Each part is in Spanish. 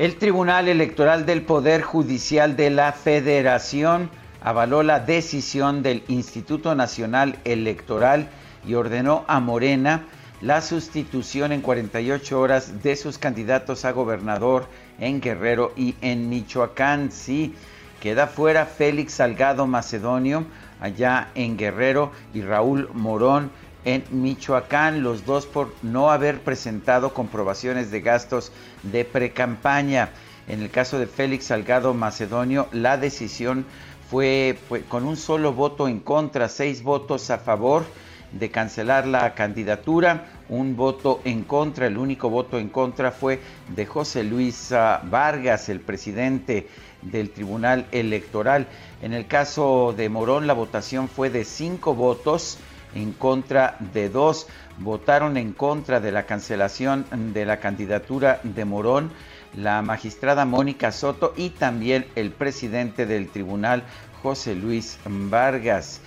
El Tribunal Electoral del Poder Judicial de la Federación avaló la decisión del Instituto Nacional Electoral y ordenó a Morena la sustitución en 48 horas de sus candidatos a gobernador en Guerrero y en Michoacán. Sí, queda fuera Félix Salgado Macedonio allá en Guerrero y Raúl Morón en Michoacán, los dos por no haber presentado comprobaciones de gastos de precampaña. En el caso de Félix Salgado Macedonio, la decisión fue, fue con un solo voto en contra, seis votos a favor de cancelar la candidatura, un voto en contra, el único voto en contra fue de José Luis Vargas, el presidente del Tribunal Electoral. En el caso de Morón, la votación fue de cinco votos en contra de dos. Votaron en contra de la cancelación de la candidatura de Morón la magistrada Mónica Soto y también el presidente del tribunal, José Luis Vargas.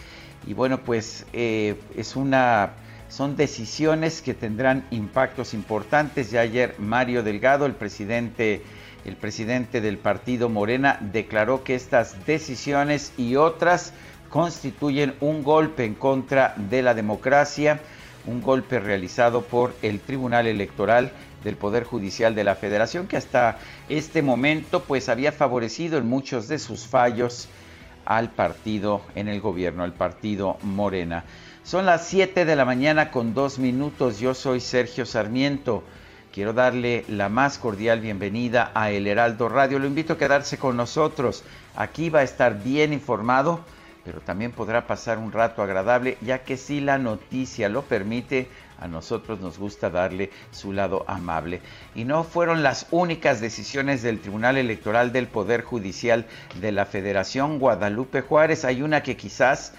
Y bueno, pues eh, es una, son decisiones que tendrán impactos importantes. Ya ayer Mario Delgado, el presidente, el presidente del partido Morena, declaró que estas decisiones y otras constituyen un golpe en contra de la democracia, un golpe realizado por el Tribunal Electoral del Poder Judicial de la Federación, que hasta este momento pues había favorecido en muchos de sus fallos al partido en el gobierno, al partido Morena. Son las 7 de la mañana con dos minutos. Yo soy Sergio Sarmiento. Quiero darle la más cordial bienvenida a El Heraldo Radio. Lo invito a quedarse con nosotros. Aquí va a estar bien informado pero también podrá pasar un rato agradable, ya que si la noticia lo permite, a nosotros nos gusta darle su lado amable. Y no fueron las únicas decisiones del Tribunal Electoral del Poder Judicial de la Federación Guadalupe Juárez. Hay una que quizás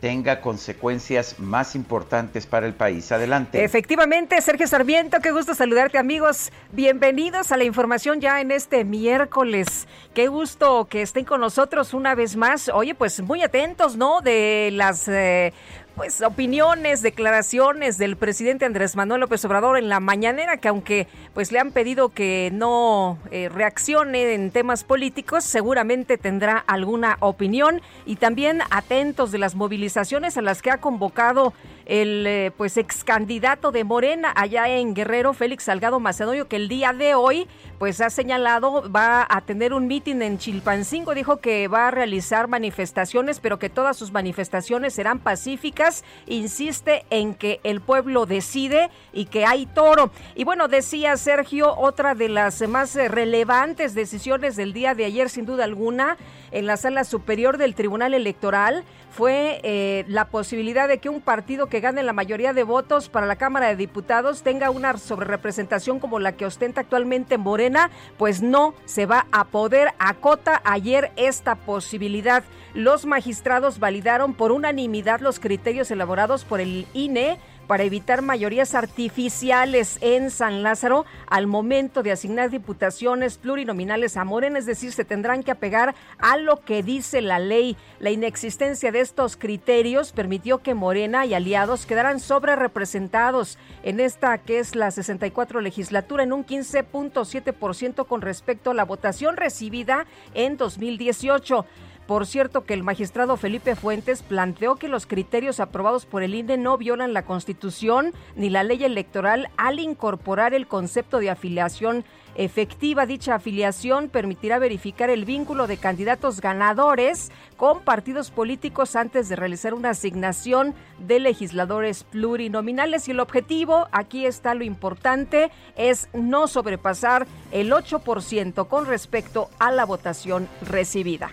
tenga consecuencias más importantes para el país. Adelante. Efectivamente, Sergio Sarmiento, qué gusto saludarte amigos. Bienvenidos a la información ya en este miércoles. Qué gusto que estén con nosotros una vez más. Oye, pues muy atentos, ¿no? De las... Eh, pues opiniones, declaraciones del presidente Andrés Manuel López Obrador en la mañanera, que aunque pues le han pedido que no eh, reaccione en temas políticos, seguramente tendrá alguna opinión. Y también atentos de las movilizaciones a las que ha convocado el eh, pues ex candidato de Morena allá en Guerrero, Félix Salgado Macedonio, que el día de hoy pues ha señalado va a tener un mitin en Chilpancingo, dijo que va a realizar manifestaciones, pero que todas sus manifestaciones serán pacíficas, insiste en que el pueblo decide y que hay toro. Y bueno, decía Sergio, otra de las más relevantes decisiones del día de ayer, sin duda alguna, en la sala superior del Tribunal Electoral fue eh, la posibilidad de que un partido que gane la mayoría de votos para la Cámara de Diputados tenga una sobrerepresentación como la que ostenta actualmente Morena, pues no se va a poder. Acota ayer esta posibilidad. Los magistrados validaron por unanimidad los criterios elaborados por el INE para evitar mayorías artificiales en San Lázaro al momento de asignar diputaciones plurinominales a Morena, es decir, se tendrán que apegar a lo que dice la ley. La inexistencia de estos criterios permitió que Morena y aliados quedaran sobre representados en esta que es la 64 legislatura en un 15.7% con respecto a la votación recibida en 2018. Por cierto que el magistrado Felipe Fuentes planteó que los criterios aprobados por el INE no violan la Constitución ni la ley electoral al incorporar el concepto de afiliación efectiva. Dicha afiliación permitirá verificar el vínculo de candidatos ganadores con partidos políticos antes de realizar una asignación de legisladores plurinominales. Y el objetivo, aquí está lo importante, es no sobrepasar el 8% con respecto a la votación recibida.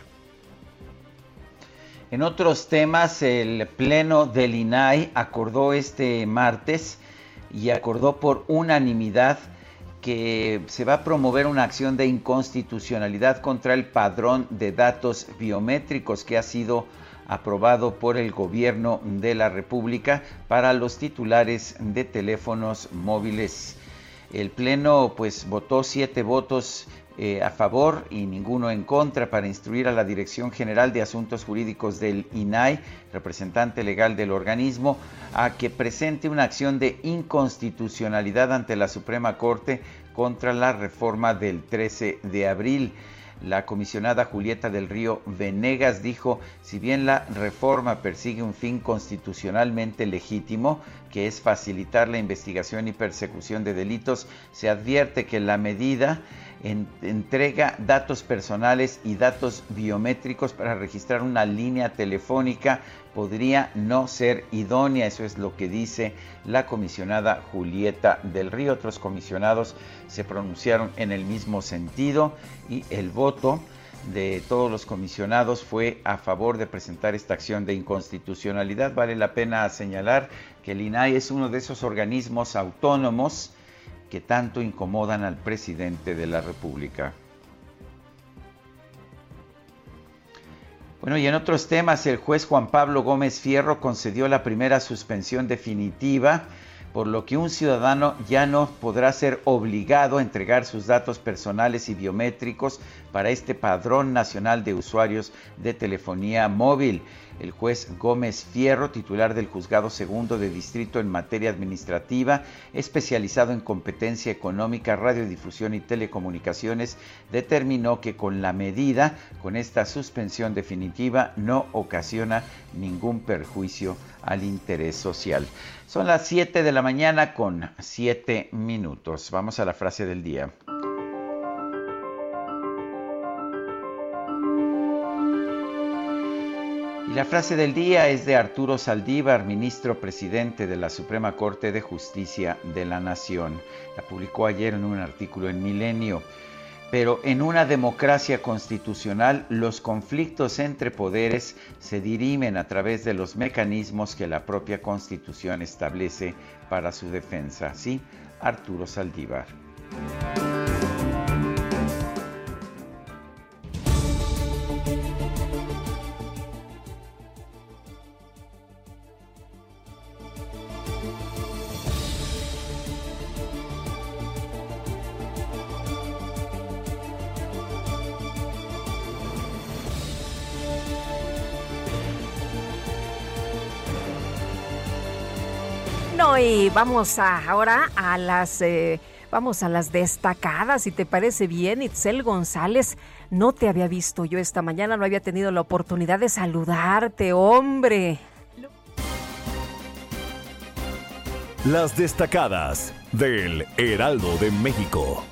En otros temas, el Pleno del INAI acordó este martes y acordó por unanimidad que se va a promover una acción de inconstitucionalidad contra el padrón de datos biométricos que ha sido aprobado por el gobierno de la República para los titulares de teléfonos móviles. El Pleno pues votó siete votos eh, a favor y ninguno en contra para instruir a la Dirección General de Asuntos Jurídicos del INAI, representante legal del organismo, a que presente una acción de inconstitucionalidad ante la Suprema Corte contra la reforma del 13 de abril. La comisionada Julieta del Río Venegas dijo, si bien la reforma persigue un fin constitucionalmente legítimo, que es facilitar la investigación y persecución de delitos, se advierte que la medida entrega datos personales y datos biométricos para registrar una línea telefónica podría no ser idónea. Eso es lo que dice la comisionada Julieta del Río. Otros comisionados se pronunciaron en el mismo sentido y el voto de todos los comisionados fue a favor de presentar esta acción de inconstitucionalidad. Vale la pena señalar que el INAI es uno de esos organismos autónomos que tanto incomodan al presidente de la República. Bueno, y en otros temas, el juez Juan Pablo Gómez Fierro concedió la primera suspensión definitiva, por lo que un ciudadano ya no podrá ser obligado a entregar sus datos personales y biométricos para este padrón nacional de usuarios de telefonía móvil. El juez Gómez Fierro, titular del Juzgado Segundo de Distrito en materia administrativa, especializado en competencia económica, radiodifusión y telecomunicaciones, determinó que con la medida, con esta suspensión definitiva, no ocasiona ningún perjuicio al interés social. Son las 7 de la mañana con 7 minutos. Vamos a la frase del día. La frase del día es de Arturo Saldívar, ministro presidente de la Suprema Corte de Justicia de la Nación. La publicó ayer en un artículo en Milenio. Pero en una democracia constitucional los conflictos entre poderes se dirimen a través de los mecanismos que la propia Constitución establece para su defensa. Sí, Arturo Saldívar. Vamos ahora a las eh, vamos a las destacadas, si te parece bien, Itzel González. No te había visto yo esta mañana, no había tenido la oportunidad de saludarte, hombre. Las destacadas del Heraldo de México.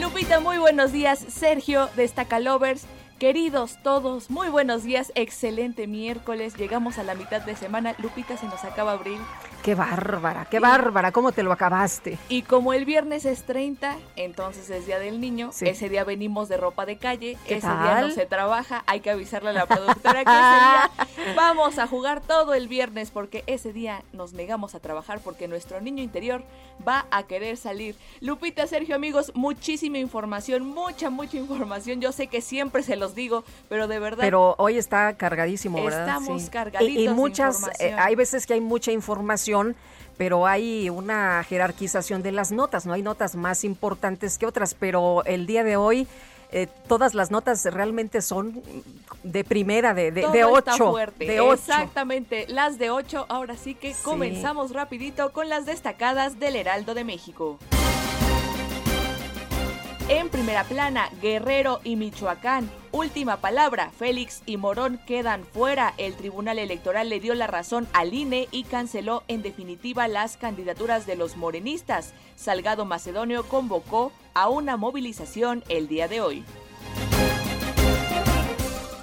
Lupita, muy buenos días. Sergio, Destaca Lovers. Queridos todos, muy buenos días, excelente miércoles, llegamos a la mitad de semana, Lupita se nos acaba abril. Qué bárbara, qué bárbara, ¿cómo te lo acabaste? Y como el viernes es 30, entonces es Día del Niño, ese día venimos de ropa de calle, ese día no se trabaja, hay que avisarle a la productora que ese día vamos a jugar todo el viernes porque ese día nos negamos a trabajar porque nuestro niño interior va a querer salir. Lupita, Sergio, amigos, muchísima información, mucha, mucha información, yo sé que siempre se los digo, pero de verdad. Pero hoy está cargadísimo, ¿verdad? Estamos cargaditos. Y, muchas, eh, hay veces que hay mucha información, pero hay una jerarquización de las notas, ¿no? Hay notas más importantes que otras, pero el día de hoy. Eh, todas las notas realmente son de primera, de, de, de ocho. De Exactamente, las de ocho. Ahora sí que comenzamos rapidito con las destacadas del Heraldo de México. En primera plana, Guerrero y Michoacán. Última palabra, Félix y Morón quedan fuera. El Tribunal Electoral le dio la razón al INE y canceló en definitiva las candidaturas de los morenistas. Salgado Macedonio convocó a una movilización el día de hoy.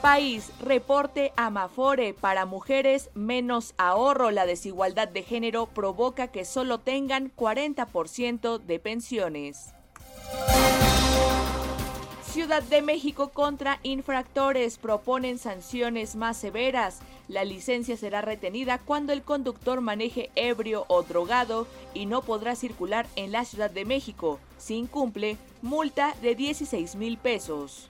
País, reporte Amafore para mujeres menos ahorro. La desigualdad de género provoca que solo tengan 40% de pensiones. Ciudad de México contra infractores proponen sanciones más severas. La licencia será retenida cuando el conductor maneje ebrio o drogado y no podrá circular en la Ciudad de México. Si incumple, multa de 16 mil pesos.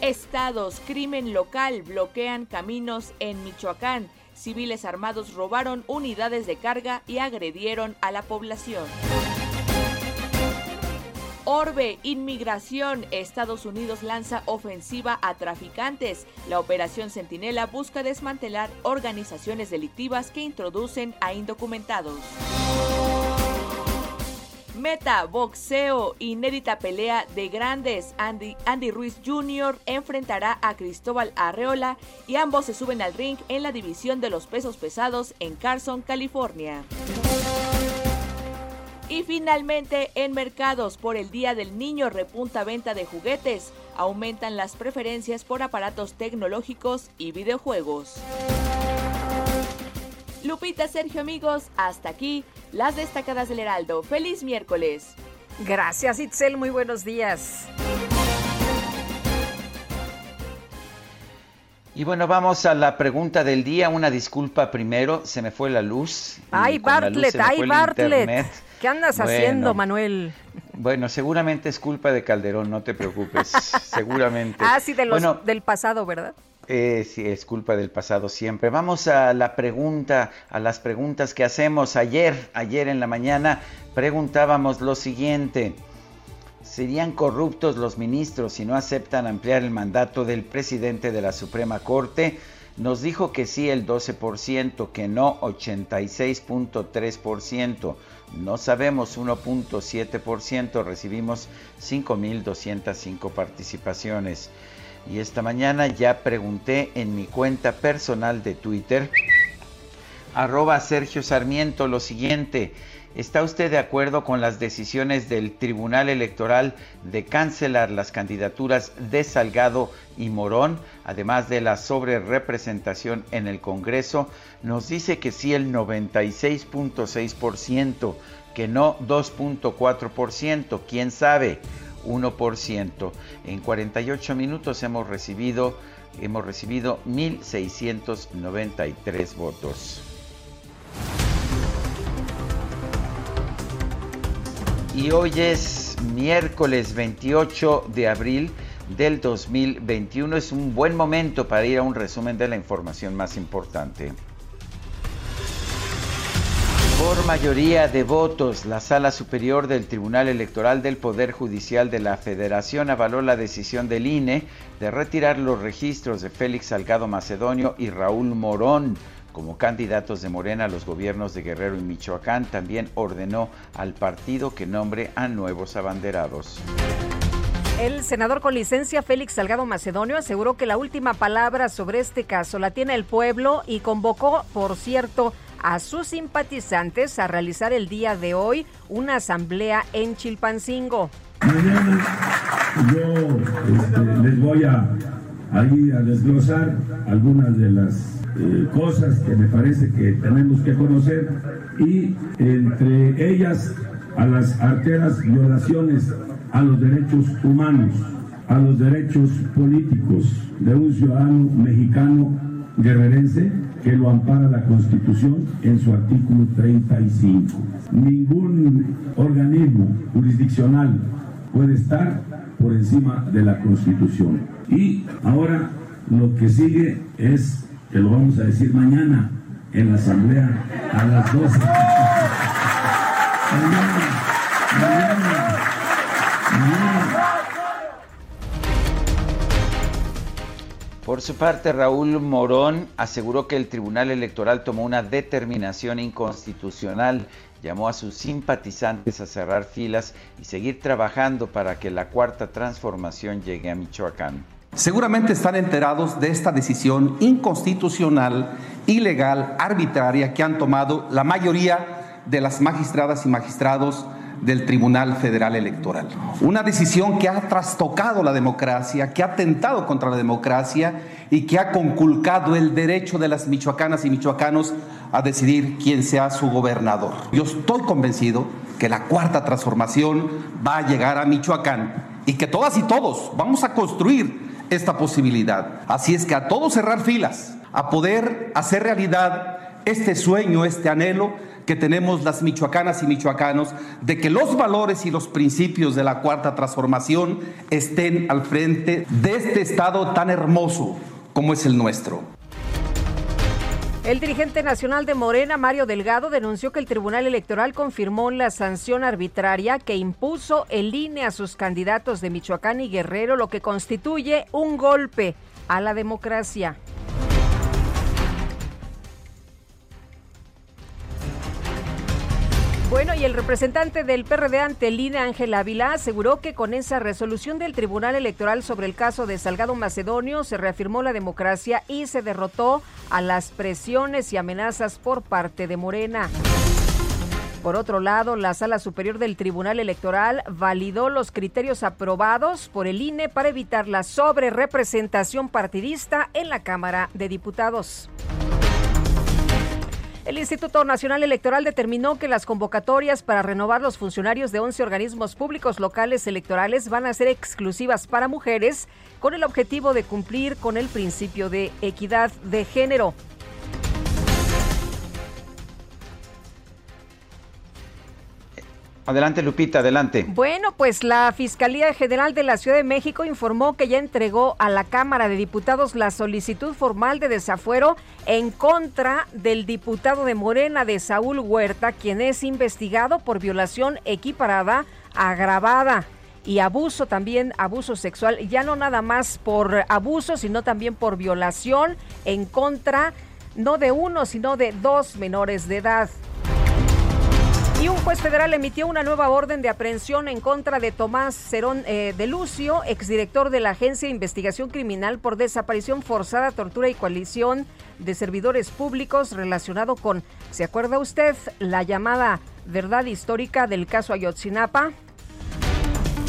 Estados, crimen local, bloquean caminos en Michoacán. Civiles armados robaron unidades de carga y agredieron a la población. Orbe, inmigración. Estados Unidos lanza ofensiva a traficantes. La operación Centinela busca desmantelar organizaciones delictivas que introducen a indocumentados. Meta, boxeo, inédita pelea de grandes. Andy, Andy Ruiz Jr. enfrentará a Cristóbal Arreola y ambos se suben al ring en la división de los pesos pesados en Carson, California. Y finalmente, en mercados por el Día del Niño repunta venta de juguetes, aumentan las preferencias por aparatos tecnológicos y videojuegos. Lupita, Sergio, amigos, hasta aquí las destacadas del Heraldo. Feliz miércoles. Gracias, Itzel, muy buenos días. Y bueno, vamos a la pregunta del día. Una disculpa primero, se me fue la luz. Ay, Bartlett, ay, Bartlett. ¿Qué andas haciendo, Manuel? Bueno, seguramente es culpa de Calderón, no te preocupes. seguramente. Ah, sí, del pasado, ¿verdad? Eh, sí, es culpa del pasado siempre. Vamos a la pregunta, a las preguntas que hacemos. Ayer, ayer en la mañana, preguntábamos lo siguiente. ¿Serían corruptos los ministros si no aceptan ampliar el mandato del presidente de la Suprema Corte? Nos dijo que sí el 12%, que no 86.3%. No sabemos 1.7%, recibimos 5.205 participaciones. Y esta mañana ya pregunté en mi cuenta personal de Twitter, arroba Sergio Sarmiento, lo siguiente. ¿Está usted de acuerdo con las decisiones del Tribunal Electoral de cancelar las candidaturas de Salgado y Morón, además de la sobrerepresentación en el Congreso? Nos dice que sí el 96.6%, que no 2.4%, quién sabe, 1%. En 48 minutos hemos recibido hemos recibido 1693 votos. Y hoy es miércoles 28 de abril del 2021. Es un buen momento para ir a un resumen de la información más importante. Por mayoría de votos, la Sala Superior del Tribunal Electoral del Poder Judicial de la Federación avaló la decisión del INE de retirar los registros de Félix Salgado Macedonio y Raúl Morón como candidatos de Morena a los gobiernos de Guerrero y Michoacán, también ordenó al partido que nombre a nuevos abanderados. El senador con licencia Félix Salgado Macedonio aseguró que la última palabra sobre este caso la tiene el pueblo y convocó, por cierto, a sus simpatizantes a realizar el día de hoy una asamblea en Chilpancingo. yo este, les voy a, a desglosar algunas de las eh, cosas que me parece que tenemos que conocer y entre ellas a las arteras violaciones a los derechos humanos, a los derechos políticos de un ciudadano mexicano guerrerense que lo ampara la Constitución en su artículo 35. Ningún organismo jurisdiccional puede estar por encima de la Constitución. Y ahora lo que sigue es que lo vamos a decir mañana en la asamblea a las 12. Por su parte, Raúl Morón aseguró que el Tribunal Electoral tomó una determinación inconstitucional llamó a sus simpatizantes a cerrar filas y seguir trabajando para que la cuarta transformación llegue a Michoacán. Seguramente están enterados de esta decisión inconstitucional, ilegal, arbitraria que han tomado la mayoría de las magistradas y magistrados del Tribunal Federal Electoral. Una decisión que ha trastocado la democracia, que ha atentado contra la democracia y que ha conculcado el derecho de las michoacanas y michoacanos a decidir quién sea su gobernador. Yo estoy convencido que la cuarta transformación va a llegar a Michoacán y que todas y todos vamos a construir esta posibilidad. Así es que a todos cerrar filas, a poder hacer realidad este sueño, este anhelo que tenemos las michoacanas y michoacanos de que los valores y los principios de la cuarta transformación estén al frente de este Estado tan hermoso como es el nuestro. El dirigente nacional de Morena, Mario Delgado, denunció que el Tribunal Electoral confirmó la sanción arbitraria que impuso el INE a sus candidatos de Michoacán y Guerrero, lo que constituye un golpe a la democracia. Bueno, y el representante del PRD ante el INE, Ángel Ávila, aseguró que con esa resolución del Tribunal Electoral sobre el caso de Salgado Macedonio se reafirmó la democracia y se derrotó a las presiones y amenazas por parte de Morena. Por otro lado, la Sala Superior del Tribunal Electoral validó los criterios aprobados por el INE para evitar la sobrerepresentación partidista en la Cámara de Diputados. El Instituto Nacional Electoral determinó que las convocatorias para renovar los funcionarios de 11 organismos públicos locales electorales van a ser exclusivas para mujeres con el objetivo de cumplir con el principio de equidad de género. Adelante, Lupita, adelante. Bueno, pues la Fiscalía General de la Ciudad de México informó que ya entregó a la Cámara de Diputados la solicitud formal de desafuero en contra del diputado de Morena de Saúl Huerta, quien es investigado por violación equiparada, agravada y abuso también, abuso sexual, ya no nada más por abuso, sino también por violación en contra no de uno, sino de dos menores de edad. Y un juez federal emitió una nueva orden de aprehensión en contra de Tomás Cerón eh, de Lucio, exdirector de la Agencia de Investigación Criminal por desaparición forzada, tortura y coalición de servidores públicos relacionado con, ¿se acuerda usted? La llamada verdad histórica del caso Ayotzinapa.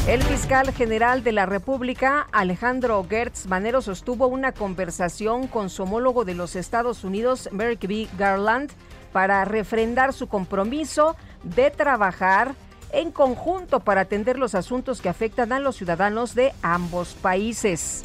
El fiscal general de la República, Alejandro Gertz Manero, sostuvo una conversación con su homólogo de los Estados Unidos, Merrick B. Garland, para refrendar su compromiso de trabajar en conjunto para atender los asuntos que afectan a los ciudadanos de ambos países.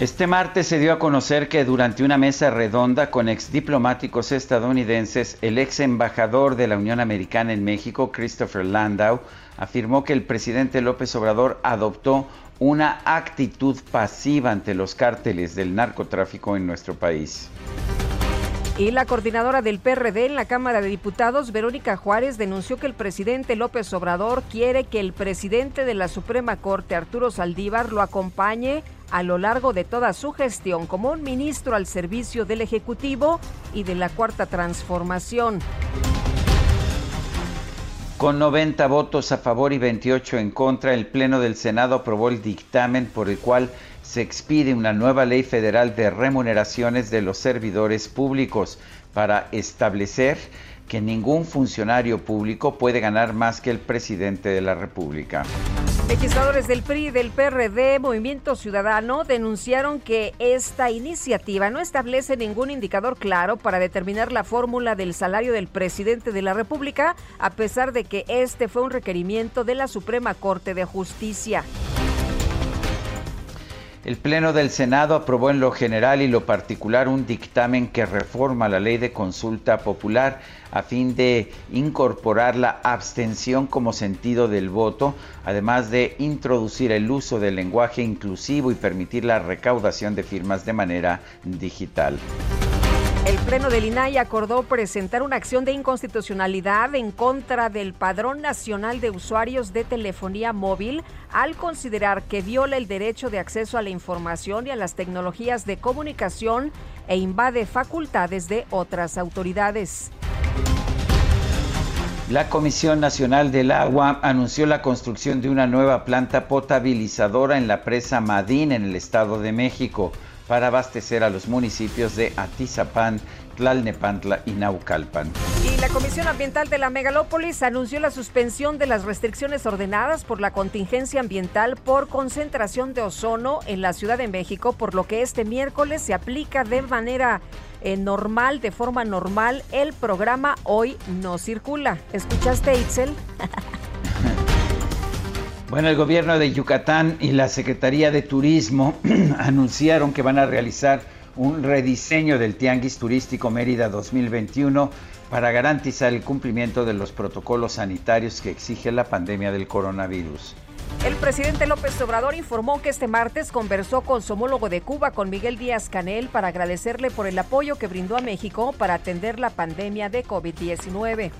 Este martes se dio a conocer que durante una mesa redonda con exdiplomáticos estadounidenses, el ex embajador de la Unión Americana en México, Christopher Landau, afirmó que el presidente López Obrador adoptó una actitud pasiva ante los cárteles del narcotráfico en nuestro país. Y la coordinadora del PRD en la Cámara de Diputados, Verónica Juárez, denunció que el presidente López Obrador quiere que el presidente de la Suprema Corte, Arturo Saldívar, lo acompañe a lo largo de toda su gestión como un ministro al servicio del Ejecutivo y de la Cuarta Transformación. Con 90 votos a favor y 28 en contra, el Pleno del Senado aprobó el dictamen por el cual se expide una nueva ley federal de remuneraciones de los servidores públicos para establecer que ningún funcionario público puede ganar más que el presidente de la República. Legisladores del PRI del PRD, Movimiento Ciudadano, denunciaron que esta iniciativa no establece ningún indicador claro para determinar la fórmula del salario del presidente de la República, a pesar de que este fue un requerimiento de la Suprema Corte de Justicia. El Pleno del Senado aprobó en lo general y lo particular un dictamen que reforma la ley de consulta popular a fin de incorporar la abstención como sentido del voto, además de introducir el uso del lenguaje inclusivo y permitir la recaudación de firmas de manera digital. El Pleno del INAI acordó presentar una acción de inconstitucionalidad en contra del Padrón Nacional de Usuarios de Telefonía Móvil al considerar que viola el derecho de acceso a la información y a las tecnologías de comunicación e invade facultades de otras autoridades. La Comisión Nacional del Agua anunció la construcción de una nueva planta potabilizadora en la presa Madín en el Estado de México para abastecer a los municipios de Atizapán, Tlalnepantla y Naucalpan. Y la Comisión Ambiental de la Megalópolis anunció la suspensión de las restricciones ordenadas por la contingencia ambiental por concentración de ozono en la Ciudad de México, por lo que este miércoles se aplica de manera eh, normal, de forma normal, el programa Hoy no circula. ¿Escuchaste, Itzel? Bueno, el gobierno de Yucatán y la Secretaría de Turismo anunciaron que van a realizar un rediseño del Tianguis Turístico Mérida 2021 para garantizar el cumplimiento de los protocolos sanitarios que exige la pandemia del coronavirus. El presidente López Obrador informó que este martes conversó con su homólogo de Cuba, con Miguel Díaz Canel, para agradecerle por el apoyo que brindó a México para atender la pandemia de COVID-19.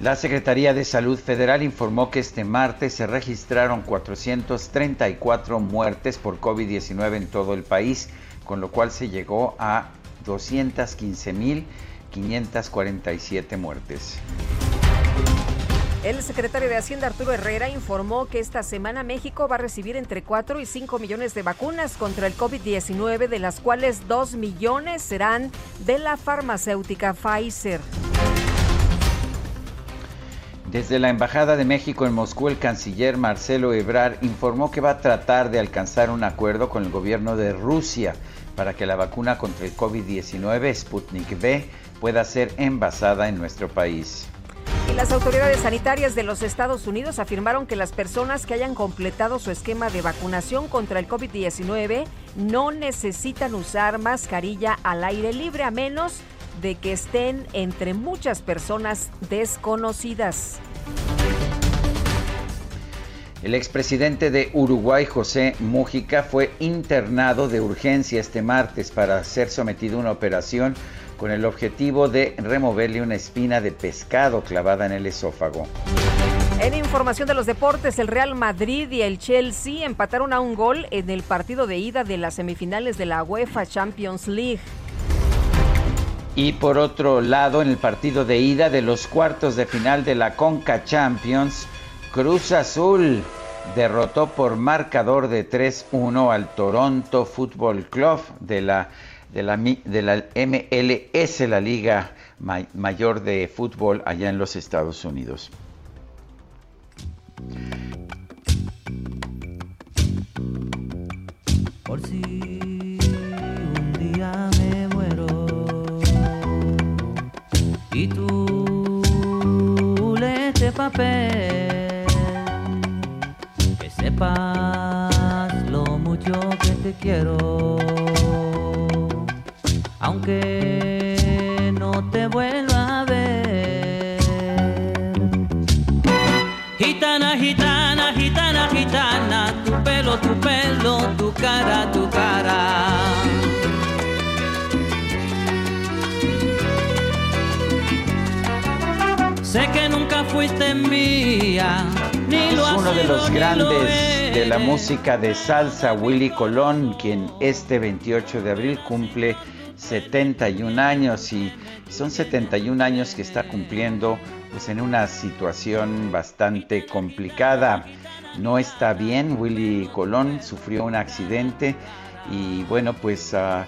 La Secretaría de Salud Federal informó que este martes se registraron 434 muertes por COVID-19 en todo el país, con lo cual se llegó a 215.547 muertes. El secretario de Hacienda Arturo Herrera informó que esta semana México va a recibir entre 4 y 5 millones de vacunas contra el COVID-19, de las cuales 2 millones serán de la farmacéutica Pfizer. Desde la Embajada de México en Moscú, el canciller Marcelo Ebrard informó que va a tratar de alcanzar un acuerdo con el gobierno de Rusia para que la vacuna contra el COVID-19 Sputnik V pueda ser envasada en nuestro país. Las autoridades sanitarias de los Estados Unidos afirmaron que las personas que hayan completado su esquema de vacunación contra el COVID-19 no necesitan usar mascarilla al aire libre a menos de que estén entre muchas personas desconocidas. El expresidente de Uruguay, José Mújica, fue internado de urgencia este martes para ser sometido a una operación con el objetivo de removerle una espina de pescado clavada en el esófago. En información de los deportes, el Real Madrid y el Chelsea empataron a un gol en el partido de ida de las semifinales de la UEFA Champions League. Y por otro lado, en el partido de ida de los cuartos de final de la Conca Champions, Cruz Azul derrotó por marcador de 3-1 al Toronto Football Club de la de la, de la MLS, la liga mayor de fútbol allá en los Estados Unidos. Y tú lees este papel, que sepas lo mucho que te quiero aunque no te vuelva a ver. Gitana, gitana, gitana, gitana, tu pelo, tu pelo, tu cara, tu cara. Sé que nunca fuiste mía, ni lo Es uno de los grandes de la música de salsa, Willy Colón, quien este 28 de abril cumple 71 años y son 71 años que está cumpliendo pues en una situación bastante complicada. No está bien, Willy Colón sufrió un accidente y bueno pues ah,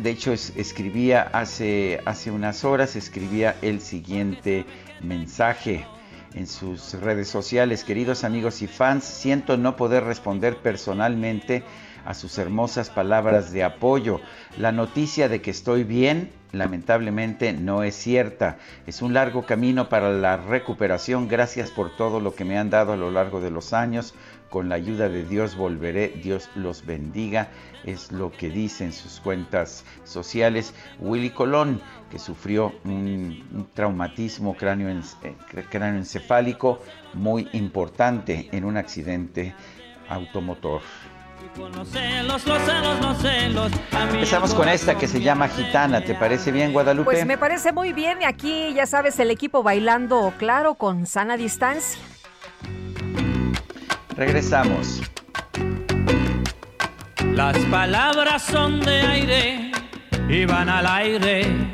de hecho escribía hace, hace unas horas, escribía el siguiente mensaje en sus redes sociales. Queridos amigos y fans, siento no poder responder personalmente a sus hermosas palabras de apoyo. La noticia de que estoy bien lamentablemente no es cierta. Es un largo camino para la recuperación. Gracias por todo lo que me han dado a lo largo de los años. Con la ayuda de Dios volveré. Dios los bendiga. Es lo que dice en sus cuentas sociales Willy Colón, que sufrió un, traumatismo cráneo, eh, cráneo encefálico muy importante en un accidente automotor. Empezamos con esta que se llama Gitana. ¿Te parece bien, Guadalupe? Pues me parece muy bien. Y aquí, ya sabes, el equipo bailando, claro, con sana distancia. Regresamos. Las palabras son de aire y van al aire.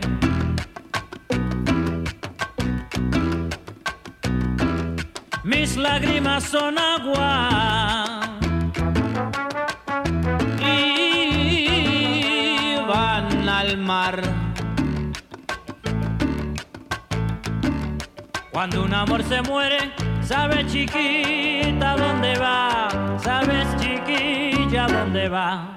Mis lágrimas son agua al mar. Cuando un amor se muere, sabes chiquita dónde va, sabes chiquilla dónde va.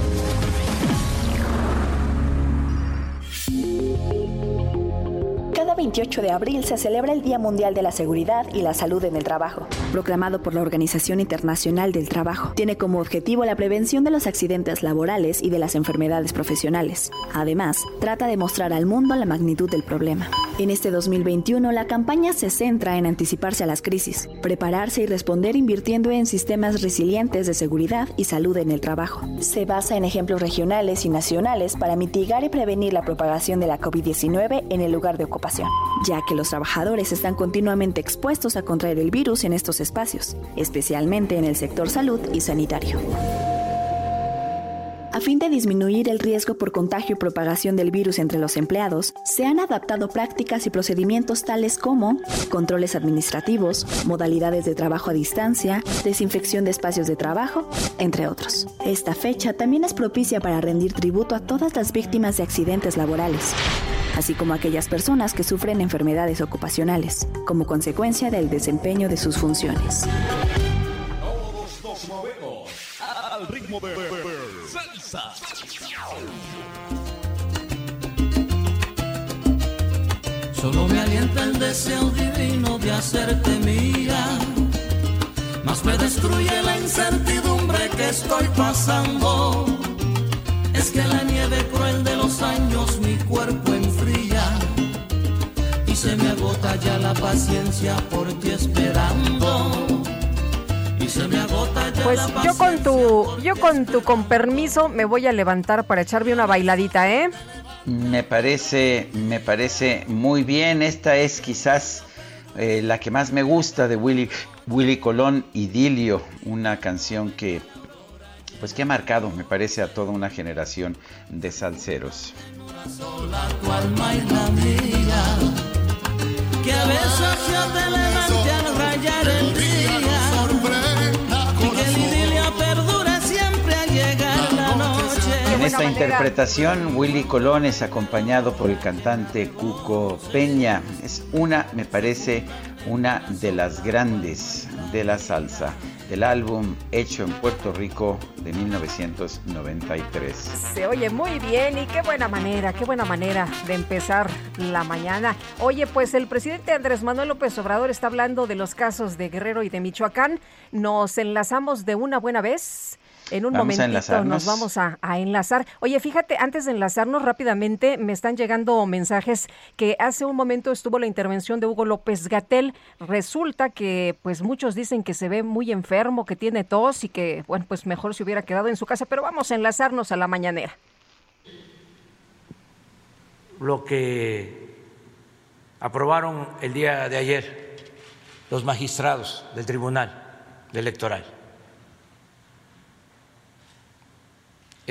28 de abril se celebra el Día Mundial de la Seguridad y la Salud en el Trabajo, proclamado por la Organización Internacional del Trabajo. Tiene como objetivo la prevención de los accidentes laborales y de las enfermedades profesionales. Además, trata de mostrar al mundo la magnitud del problema. En este 2021, la campaña se centra en anticiparse a las crisis, prepararse y responder invirtiendo en sistemas resilientes de seguridad y salud en el trabajo. Se basa en ejemplos regionales y nacionales para mitigar y prevenir la propagación de la COVID-19 en el lugar de ocupación, ya que los trabajadores están continuamente expuestos a contraer el virus en estos espacios, especialmente en el sector salud y sanitario. A fin de disminuir el riesgo por contagio y propagación del virus entre los empleados, se han adaptado prácticas y procedimientos tales como controles administrativos, modalidades de trabajo a distancia, desinfección de espacios de trabajo, entre otros. Esta fecha también es propicia para rendir tributo a todas las víctimas de accidentes laborales así como a aquellas personas que sufren enfermedades ocupacionales, como consecuencia del desempeño de sus funciones. al ritmo de Solo me alienta el deseo divino de hacerte mía, más me destruye la incertidumbre que estoy pasando. Es que la nieve cruel de los años mi cuerpo enfría y se me agota ya la paciencia por ti esperando. Pues yo con tu, yo con tu con permiso me voy a levantar para echarme una bailadita, ¿eh? Me parece, me parece muy bien. Esta es quizás eh, la que más me gusta de Willy, Willy Colón, Idilio, una canción que, pues que ha marcado, me parece, a toda una generación de salseros. Que a veces te al rayar el día. En esta interpretación, Willy Colón es acompañado por el cantante Cuco Peña. Es una, me parece, una de las grandes de la salsa del álbum hecho en Puerto Rico de 1993. Se oye muy bien y qué buena manera, qué buena manera de empezar la mañana. Oye, pues el presidente Andrés Manuel López Obrador está hablando de los casos de Guerrero y de Michoacán. Nos enlazamos de una buena vez en un momentito nos vamos a, enlazar. Oye, fíjate, antes de enlazarnos rápidamente, me están llegando mensajes que hace un momento estuvo la intervención de Hugo López Gatel. Resulta que, pues, muchos dicen que se ve muy enfermo, que tiene tos y que, bueno, pues mejor se hubiera quedado en su casa. Pero vamos a enlazarnos a la mañanera. Lo que aprobaron el día de ayer los magistrados del Tribunal Electoral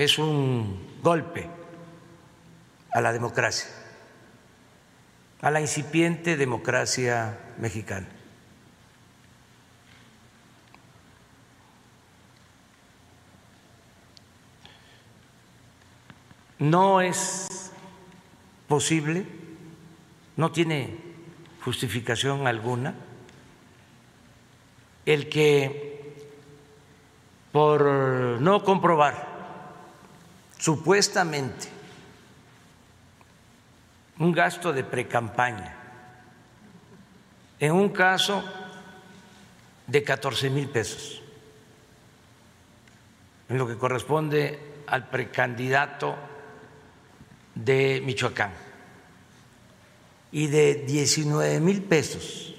es un golpe a la democracia, a la incipiente democracia mexicana. No es posible, no tiene justificación alguna el que por no comprobar supuestamente un gasto de precampaña. En un caso de 14 mil pesos, en lo que corresponde al precandidato de Michoacán, y de 19 mil pesos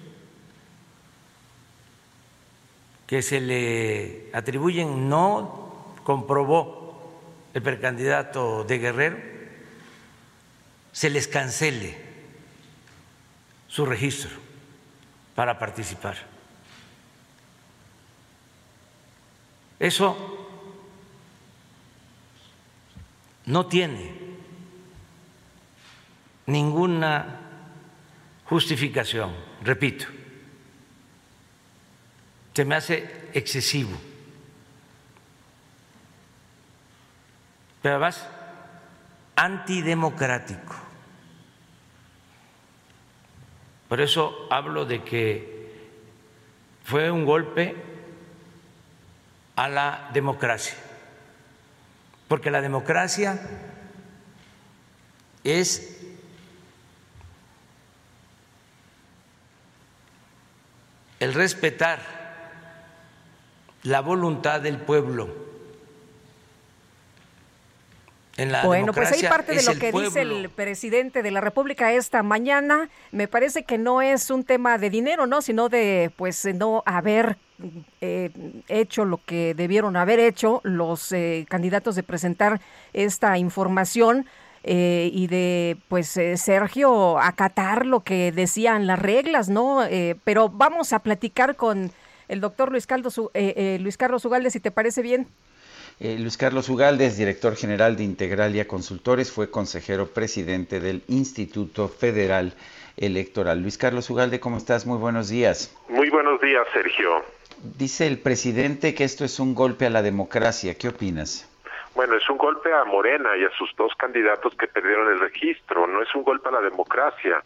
que se le atribuyen no comprobó el precandidato de Guerrero, se les cancele su registro para participar. Eso no tiene ninguna justificación, repito se me hace excesivo. Pero además, antidemocrático. Por eso hablo de que fue un golpe a la democracia. Porque la democracia es el respetar la voluntad del pueblo. Bueno, pues hay parte de lo que dice el presidente de la República esta mañana. Me parece que no es un tema de dinero, ¿no? Sino de, pues, no haber eh, hecho lo que debieron haber hecho los eh, candidatos de presentar esta información. Eh, y de, pues, Sergio, acatar lo que decían las reglas, ¿no? pero vamos a platicar con el doctor Luis, eh, eh, Luis Carlos Ugalde, si te parece bien. Eh, Luis Carlos Ugaldes, director general de Integralia Consultores, fue consejero presidente del Instituto Federal Electoral. Luis Carlos Ugalde, ¿cómo estás? Muy buenos días. Muy buenos días, Sergio. Dice el presidente que esto es un golpe a la democracia. ¿Qué opinas? Bueno, es un golpe a Morena y a sus dos candidatos que perdieron el registro, no es un golpe a la democracia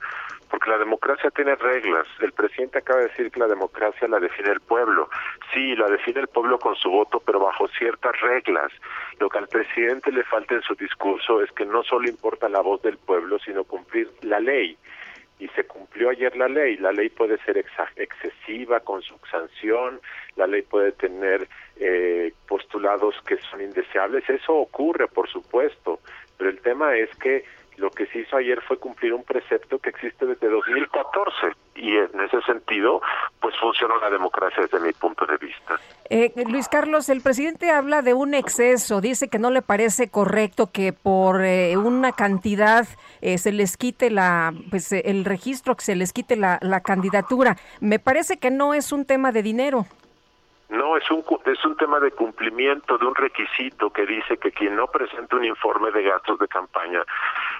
porque la democracia tiene reglas. El presidente acaba de decir que la democracia la define el pueblo. Sí, la define el pueblo con su voto, pero bajo ciertas reglas. Lo que al presidente le falta en su discurso es que no solo importa la voz del pueblo, sino cumplir la ley. Y se cumplió ayer la ley. La ley puede ser excesiva con su sanción, la ley puede tener eh, postulados que son indeseables. Eso ocurre, por supuesto. Pero el tema es que lo que se hizo ayer fue cumplir un precepto que existe desde 2014 y en ese sentido pues funcionó la democracia desde mi punto de vista. Eh, Luis Carlos, el presidente habla de un exceso, dice que no le parece correcto que por eh, una cantidad eh, se les quite la pues el registro, que se les quite la, la candidatura. Me parece que no es un tema de dinero. No, es un, es un tema de cumplimiento de un requisito que dice que quien no presente un informe de gastos de campaña,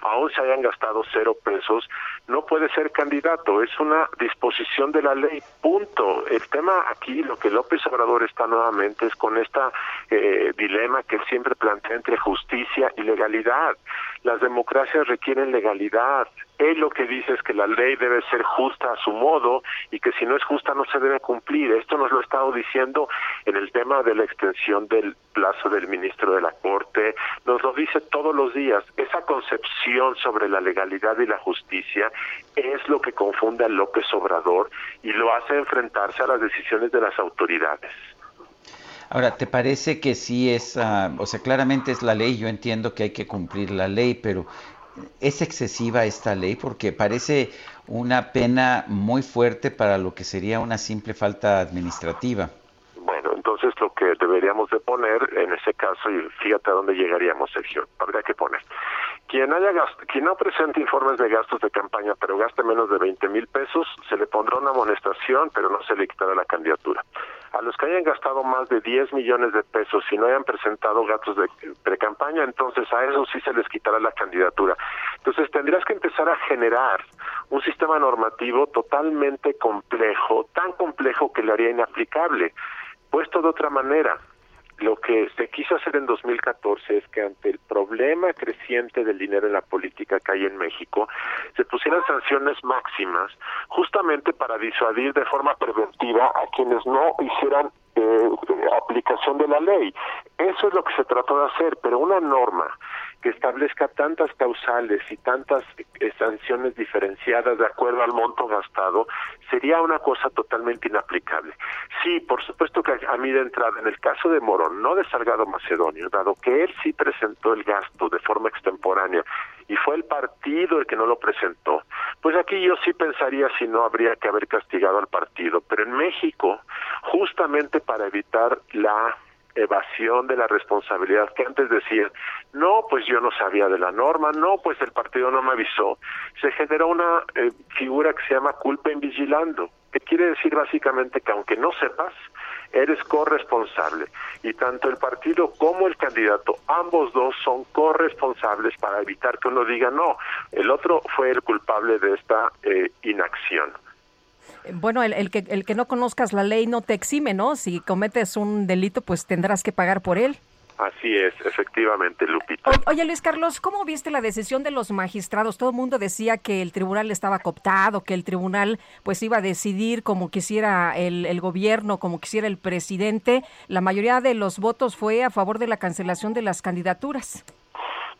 aún se hayan gastado cero pesos, no puede ser candidato. Es una disposición de la ley, punto. El tema aquí, lo que López Obrador está nuevamente es con esta eh, dilema que siempre plantea entre justicia y legalidad. Las democracias requieren legalidad. Él lo que dice es que la ley debe ser justa a su modo y que si no es justa no se debe cumplir. Esto nos lo ha estado diciendo en el tema de la extensión del plazo del ministro de la Corte. Nos lo dice todos los días. Esa concepción sobre la legalidad y la justicia es lo que confunde a López Obrador y lo hace enfrentarse a las decisiones de las autoridades. Ahora, ¿te parece que sí es, ah, o sea, claramente es la ley, yo entiendo que hay que cumplir la ley, pero ¿es excesiva esta ley? Porque parece una pena muy fuerte para lo que sería una simple falta administrativa. Bueno, entonces lo que deberíamos de poner en ese caso, y fíjate a dónde llegaríamos, Sergio, habría que poner quien, haya quien no presente informes de gastos de campaña, pero gaste menos de 20 mil pesos, se le pondrá una amonestación, pero no se le quitará la candidatura. A los que hayan gastado más de 10 millones de pesos y no hayan presentado gastos de pre-campaña, entonces a eso sí se les quitará la candidatura. Entonces tendrías que empezar a generar un sistema normativo totalmente complejo, tan complejo que le haría inaplicable. Puesto de otra manera, lo que se quiso hacer en 2014 es que ante el problema creciente del dinero en la política que hay en México, se pusieran sanciones máximas justamente para disuadir de forma preventiva a quienes no hicieran eh, aplicación de la ley. Eso es lo que se trató de hacer, pero una norma que establezca tantas causales y tantas eh, sanciones diferenciadas de acuerdo al monto gastado sería una cosa totalmente inaplicable. Sí, por supuesto que a mí de entrada, en el caso de Morón, no de Salgado Macedonio, dado que él sí presentó el gasto de forma extemporánea y fue el partido el que no lo presentó, pues aquí yo sí pensaría si no habría que haber castigado al partido. Pero en México, justamente para evitar la evasión de la responsabilidad que antes decían, no, pues yo no sabía de la norma, no, pues el partido no me avisó, se generó una eh, figura que se llama culpa en vigilando, que quiere decir básicamente que aunque no sepas, eres corresponsable y tanto el partido como el candidato, ambos dos son corresponsables para evitar que uno diga no, el otro fue el culpable de esta eh, inacción. Bueno, el, que, el que no conozcas la ley no te exime, ¿no? Si cometes un delito, pues tendrás que pagar por él. Así es, efectivamente, Lupita. oye, Luis Carlos, ¿cómo viste la decisión de los magistrados? Todo el mundo decía que el tribunal estaba cooptado, que el tribunal pues iba a decidir como quisiera el, el gobierno, como quisiera el presidente. La mayoría de los votos fue a favor de la cancelación de las candidaturas.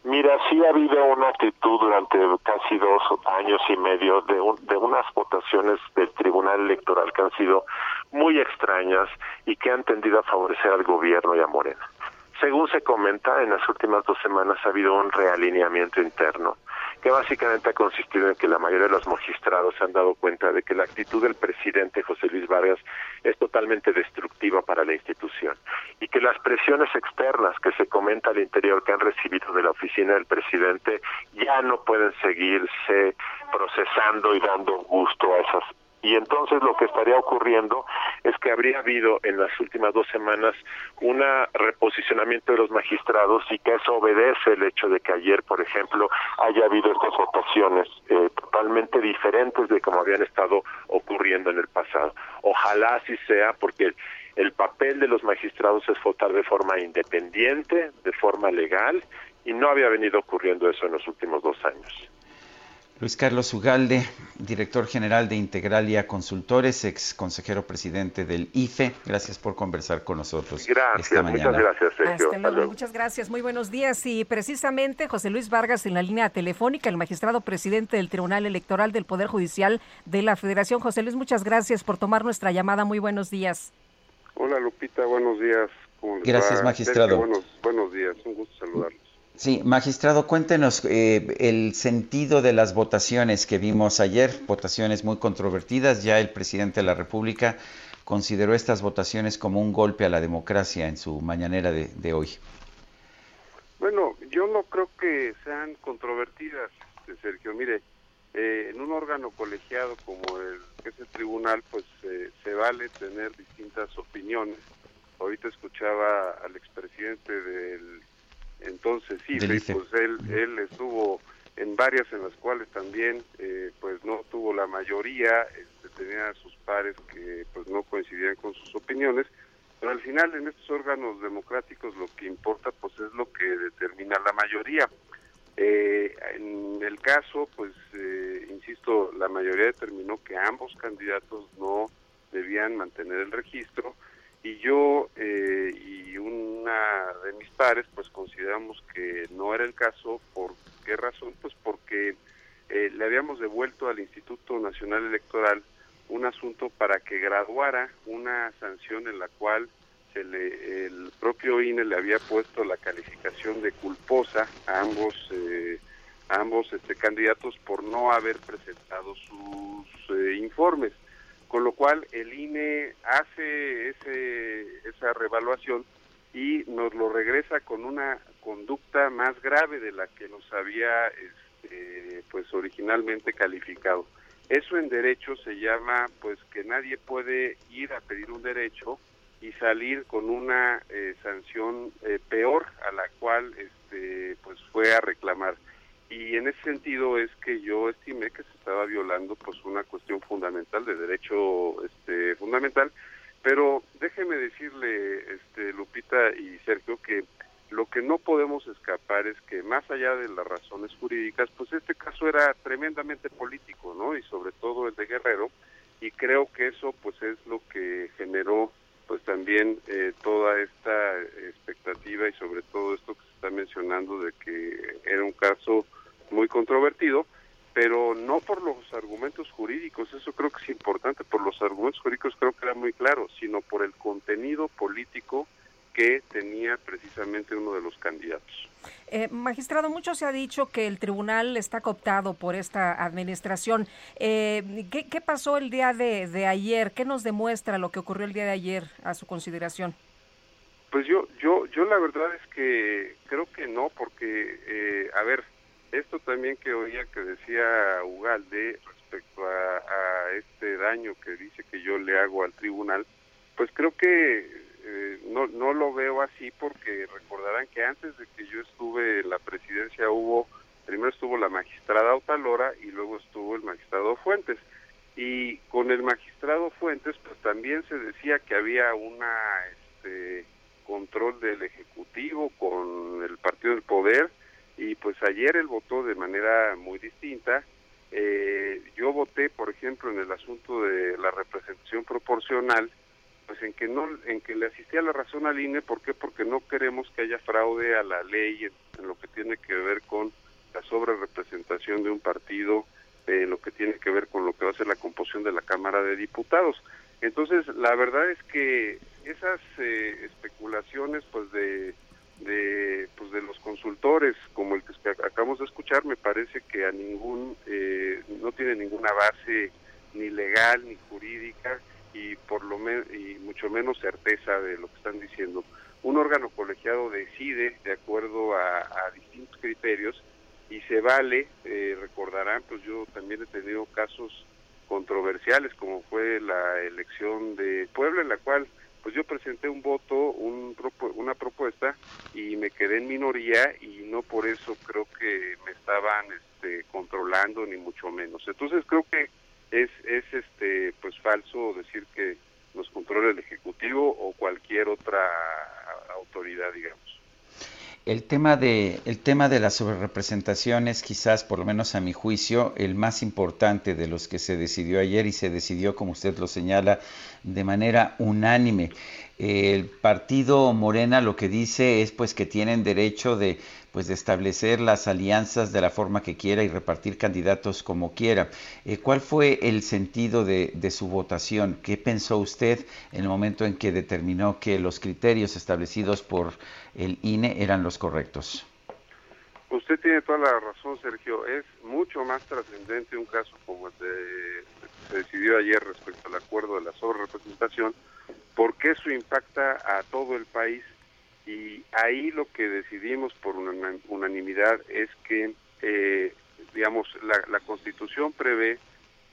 Mira, sí ha habido una actitud durante casi dos años y medio de, de unas votaciones del Tribunal Electoral que han sido muy extrañas y que han tendido a favorecer al gobierno y a Morena. Según se comenta, en las últimas dos semanas ha habido un realineamiento interno que básicamente ha consistido en que la mayoría de los magistrados se han dado cuenta de que la actitud del presidente José Luis Vargas es totalmente destructiva para la institución y que las presiones externas que se comenta al interior que han recibido de la oficina del presidente ya no pueden seguirse procesando y dando gusto a esas y entonces lo que estaría ocurriendo es que habría habido en las últimas dos semanas un reposicionamiento de los magistrados y que eso obedece el hecho de que ayer, por ejemplo, haya habido estas votaciones eh, totalmente diferentes de como habían estado ocurriendo en el pasado. Ojalá así sea porque el papel de los magistrados es votar de forma independiente, de forma legal, y no había venido ocurriendo eso en los últimos dos años. Luis Carlos Ugalde, director general de Integralia Consultores, ex consejero presidente del IFE. Gracias por conversar con nosotros. Gracias, muchas gracias, Sergio. Muchas gracias, muy buenos días. Y precisamente José Luis Vargas en la línea telefónica, el magistrado presidente del Tribunal Electoral del Poder Judicial de la Federación. José Luis, muchas gracias por tomar nuestra llamada. Muy buenos días. Hola Lupita, buenos días. Gracias, magistrado. buenos, buenos días, un gusto saludarlo. Sí, magistrado, cuéntenos eh, el sentido de las votaciones que vimos ayer, votaciones muy controvertidas. Ya el presidente de la República consideró estas votaciones como un golpe a la democracia en su mañanera de, hoy. Bueno, yo no creo que sean controvertidas, Sergio. Mire, eh, en un órgano colegiado como el que es el tribunal, pues eh, se vale tener distintas opiniones. Ahorita escuchaba al expresidente del entonces sí, pues él, él estuvo en varias en las cuales también eh, pues no tuvo la mayoría, este, tenía a sus pares que pues no coincidían con sus opiniones, pero al final en estos órganos democráticos lo que importa pues es lo que determina la mayoría. Eh, en el caso, pues, eh, insisto, la mayoría determinó que ambos candidatos no debían mantener el registro y yo eh, y una de mis pares pues consideramos que no era el caso. Por qué razón pues porque eh, le habíamos devuelto al Instituto Nacional Electoral un asunto para que graduara una sanción en la cual se le, el propio INE le había puesto la calificación de culposa a ambos eh, ambos este candidatos por no haber presentado sus informes con lo cual el INE hace ese, esa revaluación y nos lo regresa con una conducta más grave de la que nos había este, pues originalmente calificado. Eso en derecho se llama pues que nadie puede ir a pedir un derecho y salir con una eh, sanción eh, peor a la cual este pues fue a reclamar y en ese sentido es que yo estimé que se estaba violando pues una cuestión fundamental de derecho este fundamental. Pero déjeme decirle este Lupita y Sergio que lo que no podemos escapar es que más allá de las razones jurídicas pues este caso era tremendamente político no y sobre todo el de Guerrero y creo que eso pues es lo que generó pues también eh, toda esta expectativa y sobre todo esto que está mencionando de que era un caso muy controvertido, pero no por los argumentos jurídicos, eso creo que es importante, por los argumentos jurídicos creo que era muy claro, sino por el contenido político que tenía precisamente uno de los candidatos. Eh, magistrado, mucho se ha dicho que el tribunal está cooptado por esta administración. Eh, ¿qué, pasó el día de, ayer? ¿Qué nos demuestra lo que ocurrió el día de ayer a su consideración? Pues yo, yo, yo la verdad es que creo que no, porque, eh, a ver, esto también que oía que decía Ugalde respecto a, este daño que dice que yo le hago al tribunal, pues creo que eh, no, no lo veo así porque recordarán que antes de que yo estuve en la presidencia hubo, primero estuvo la magistrada Autalora y luego estuvo el magistrado Fuentes. Y con el magistrado Fuentes pues también se decía que había una este, control del Ejecutivo con el Partido del Poder y pues ayer él votó de manera muy distinta. Eh, yo voté, por ejemplo, en el asunto de la representación proporcional, pues en que no en que le asistía la razón al INE ¿por qué? porque no queremos que haya fraude a la ley en, lo que tiene que ver con la sobre representación de un partido en lo que tiene que ver con lo que va a ser la composición de la Cámara de Diputados entonces la verdad es que esas eh, especulaciones pues de de pues de los consultores como el que acabamos de escuchar me parece que a ningún eh, no tiene ninguna base ni legal ni jurídica y por lo y mucho menos certeza de lo que están diciendo. Un órgano colegiado decide de acuerdo a, distintos criterios y se vale, eh, recordarán, pues yo también he tenido casos controversiales como fue la elección de Puebla en la cual pues yo presenté un voto, un, una propuesta y me quedé en minoría y no por eso creo que me estaban este, controlando ni mucho menos. Entonces creo que es, es este pues falso decir que nos controla el ejecutivo o cualquier otra autoridad digamos el tema de el tema de la sobrerepresentación es quizás por lo menos a mi juicio el más importante de los que se decidió ayer y se decidió como usted lo señala de manera unánime el partido Morena lo que dice es pues que tienen derecho de pues de establecer las alianzas de la forma que quiera y repartir candidatos como quiera. Eh, ¿Cuál fue el sentido de, su votación? ¿Qué pensó usted en el momento en que determinó que los criterios establecidos por el INE eran los correctos? Usted tiene toda la razón, Sergio. Es mucho más trascendente un caso como el de, se decidió ayer respecto al acuerdo de la sobrerepresentación, porque eso impacta a todo el país y ahí lo que decidimos por unanimidad es que, eh, digamos, la, Constitución prevé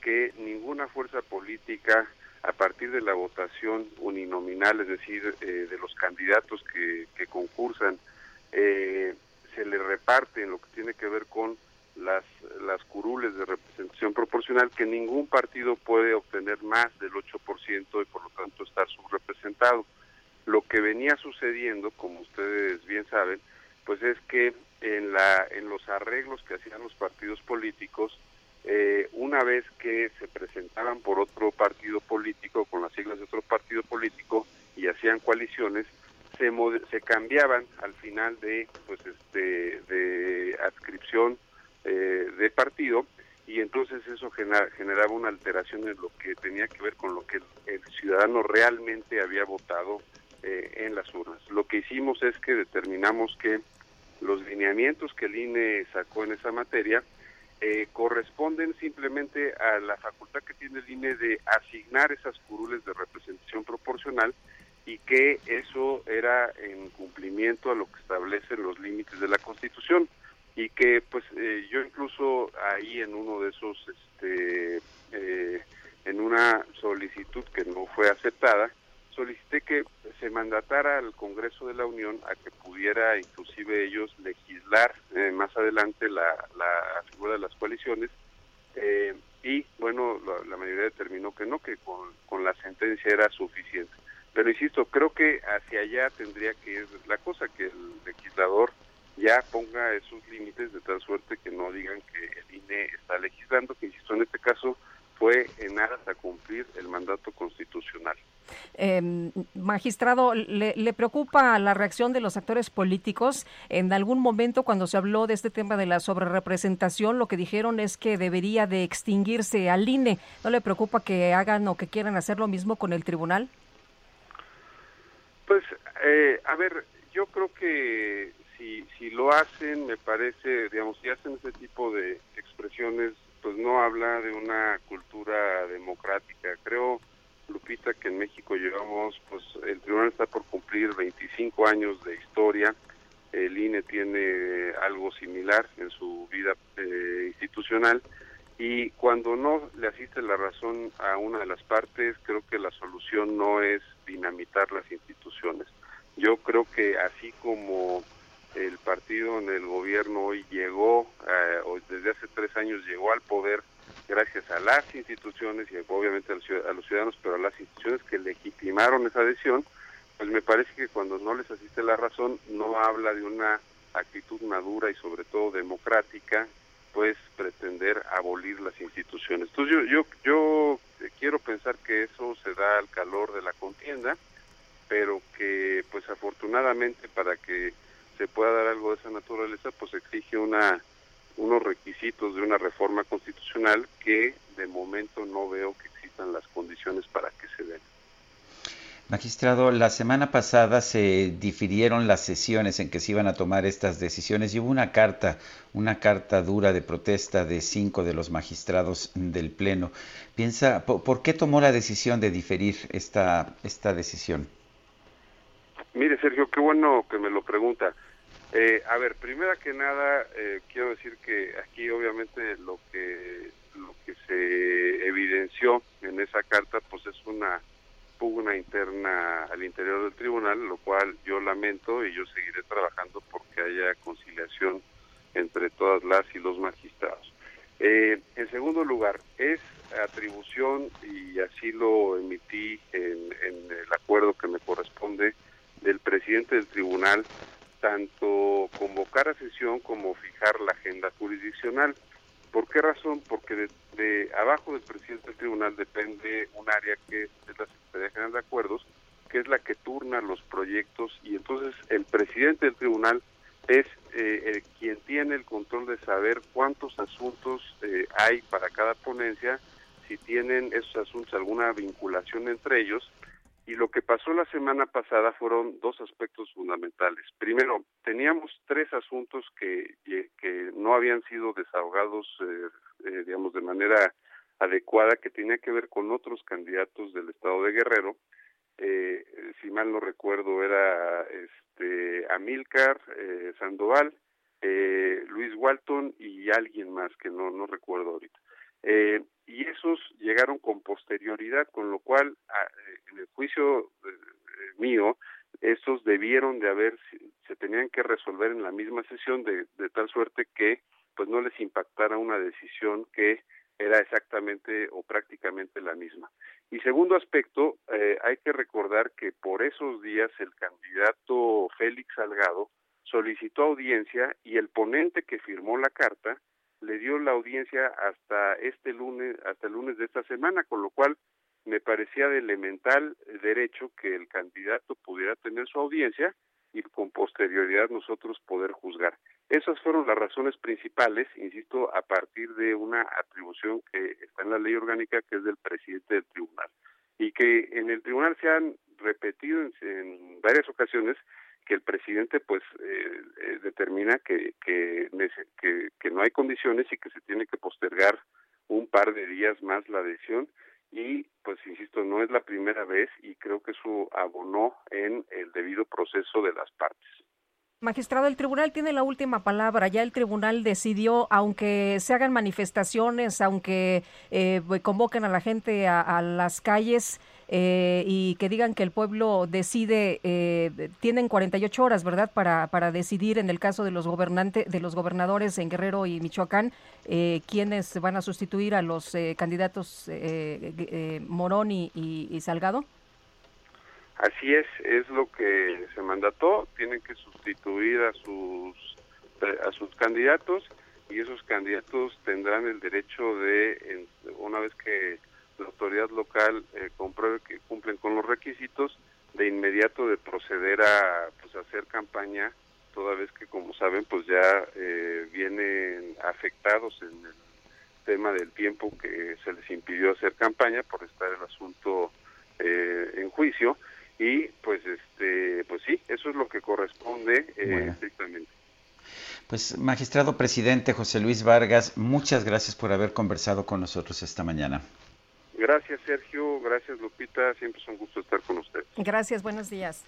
que ninguna fuerza política, a partir de la votación uninominal, es decir, eh, de los candidatos que, que concursan, eh, se le reparte en lo que tiene que ver con las, las curules de representación proporcional, que ningún partido puede obtener más del 8% y por lo tanto estar subrepresentado. Lo que venía sucediendo, como ustedes bien saben, pues es que en, la, en los arreglos que hacían los partidos políticos, eh, una vez que se presentaban por otro partido político, con las siglas de otro partido político, y hacían coaliciones, se, se cambiaban al final de, pues este, de adscripción eh, de partido, y entonces eso generaba una alteración en lo que tenía que ver con lo que el ciudadano realmente había votado eh, en las urnas. Lo que hicimos es que determinamos que los lineamientos que el INE sacó en esa materia eh, corresponden simplemente a la facultad que tiene el INE de asignar esas curules de representación proporcional y que eso era en cumplimiento a lo que establecen los límites de la Constitución y que pues eh, yo incluso ahí en uno de esos este en una solicitud que no fue aceptada solicité que se mandatara al Congreso de la Unión a que pudiera inclusive ellos legislar eh, más adelante la, la, figura de las coaliciones eh, y bueno, la, mayoría determinó que no, que con, con la sentencia era suficiente. Pero insisto, creo que hacia allá tendría que ir la cosa, que el legislador ya ponga esos límites de tal suerte que no digan que el INE está legislando, que insisto, en este caso fue en aras a cumplir el mandato constitucional. Em, magistrado, ¿le, ¿le, preocupa la reacción de los actores políticos? En algún momento cuando se habló de este tema de la sobrerepresentación, lo que dijeron es que debería de extinguirse al INE. ¿No le preocupa que hagan o que quieran hacer lo mismo con el tribunal? Pues, eh, a ver, yo creo que si, si lo hacen, me parece, digamos, si hacen ese tipo de expresiones, pues no habla de una cultura democrática. Creo, Lupita, que en México llevamos, pues el tribunal está por cumplir 25 años de historia. El INE tiene algo similar en su vida eh, institucional y cuando no le asiste la razón a una de las partes, creo que la solución no es dinamitar las instituciones. Yo creo que así como el partido en el gobierno hoy llegó, eh, desde hace tres años llegó al poder gracias a las instituciones y obviamente a los ciudadanos, pero a las instituciones que legitimaron esa adhesión, pues me parece que cuando no les asiste la razón no habla de una actitud madura y sobre todo democrática, pues pretender abolir las instituciones. Entonces yo, yo, yo quiero pensar que eso se da al calor de la contienda, pero que pues afortunadamente para que se pueda dar algo de esa naturaleza, pues exige una unos requisitos de una reforma constitucional que de momento no veo que existan las condiciones para que se den. Magistrado, la semana pasada se difirieron las sesiones en que se iban a tomar estas decisiones y hubo una carta, una carta dura de protesta de cinco de los magistrados del Pleno. Piensa, ¿por, qué tomó la decisión de diferir esta, esta decisión? Mire, Sergio, qué bueno que me lo pregunta. Eh, a ver, primera que nada, eh, quiero decir que aquí obviamente lo que, lo que se evidenció en esa carta, pues es una pugna interna al interior del tribunal, lo cual yo lamento y yo seguiré trabajando porque haya conciliación entre todas las y los magistrados. Eh, en segundo lugar, es atribución, y así lo emití en, en el acuerdo que me corresponde, del presidente del tribunal, tanto convocar a sesión como fijar la agenda jurisdiccional. ¿Por qué razón? Porque de, abajo del presidente del tribunal depende un área que es la Secretaría General de Acuerdos, que es la que turna los proyectos y entonces el presidente del tribunal es eh, quien tiene el control de saber cuántos asuntos eh, hay para cada ponencia, si tienen esos asuntos alguna vinculación entre ellos y lo que pasó la semana pasada fueron dos aspectos fundamentales. Primero, teníamos tres asuntos que, que no habían sido desahogados, eh, eh, digamos, de manera adecuada, que tenía que ver con otros candidatos del estado de Guerrero. Eh, si mal no recuerdo, era este Amílcar Sandoval, Luis Walton y alguien más que no, no recuerdo ahorita. Eh, y esos llegaron con posterioridad, con lo cual, eh, en el juicio eh, mío, estos debieron de haber, se tenían que resolver en la misma sesión de, de tal suerte que pues no les impactara una decisión que era exactamente o prácticamente la misma. Y segundo aspecto, hay que recordar que por esos días el candidato Félix Salgado solicitó audiencia y el ponente que firmó la carta le dio la audiencia hasta este lunes, hasta el lunes de esta semana, con lo cual me parecía de elemental derecho que el candidato pudiera tener su audiencia y con posterioridad nosotros poder juzgar. Esas fueron las razones principales, insisto, a partir de una atribución que está en la ley orgánica que es del presidente del tribunal y que en el tribunal se han repetido en varias ocasiones que el presidente pues eh, eh, determina que, que, que, no hay condiciones y que se tiene que postergar un par de días más la decisión y pues insisto no es la primera vez y creo que eso abonó en el debido proceso de las partes. Magistrado, el tribunal tiene la última palabra. Ya el tribunal decidió, aunque se hagan manifestaciones, aunque eh, convoquen a la gente a las calles, eh, y que digan que el pueblo decide, eh, tienen 48 horas, ¿verdad?, para, para decidir en el caso de los gobernantes, de los gobernadores en Guerrero y Michoacán, eh, quiénes van a sustituir a los eh, candidatos Morón y, y, Salgado. Así es, es lo que se mandató, tienen que sustituir a sus a sus candidatos y esos candidatos tendrán el derecho de, una vez que la autoridad local eh, compruebe que cumplen con los requisitos, de inmediato de proceder a pues, hacer campaña, toda vez que, como saben, pues ya eh, vienen afectados en el tema del tiempo que se les impidió hacer campaña por estar el asunto eh, en juicio y pues este pues sí eso es lo que corresponde eh, estrictamente. Pues magistrado presidente José Luis Vargas muchas gracias por haber conversado con nosotros esta mañana. Gracias Sergio. Gracias Lupita. Siempre es un gusto estar con usted. Gracias buenos días.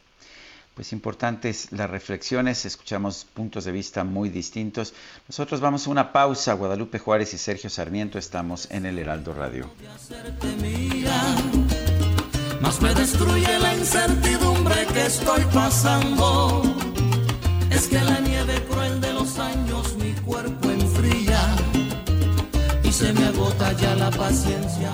Pues importantes las reflexiones, escuchamos puntos de vista muy distintos. Nosotros vamos a una pausa, Guadalupe Juárez y Sergio Sarmiento estamos en el Heraldo Radio. Más me destruye la incertidumbre que estoy pasando. Es que la nieve cruel de los años mi cuerpo enfría y se me agota ya la paciencia.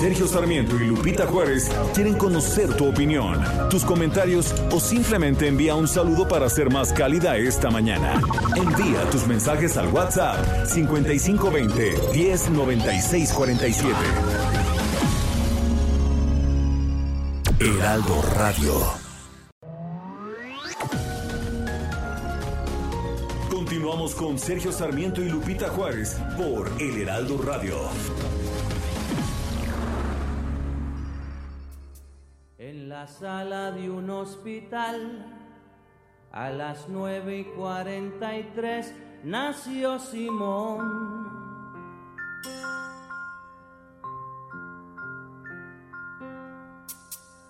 Sergio Sarmiento y Lupita Juárez quieren conocer tu opinión, tus comentarios o simplemente envía un saludo para ser más cálida esta mañana. Envía tus mensajes al WhatsApp 5520 109647. Heraldo Radio. Continuamos con Sergio Sarmiento y Lupita Juárez por El Heraldo Radio. la sala de un hospital. A las nueve y cuarenta y tres nació Simón.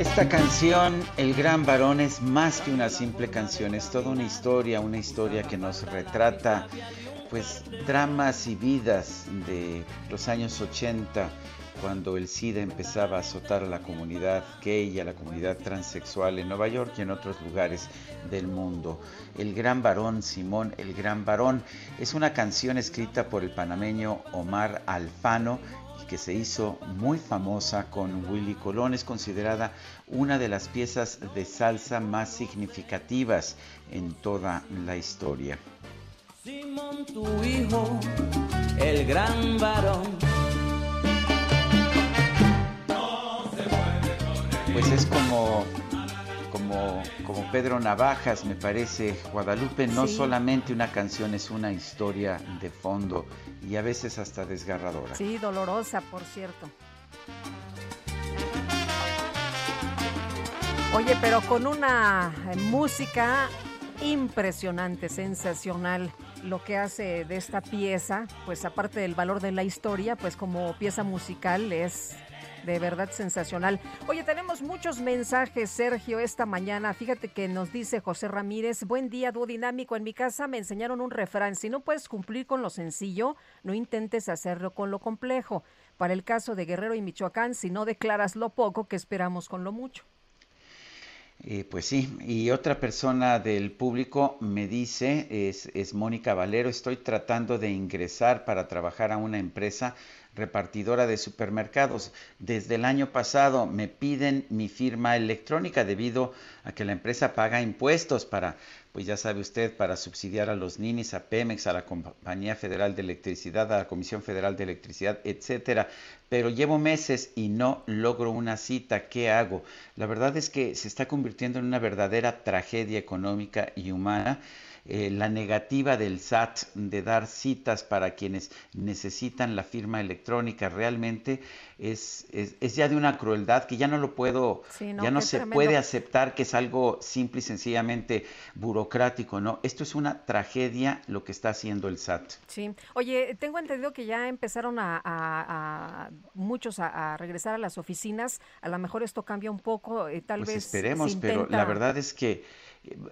Esta canción, El Gran Varón, es más que una simple canción, es toda una historia, una historia que nos retrata pues dramas y vidas de los años 80 cuando el SIDA empezaba a azotar a la comunidad gay y a la comunidad transexual en Nueva York y en otros lugares del mundo. El gran varón, Simón, el gran varón, es una canción escrita por el panameño Omar Alfano que se hizo muy famosa con Willy Colón. Es considerada una de las piezas de salsa más significativas en toda la historia. Simón, tu hijo, el gran varón pues es como, como, como Pedro Navajas, me parece. Guadalupe no solamente una canción, es una historia de fondo y a veces hasta desgarradora. Sí, dolorosa, por cierto. Oye, pero con una música impresionante, sensacional lo que hace de esta pieza, pues aparte del valor de la historia, pues como pieza musical es de verdad sensacional. Oye, tenemos muchos mensajes, Sergio, esta mañana. Fíjate que nos dice José Ramírez, buen día, dúo dinámico. En mi casa me enseñaron un refrán, si no puedes cumplir con lo sencillo, no intentes hacerlo con lo complejo. Para el caso de Guerrero y Michoacán, si no declaras lo poco, que esperamos con lo mucho? Eh, pues sí, y otra persona del público me dice, es, es Mónica Valero, estoy tratando de ingresar para trabajar a una empresa repartidora de supermercados. Desde el año pasado me piden mi firma electrónica debido a que la empresa paga impuestos para pues ya sabe usted, para subsidiar a los ninis, a Pemex, a la Compañía Federal de Electricidad, a la Comisión Federal de Electricidad, etcétera. Pero llevo meses y no logro una cita. ¿Qué hago? La verdad es que se está convirtiendo en una verdadera tragedia económica y humana eh, la negativa del SAT de dar citas para quienes necesitan la firma electrónica realmente es, es, ya de una crueldad que ya no lo puedo, ya no se puede aceptar que es algo simple y sencillamente burocrático, ¿no? Esto es una tragedia lo que está haciendo el SAT. Sí, oye, tengo entendido que ya empezaron a, muchos a, regresar a las oficinas, a lo mejor esto cambia un poco, eh, tal pues vez. Esperemos, pero la verdad es que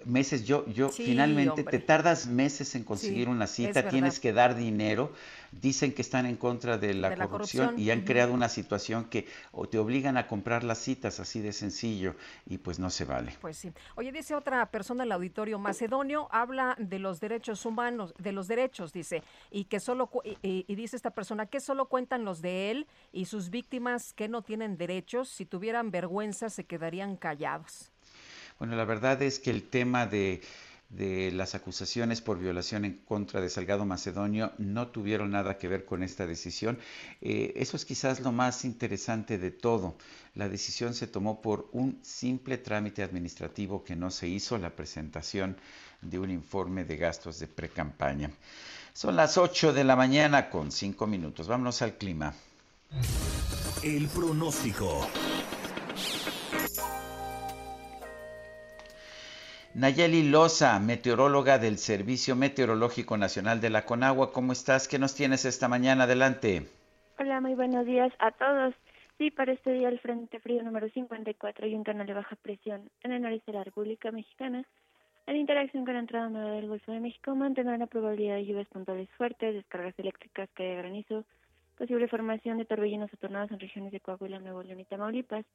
meses, yo, yo finalmente te tardas meses en conseguir una cita, tienes que dar dinero, dicen que están en contra de la, corrupción, y han creado una situación que o te obligan a comprar las citas así de sencillo y pues no se vale. Pues sí. Oye, dice otra persona en el auditorio macedonio, habla de los derechos humanos, de los derechos, dice, y que solo, y, y dice esta persona que solo cuentan los de él y sus víctimas que no tienen derechos, si tuvieran vergüenza se quedarían callados. Bueno, la verdad es que el tema de, las acusaciones por violación en contra de Salgado Macedonio no tuvieron nada que ver con esta decisión. Eh, eso es quizás lo más interesante de todo. La decisión se tomó por un simple trámite administrativo que no se hizo, la presentación de un informe de gastos de precampaña. Son las 8 de la mañana con 5 minutos. Vámonos al clima. El pronóstico. Nayeli Loza, meteoróloga del Servicio Meteorológico Nacional de la Conagua, ¿cómo estás? ¿Qué nos tienes esta mañana? Adelante. Hola, muy buenos días a todos. Sí, para este día el Frente Frío número 54 y un canal de baja presión en el noreste de la República Mexicana, en interacción con la entrada nueva del Golfo de México, mantendrán la probabilidad de lluvias puntuales fuertes, descargas eléctricas, caída de granizo, posible formación de torbellinos o tornados en regiones de Coahuila, Nuevo León y Tamaulipas,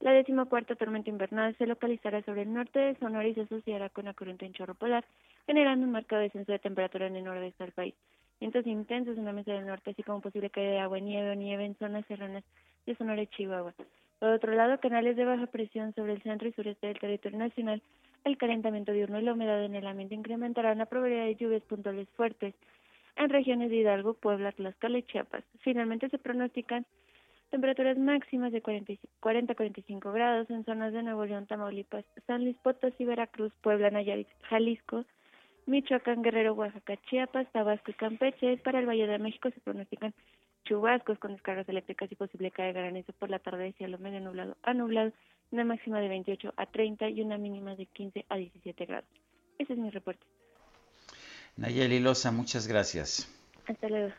la decimocuarta tormenta invernal se localizará sobre el norte de Sonora y se asociará con la corriente en chorro polar, generando un marcado descenso de temperatura en el nordeste del país. Vientos intensos en la mesa del norte, así como posible caída de agua, nieve o nieve en zonas serranas de Sonora y Chihuahua. Por otro lado, canales de baja presión sobre el centro y sureste del territorio nacional, el calentamiento diurno y la humedad en el ambiente incrementarán la probabilidad de lluvias puntuales fuertes en regiones de Hidalgo, Puebla, Tlaxcala y Chiapas. Finalmente se pronostican Temperaturas máximas de 40 a 45 grados en zonas de Nuevo León, Tamaulipas, San Luis Potosí, Veracruz, Puebla, Nayarit, Jalisco, Michoacán, Guerrero, Oaxaca, Chiapas, Tabasco y Campeche. Para el Valle de México se pronostican chubascos con descargas eléctricas y posible caída de granizo por la tarde de cielo medio nublado a nublado, una máxima de 28 a 30 y una mínima de 15 a 17 grados. Ese es mi reporte. Nayeli Loza, muchas gracias. Hasta luego.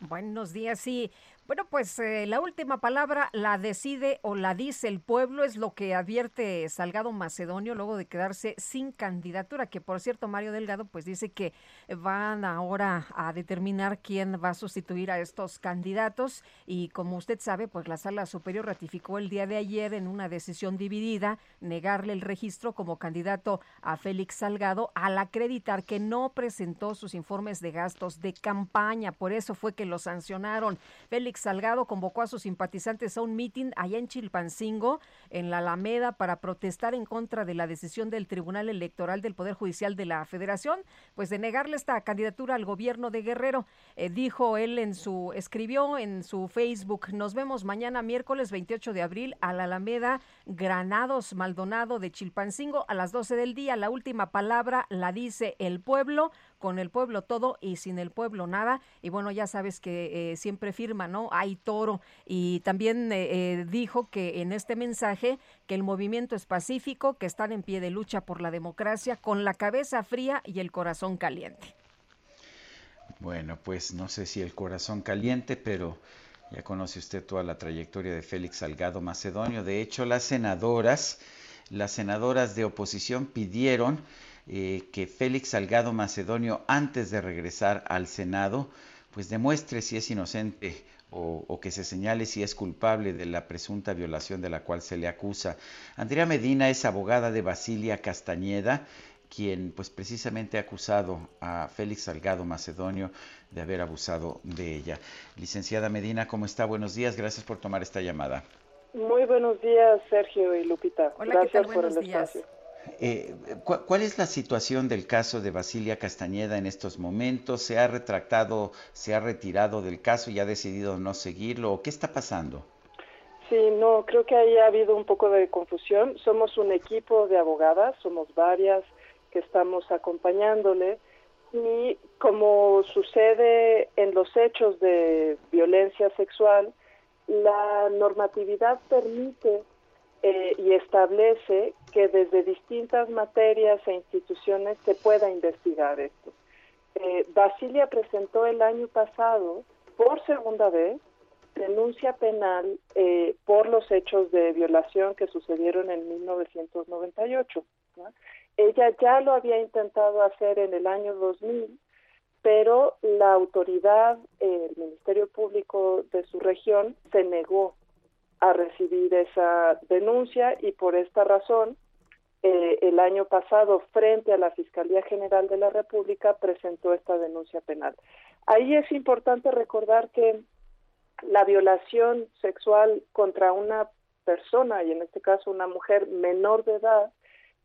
Buenos días, sí. Bueno, pues eh, la última palabra la decide o la dice el pueblo, es lo que advierte Salgado Macedonio luego de quedarse sin candidatura, que por cierto Mario Delgado pues dice que van ahora a determinar quién va a sustituir a estos candidatos y como usted sabe pues la Sala Superior ratificó el día de ayer en una decisión dividida negarle el registro como candidato a Félix Salgado al acreditar que no presentó sus informes de gastos de campaña, por eso fue que lo sancionaron. Félix Salgado convocó a sus simpatizantes a un mitin allá en Chilpancingo, en la Alameda, para protestar en contra de la decisión del Tribunal Electoral del Poder Judicial de la Federación, pues de negarle esta candidatura al gobierno de Guerrero. Eh, dijo él en su, escribió en su Facebook, nos vemos mañana miércoles 28 de abril a la Alameda Granados Maldonado de Chilpancingo a las 12 del día. La última palabra la dice el pueblo, con el pueblo todo y sin el pueblo nada. Y bueno, ya sabes que eh, siempre firma, ¿no? Hay toro. Y también eh, eh, dijo que en este mensaje que el movimiento es pacífico, que están en pie de lucha por la democracia, con la cabeza fría y el corazón caliente. Bueno, pues no sé si el corazón caliente, pero ya conoce usted toda la trayectoria de Félix Salgado Macedonio. De hecho, las senadoras, las senadoras de oposición pidieron eh, que Félix Salgado Macedonio, antes de regresar al Senado, pues demuestre si es inocente o, que se señale si es culpable de la presunta violación de la cual se le acusa. Andrea Medina es abogada de Basilia Castañeda, quien pues precisamente ha acusado a Félix Salgado Macedonio de haber abusado de ella. Licenciada Medina, ¿cómo está? Buenos días, gracias por tomar esta llamada. Muy buenos días, Sergio y Lupita. gracias por el espacio. Eh, ¿Cuál es la situación del caso de Basilia Castañeda en estos momentos? ¿Se ha retractado, se ha retirado del caso y ha decidido no seguirlo? ¿Qué está pasando? Sí, no, creo que ahí ha habido un poco de confusión. Somos un equipo de abogadas, somos varias que estamos acompañándole y como sucede en los hechos de violencia sexual, la normatividad permite eh, y establece que desde distintas materias e instituciones se pueda investigar esto. Eh, Basilia presentó el año pasado, por segunda vez, denuncia penal eh, por los hechos de violación que sucedieron en 1998. Ella ya lo había intentado hacer en el año 2000, pero la autoridad, el Ministerio Público de su región, se negó a recibir esa denuncia y por esta razón eh, el año pasado frente a la Fiscalía General de la República presentó esta denuncia penal. Ahí es importante recordar que la violación sexual contra una persona, y en este caso una mujer menor de edad,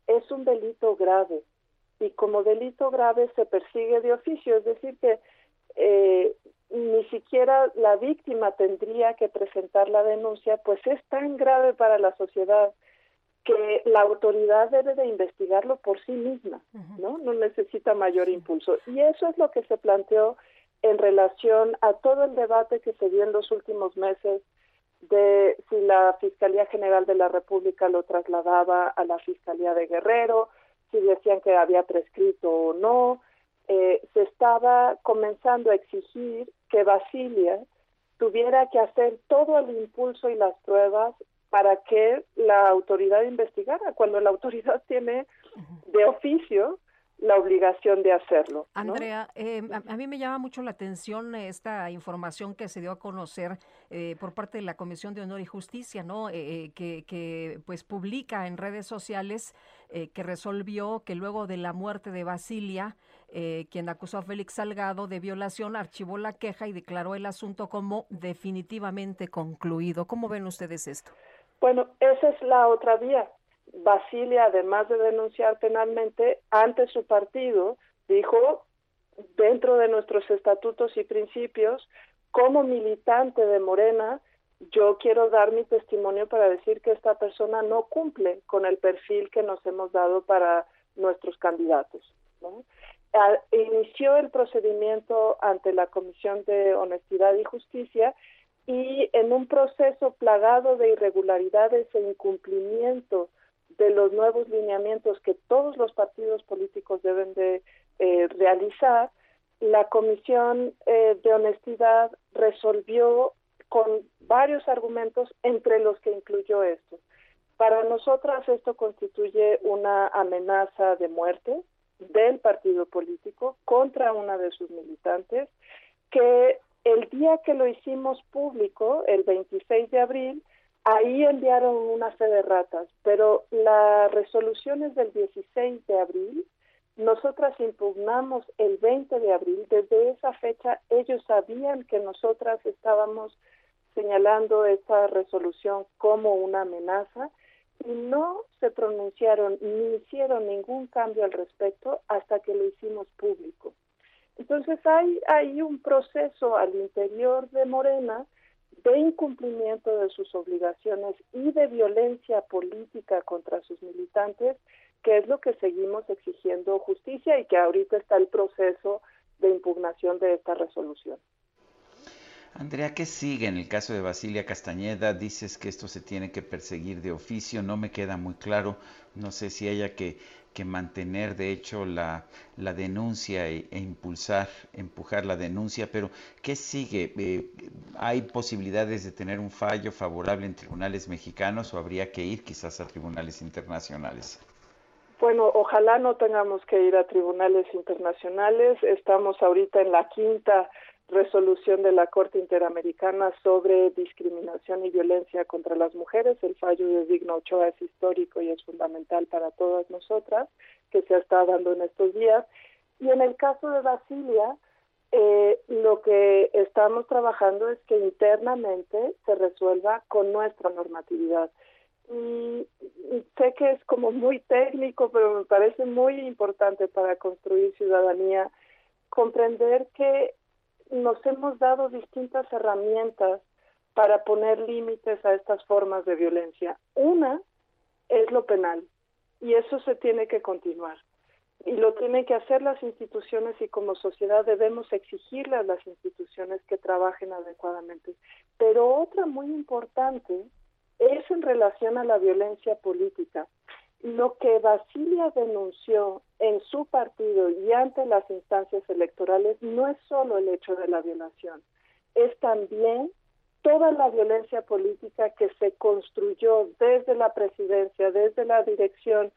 es un delito grave y como delito grave se persigue de oficio, es decir, que eh, ni siquiera la víctima tendría que presentar la denuncia, pues es tan grave para la sociedad que la autoridad debe de investigarlo por sí misma, ¿no? No necesita mayor impulso. Y eso es lo que se planteó en relación a todo el debate que se dio en los últimos meses de si la Fiscalía General de la República lo trasladaba a la Fiscalía de Guerrero, si decían que había prescrito o no, eh, se estaba comenzando a exigir que Basilia tuviera que hacer todo el impulso y las pruebas para que la autoridad investigara, cuando la autoridad tiene de oficio la obligación de hacerlo. Andrea, eh, a, mí me llama mucho la atención esta información que se dio a conocer eh, por parte de la Comisión de Honor y Justicia, ¿no? Eh, que, que, pues publica en redes sociales que resolvió que luego de la muerte de Basilia, quien acusó a Félix Salgado de violación, archivó la queja y declaró el asunto como definitivamente concluido. ¿Cómo ven ustedes esto? Bueno, esa es la otra vía. Basilia, además de denunciar penalmente ante su partido, dijo, dentro de nuestros estatutos y principios, como militante de Morena, yo quiero dar mi testimonio para decir que esta persona no cumple con el perfil que nos hemos dado para nuestros candidatos. Inició el procedimiento ante la Comisión de Honestidad y Justicia y en un proceso plagado de irregularidades e incumplimiento de los nuevos lineamientos que todos los partidos políticos deben de eh, realizar, la Comisión eh, de Honestidad resolvió con varios argumentos, entre los que incluyó esto. Para nosotras esto constituye una amenaza de muerte del partido político contra una de sus militantes, que el día que lo hicimos público, el 26 de abril, Ahí enviaron una fe de ratas, pero las resoluciones del 16 de abril, nosotras impugnamos el 20 de abril. Desde esa fecha ellos sabían que nosotras estábamos señalando esta resolución como una amenaza y no se pronunciaron ni hicieron ningún cambio al respecto hasta que lo hicimos público. Entonces hay, hay un proceso al interior de Morena de incumplimiento de sus obligaciones y de violencia política contra sus militantes, que es lo que seguimos exigiendo justicia y que ahorita está el proceso de impugnación de esta resolución. Andrea, ¿qué sigue en el caso de Basilia Castañeda? Dices que esto se tiene que perseguir de oficio, no me queda muy claro, no sé si haya que que mantener, de hecho, la, la denuncia e, e, impulsar, empujar la denuncia, pero ¿qué sigue? Eh, ¿Hay posibilidades de tener un fallo favorable en tribunales mexicanos o habría que ir quizás a tribunales internacionales? Bueno, ojalá no tengamos que ir a tribunales internacionales. Estamos ahorita en la quinta resolución de la Corte Interamericana sobre discriminación y violencia contra las mujeres. El fallo de Digno Ochoa es histórico y es fundamental para todas nosotras, que se está dando en estos días. Y en el caso de Basilia, eh, lo que estamos trabajando es que internamente se resuelva con nuestra normatividad. Y, sé que es como muy técnico, pero me parece muy importante para construir ciudadanía comprender que nos hemos dado distintas herramientas para poner límites a estas formas de violencia. Una es lo penal y eso se tiene que continuar y lo tienen que hacer las instituciones y como sociedad debemos exigirle a las instituciones que trabajen adecuadamente. Pero otra muy importante es en relación a la violencia política. Lo que Basilia denunció en su partido y ante las instancias electorales no es solo el hecho de la violación, es también toda la violencia política que se construyó desde la presidencia, desde la dirección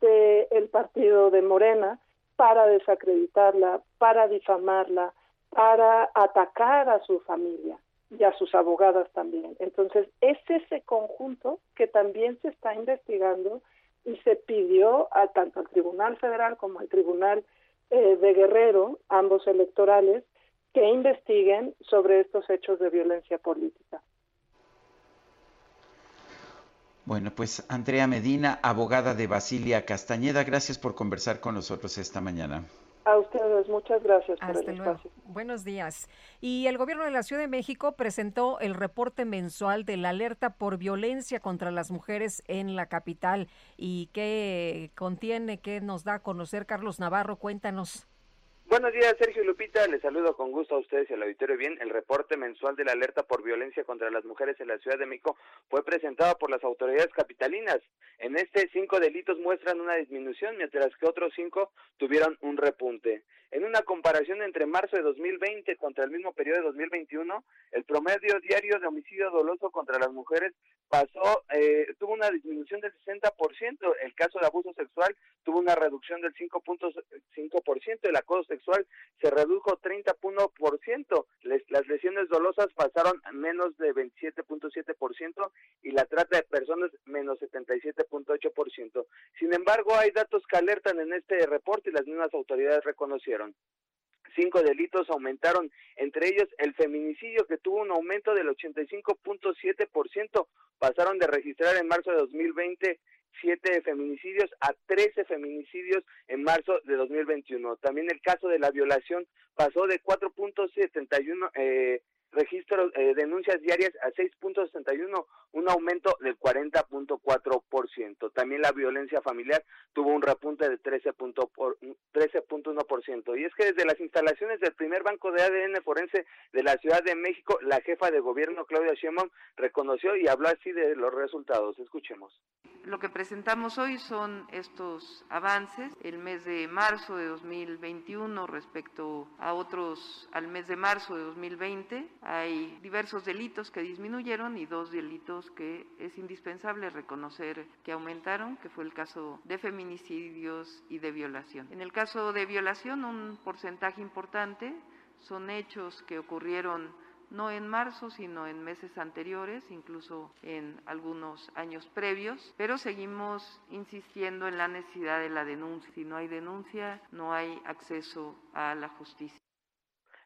del partido de Morena para desacreditarla, para difamarla, para atacar a su familia y a sus abogadas también. Entonces, es ese conjunto que también se está investigando y se pidió a tanto al Tribunal Federal como al Tribunal eh, de Guerrero, ambos electorales, que investiguen sobre estos hechos de violencia política. Bueno, pues Andrea Medina, abogada de Basilia Castañeda, gracias por conversar con nosotros esta mañana. A ustedes, muchas gracias por el espacio. Buenos días. Y el gobierno de la Ciudad de México presentó el reporte mensual de la alerta por violencia contra las mujeres en la capital. ¿Y qué contiene, qué nos da a conocer Carlos Navarro? Cuéntanos. Buenos días, Sergio Lupita. Les saludo con gusto a ustedes y al auditorio. Bien, el reporte mensual de la alerta por violencia contra las mujeres en la Ciudad de México fue presentado por las autoridades capitalinas. En este, cinco delitos muestran una disminución, mientras que otros cinco tuvieron un repunte. En una comparación entre marzo de 2020 contra el mismo periodo de 2021, el promedio diario de homicidio doloso contra las mujeres pasó, eh, tuvo una disminución del 60%. El caso de abuso sexual tuvo una reducción del 5.5%. El acoso sexual se redujo 30.1%. las lesiones dolosas pasaron menos de 27.7% y la trata de personas menos 77.8%. Sin embargo, hay datos que alertan en este reporte y las mismas autoridades reconocieron Cinco delitos aumentaron, entre ellos el feminicidio que tuvo un aumento del 85.7%, pasaron de registrar en marzo de 2020 siete feminicidios a 13 feminicidios en marzo de 2021. También el caso de la violación pasó de 4.71 eh, registros, eh, denuncias diarias a 6.61, un aumento del 40.4%. También la violencia familiar tuvo un repunte de 13.1%. Y es que desde las instalaciones del primer banco de ADN forense de la Ciudad de México, la jefa de gobierno, Claudia Sheinbaum, reconoció y habló así de los resultados. Escuchemos. Lo que presentamos hoy son estos avances. El mes de marzo de 2021 respecto a otros al mes de marzo de 2020 hay diversos delitos que disminuyeron y dos delitos que es indispensable reconocer que aumentaron, que fue el caso de feminicidios y de violación. En el caso de violación, un porcentaje importante son hechos que ocurrieron no en marzo, sino en meses anteriores, incluso en algunos años previos, pero seguimos insistiendo en la necesidad de la denuncia. Si no hay denuncia, no hay acceso a la justicia.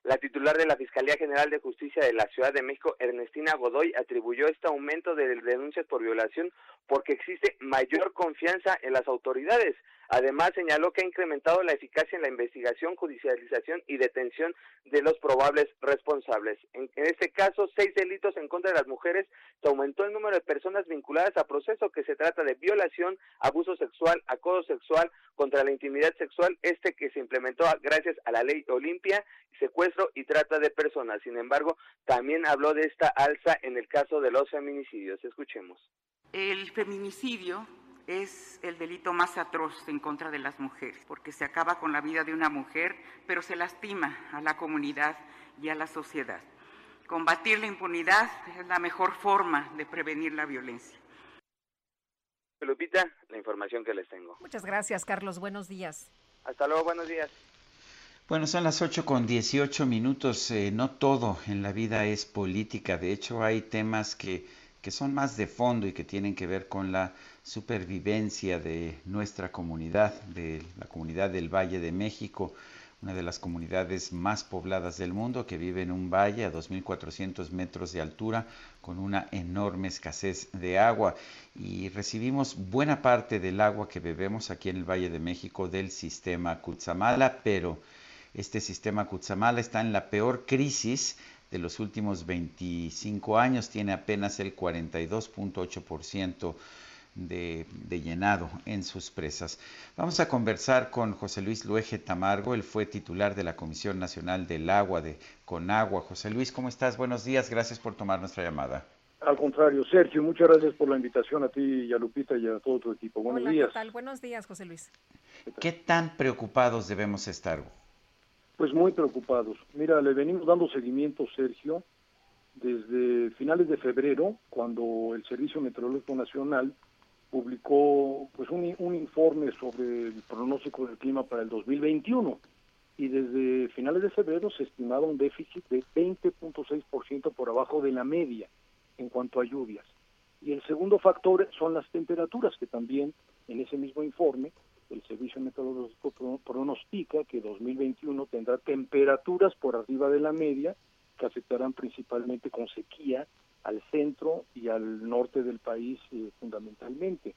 La titular de la Fiscalía General de Justicia de la Ciudad de México, Ernestina Godoy, atribuyó este aumento de denuncias por violación porque existe mayor confianza en las autoridades. Además, señaló que ha incrementado la eficacia en la investigación, judicialización y detención de los probables responsables. En, este caso, seis delitos en contra de las mujeres, se aumentó el número de personas vinculadas a proceso que se trata de violación, abuso sexual, acoso sexual, contra la intimidad sexual, este que se implementó gracias a la ley Olimpia, secuestro y trata de personas. Sin embargo, también habló de esta alza en el caso de los feminicidios. Escuchemos. El feminicidio es el delito más atroz en contra de las mujeres, porque se acaba con la vida de una mujer, pero se lastima a la comunidad y a la sociedad. Combatir la impunidad es la mejor forma de prevenir la violencia. Lupita, la información que les tengo. Muchas gracias, Carlos. Buenos días. Hasta luego, buenos días. Bueno, son las 8 con 18 minutos. Eh, no todo en la vida es política. De hecho, hay temas que, que son más de fondo y que tienen que ver con la supervivencia de nuestra comunidad, de la comunidad del Valle de México. una de las comunidades más pobladas del mundo que vive en un valle a 2.400 metros de altura con una enorme escasez de agua y recibimos buena parte del agua que bebemos aquí en el Valle de México del sistema Cutzamala, pero este sistema Cutzamala está en la peor crisis de los últimos 25 años, tiene apenas el 42.8% de, de, llenado en sus presas. Vamos a conversar con José Luis Luege Tamargo, él fue titular de la Comisión Nacional del Agua de Conagua. José Luis, ¿cómo estás? Buenos días, gracias por tomar nuestra llamada. Al contrario, Sergio, muchas gracias por la invitación a ti y a Lupita y a todo tu equipo. Buenos Hola, días. ¿qué tal? Buenos días, José Luis. ¿Qué tan preocupados debemos estar? Pues muy preocupados. Mira, le venimos dando seguimiento, Sergio, desde finales de febrero, cuando el Servicio Meteorológico Nacional publicó pues un, un, informe sobre el pronóstico del clima para el 2021 y desde finales de febrero se estimaba un déficit de 20.6% por abajo de la media en cuanto a lluvias. Y el segundo factor son las temperaturas, que también en ese mismo informe el Servicio Meteorológico pronostica que 2021 tendrá temperaturas por arriba de la media que afectarán principalmente con sequía al centro y al norte del país eh, fundamentalmente.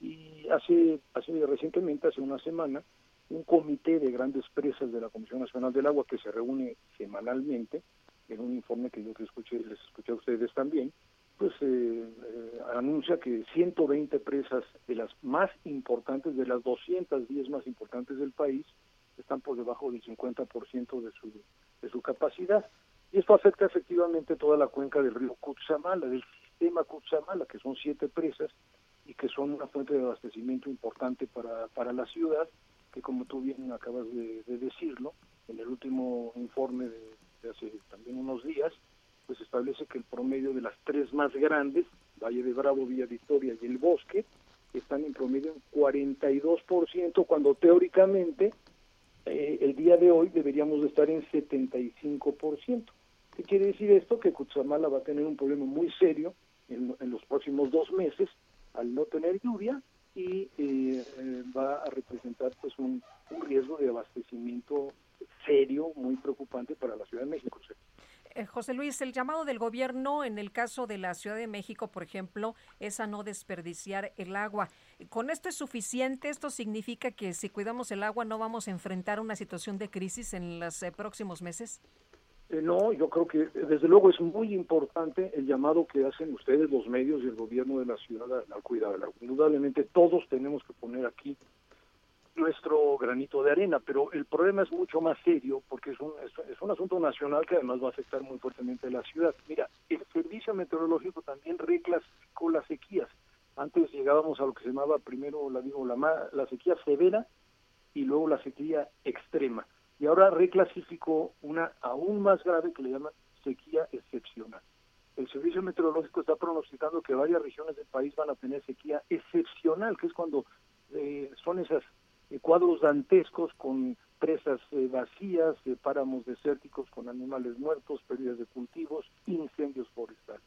Y hace, hace recientemente, hace una semana, un comité de grandes presas de la Comisión Nacional del Agua que se reúne semanalmente, en un informe que yo les escuché, les escuché a ustedes también, pues eh, eh, anuncia que 120 presas de las más importantes, de las 210 más importantes del país, están por debajo del 50% de su, de su capacidad. Y esto afecta efectivamente toda la cuenca del río Cutzamala, del sistema Cutzamala, que son siete presas y que son una fuente de abastecimiento importante para, para la ciudad, que como tú bien acabas de, de decirlo, en el último informe de, de hace también unos días, pues establece que el promedio de las tres más grandes, Valle de Bravo, Villa Victoria y El Bosque, están en promedio en 42%, cuando teóricamente eh, el día de hoy deberíamos de estar en 75%. ¿Qué quiere decir esto? Que Cutzamala va a tener un problema muy serio en, en los próximos dos meses al no tener lluvia y eh, eh, va a representar pues un, un riesgo de abastecimiento serio, muy preocupante para la Ciudad de México. Eh, José Luis, el llamado del gobierno en el caso de la Ciudad de México, por ejemplo, es a no desperdiciar el agua. ¿Con esto es suficiente? ¿Esto significa que si cuidamos el agua no vamos a enfrentar una situación de crisis en los eh, próximos meses? Eh, no, yo creo que desde luego es muy importante el llamado que hacen ustedes, los medios y el gobierno de la ciudad al cuidado del agua. Indudablemente todos tenemos que poner aquí nuestro granito de arena, pero el problema es mucho más serio porque es un, es, un asunto nacional que además va a afectar muy fuertemente a la ciudad. Mira, el servicio meteorológico también reclasificó las sequías. Antes llegábamos a lo que se llamaba primero, la digo, la, la sequía severa y luego la sequía extrema. Y ahora reclasificó una aún más grave que le llaman sequía excepcional. El servicio meteorológico está pronosticando que varias regiones del país van a tener sequía excepcional, que es cuando eh, son esas cuadros dantescos con presas eh, vacías, eh, páramos desérticos con animales muertos, pérdidas de cultivos, incendios forestales.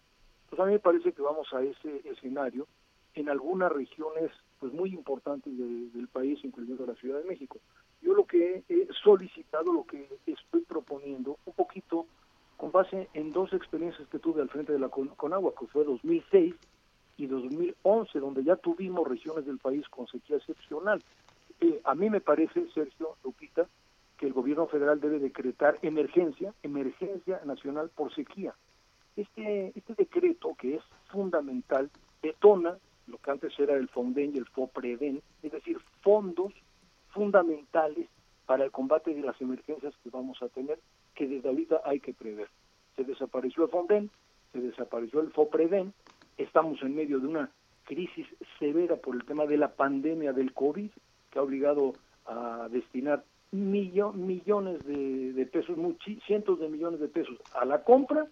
Pues a mí me parece que vamos a ese escenario en algunas regiones pues muy importantes de, del país, incluyendo la Ciudad de México. Yo lo que he solicitado, lo que estoy proponiendo, un poquito con base en dos experiencias que tuve al frente de la Conagua, que fue 2006 y 2011, donde ya tuvimos regiones del país con sequía excepcional. Eh, a mí me parece, Sergio Lupita, que el gobierno federal debe decretar emergencia, emergencia nacional por sequía. Este, este decreto, que es fundamental, detona lo que antes era el FONDEN y el FOPREDEN, es decir, fondos fundamentales para el combate de las emergencias que vamos a tener, que desde ahorita hay que prever. Se desapareció el FONDEN, se desapareció el FOPREDEN, estamos en medio de una crisis severa por el tema de la pandemia del COVID, que ha obligado a destinar millo, millones de, de pesos, muchi, cientos de millones de pesos a la compra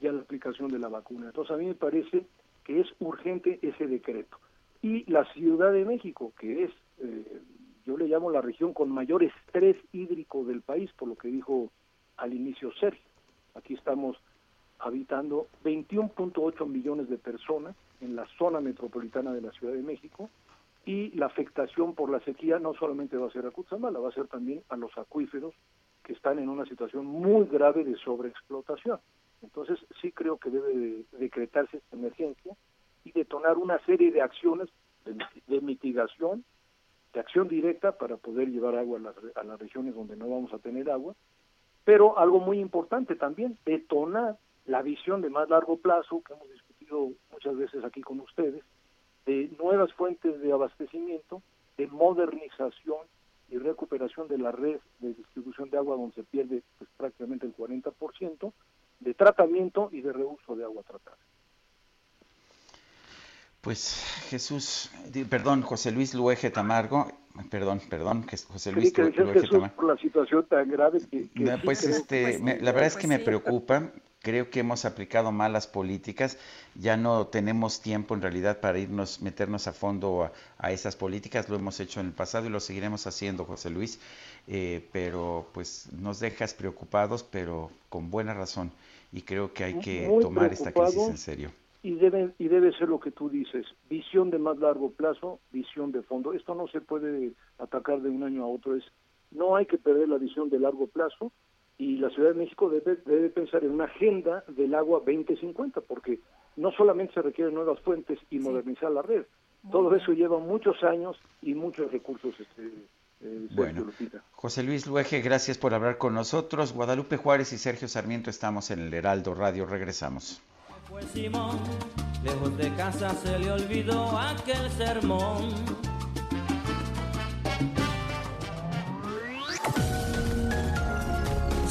y a la aplicación de la vacuna. Entonces a mí me parece que es urgente ese decreto. Y la Ciudad de México, que es, eh, yo le llamo la región con mayor estrés hídrico del país, por lo que dijo al inicio Sergio. Aquí estamos habitando 21.8 millones de personas en la zona metropolitana de la Ciudad de México y la afectación por la sequía no solamente va a ser a Cutzamala, va a ser también a los acuíferos que están en una situación muy grave de sobreexplotación. Entonces sí creo que debe decretarse esta emergencia y detonar una serie de acciones de, mitigación, de acción directa para poder llevar agua a las, a las regiones donde no vamos a tener agua, pero algo muy importante también, detonar la visión de más largo plazo que hemos discutido muchas veces aquí con ustedes, de nuevas fuentes de abastecimiento, de modernización y recuperación de la red de distribución de agua donde se pierde pues, prácticamente el 40%, de tratamiento y de reuso de agua tratada. Pues Jesús, perdón, José Luis Luege Tamargo, perdón, perdón, José Luis Luege Tamargo. Por la situación tan grave que, pues este, la verdad es que me preocupa, creo que hemos aplicado malas políticas, ya no tenemos tiempo en realidad para irnos, meternos a fondo a, esas políticas, lo hemos hecho en el pasado y lo seguiremos haciendo, José Luis, eh, pero pues nos dejas preocupados, pero con buena razón, y creo que hay que tomar esta crisis en serio. Y debe, y debe ser lo que tú dices, visión de más largo plazo, visión de fondo. Esto no se puede atacar de un año a otro, es no hay que perder la visión de largo plazo, y la Ciudad de México debe, debe pensar en una agenda del agua 2050, porque no solamente se requieren nuevas fuentes y modernizar la red, todo eso lleva muchos años y muchos recursos. Este, eh, bueno, José Luis Luege, gracias por hablar con nosotros. Guadalupe Juárez y Sergio Sarmiento estamos en el Heraldo Radio. Regresamos. lejos de casa se le olvidó aquel sermón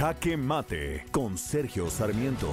Jaque Mate con Sergio Sarmiento.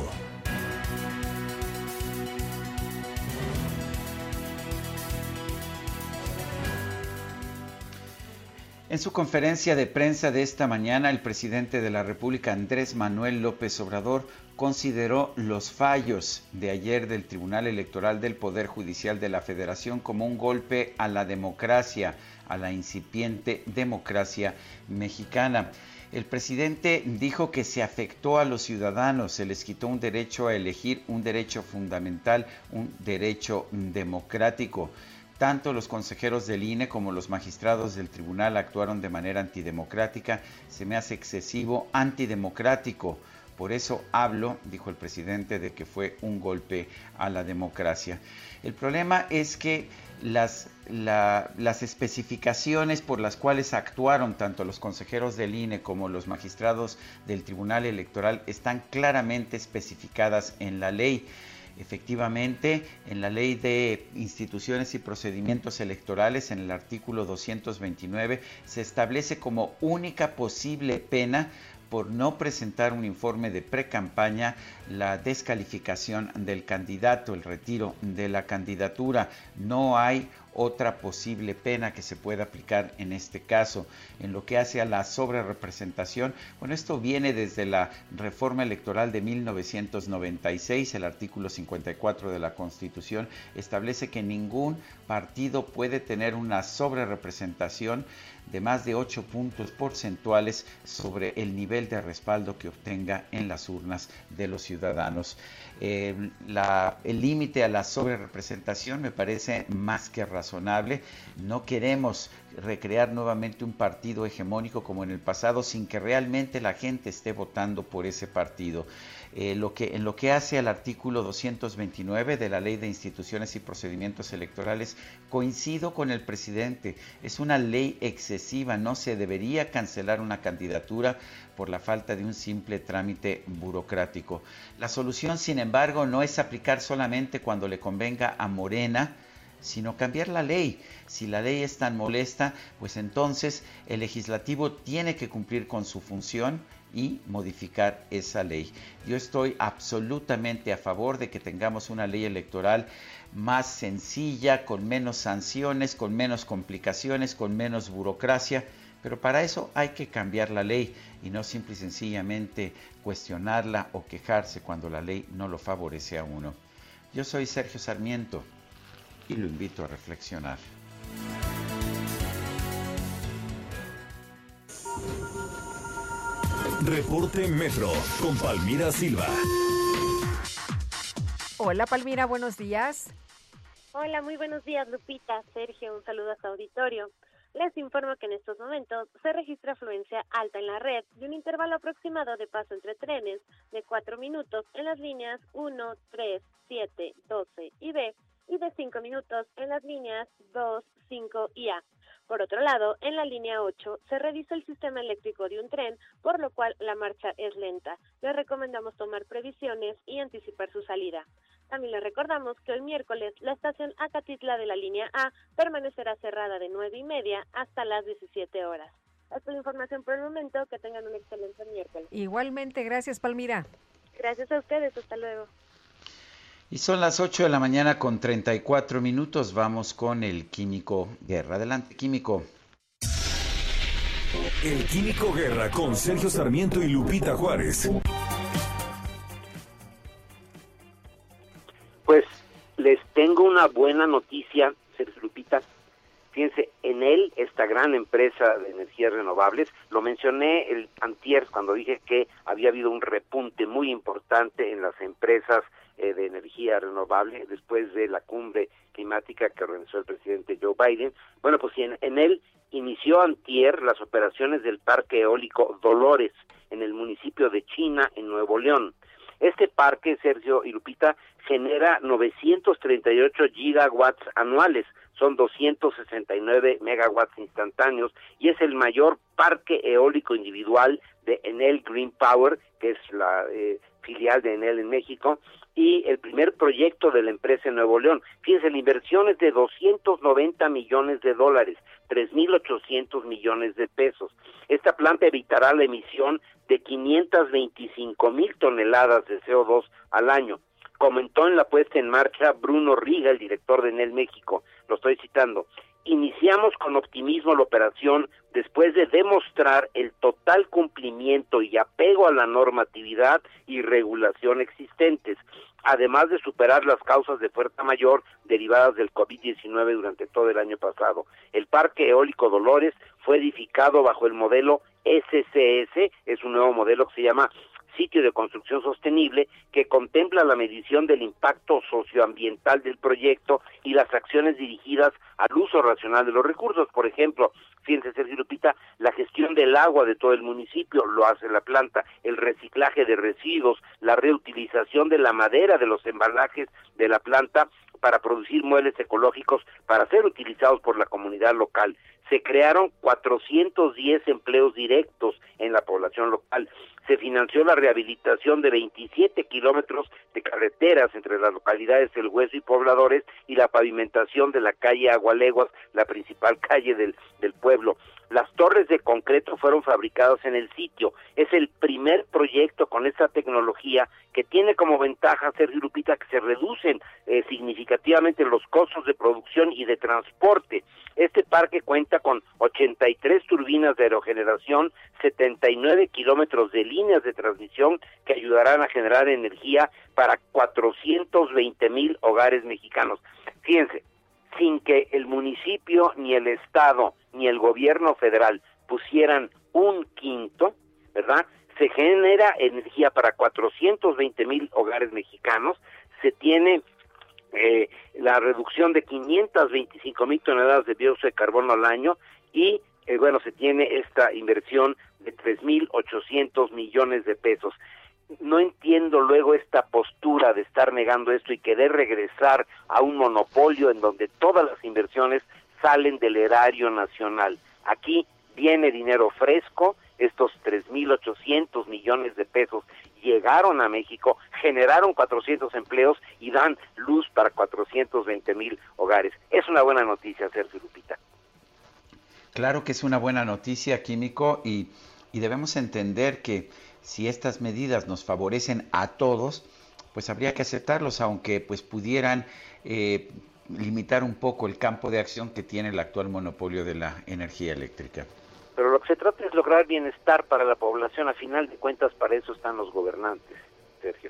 En su conferencia de prensa de esta mañana, el presidente de la República, Andrés Manuel López Obrador, consideró los fallos de ayer del Tribunal Electoral del Poder Judicial de la Federación como un golpe a la democracia, a la incipiente democracia mexicana. El presidente dijo que se afectó a los ciudadanos, se les quitó un derecho a elegir, un derecho fundamental, un derecho democrático. Tanto los consejeros del INE como los magistrados del tribunal actuaron de manera antidemocrática. Se me hace excesivo antidemocrático. Por eso hablo, dijo el presidente, de que fue un golpe a la democracia. El problema es que las, las especificaciones por las cuales actuaron tanto los consejeros del INE como los magistrados del Tribunal Electoral están claramente especificadas en la ley. Efectivamente, en la ley de instituciones y procedimientos electorales, en el artículo 229, se establece como única posible pena por no presentar un informe de pre-campaña la descalificación del candidato, el retiro de la candidatura. No hay otra posible pena que se pueda aplicar en este caso. En lo que hace a la sobrerepresentación, bueno, esto viene desde la reforma electoral de 1996, el artículo 54 de la Constitución establece que ningún partido puede tener una sobrerepresentación de más de 8 puntos porcentuales sobre el nivel de respaldo que obtenga en las urnas de los ciudadanos. Eh, el límite a la sobrerepresentación me parece más que razonable. No queremos recrear nuevamente un partido hegemónico como en el pasado sin que realmente la gente esté votando por ese partido. Eh, lo que, en lo que hace al artículo 229 de la Ley de Instituciones y Procedimientos Electorales, coincido con el presidente. Es una ley excesiva, no se debería cancelar una candidatura por la falta de un simple trámite burocrático. La solución, sin embargo, no es aplicar solamente cuando le convenga a Morena, sino cambiar la ley. Si la ley es tan molesta, pues entonces el legislativo tiene que cumplir con su función y modificar esa ley. Yo estoy absolutamente a favor de que tengamos una ley electoral más sencilla, con menos sanciones, con menos complicaciones, con menos burocracia. Pero para eso hay que cambiar la ley y no simple y sencillamente cuestionarla o quejarse cuando la ley no lo favorece a uno. Yo soy Sergio Sarmiento y lo invito a reflexionar. Reporte Metro con Palmira Silva. Hola Palmira, buenos días. Hola, muy buenos días Lupita, Sergio, un saludo a su auditorio. Les informo que en estos momentos se registra afluencia alta en la red y un intervalo aproximado de paso entre trenes de 4 minutos en las líneas 1, 3, 7, 12 y B y de 5 minutos en las líneas 2, 5 y A. Por otro lado, en la línea 8 se revisa el sistema eléctrico de un tren, por lo cual la marcha es lenta. Le recomendamos tomar previsiones y anticipar su salida. También le recordamos que hoy miércoles la estación Acatitla de la línea A permanecerá cerrada de 9 y media hasta las 17 horas. Esta es la información por el momento. Que tengan un excelente miércoles. Igualmente, gracias Palmira. Gracias a ustedes. Hasta luego. Y son las 8 de la mañana con 34 minutos. Vamos con el Químico Guerra. Adelante, Químico. El Químico Guerra con Sergio Sarmiento y Lupita Juárez. Pues les tengo una buena noticia, Sergio Lupita. Fíjense, en él, esta gran empresa de energías renovables, lo mencioné el antier cuando dije que había habido un repunte muy importante en las empresas eh, de energía renovable después de la cumbre climática que organizó el presidente Joe Biden. Bueno, pues en, en él inició antier las operaciones del parque eólico Dolores en el municipio de China, en Nuevo León. Este parque, Sergio y Lupita, genera 938 gigawatts anuales, son 269 megawatts instantáneos y es el mayor parque eólico individual de Enel Green Power, que es la eh, filial de Enel en México, y el primer proyecto de la empresa en Nuevo León. Fíjense, la inversión es de 290 millones de dólares, 3.800 millones de pesos. Esta planta evitará la emisión de 525 mil toneladas de CO2 al año. Comentó en la puesta en marcha Bruno Riga, el director de Enel México, lo estoy citando, iniciamos con optimismo la operación después de demostrar el total cumplimiento y apego a la normatividad y regulación existentes, además de superar las causas de fuerza mayor derivadas del COVID-19 durante todo el año pasado. El Parque Eólico Dolores fue edificado bajo el modelo SCS, es un nuevo modelo que se llama sitio de construcción sostenible que contempla la medición del impacto socioambiental del proyecto y las acciones dirigidas al uso racional de los recursos. Por ejemplo, fíjense Sergio Lupita, la gestión del agua de todo el municipio lo hace la planta, el reciclaje de residuos, la reutilización de la madera de los embalajes de la planta para producir muebles ecológicos para ser utilizados por la comunidad local. Se crearon 410 empleos directos en la población local se financió la rehabilitación de 27 kilómetros de carreteras entre las localidades El Hueso y Pobladores y la pavimentación de la calle Agualeguas, la principal calle del, pueblo. Las torres de concreto fueron fabricadas en el sitio. Es el primer proyecto con esta tecnología que tiene como ventaja, Sergio Lupita, que se reducen eh, significativamente los costos de producción y de transporte. Este parque cuenta con 83 turbinas de aerogeneración, 79 kilómetros de líneas de transmisión que ayudarán a generar energía para 420 mil hogares mexicanos. Fíjense, sin que el municipio, ni el Estado, ni el gobierno federal pusieran un quinto, ¿verdad? Se genera energía para 420 mil hogares mexicanos, se tiene eh, la reducción de 525 mil toneladas de dióxido de carbono al año y, eh, bueno, se tiene esta inversión de 3.800 millones de pesos no entiendo luego esta postura de estar negando esto y querer regresar a un monopolio en donde todas las inversiones salen del erario nacional. Aquí viene dinero fresco, estos 3.800 millones de pesos llegaron a México, generaron 400 empleos y dan luz para 420 mil hogares. Es una buena noticia, Sergio Lupita. Claro que es una buena noticia, Químico, y, y debemos entender que si estas medidas nos favorecen a todos, pues habría que aceptarlos, aunque pues pudieran eh, limitar un poco el campo de acción que tiene el actual monopolio de la energía eléctrica. Pero lo que se trata es lograr bienestar para la población. A final de cuentas, para eso están los gobernantes, Sergio.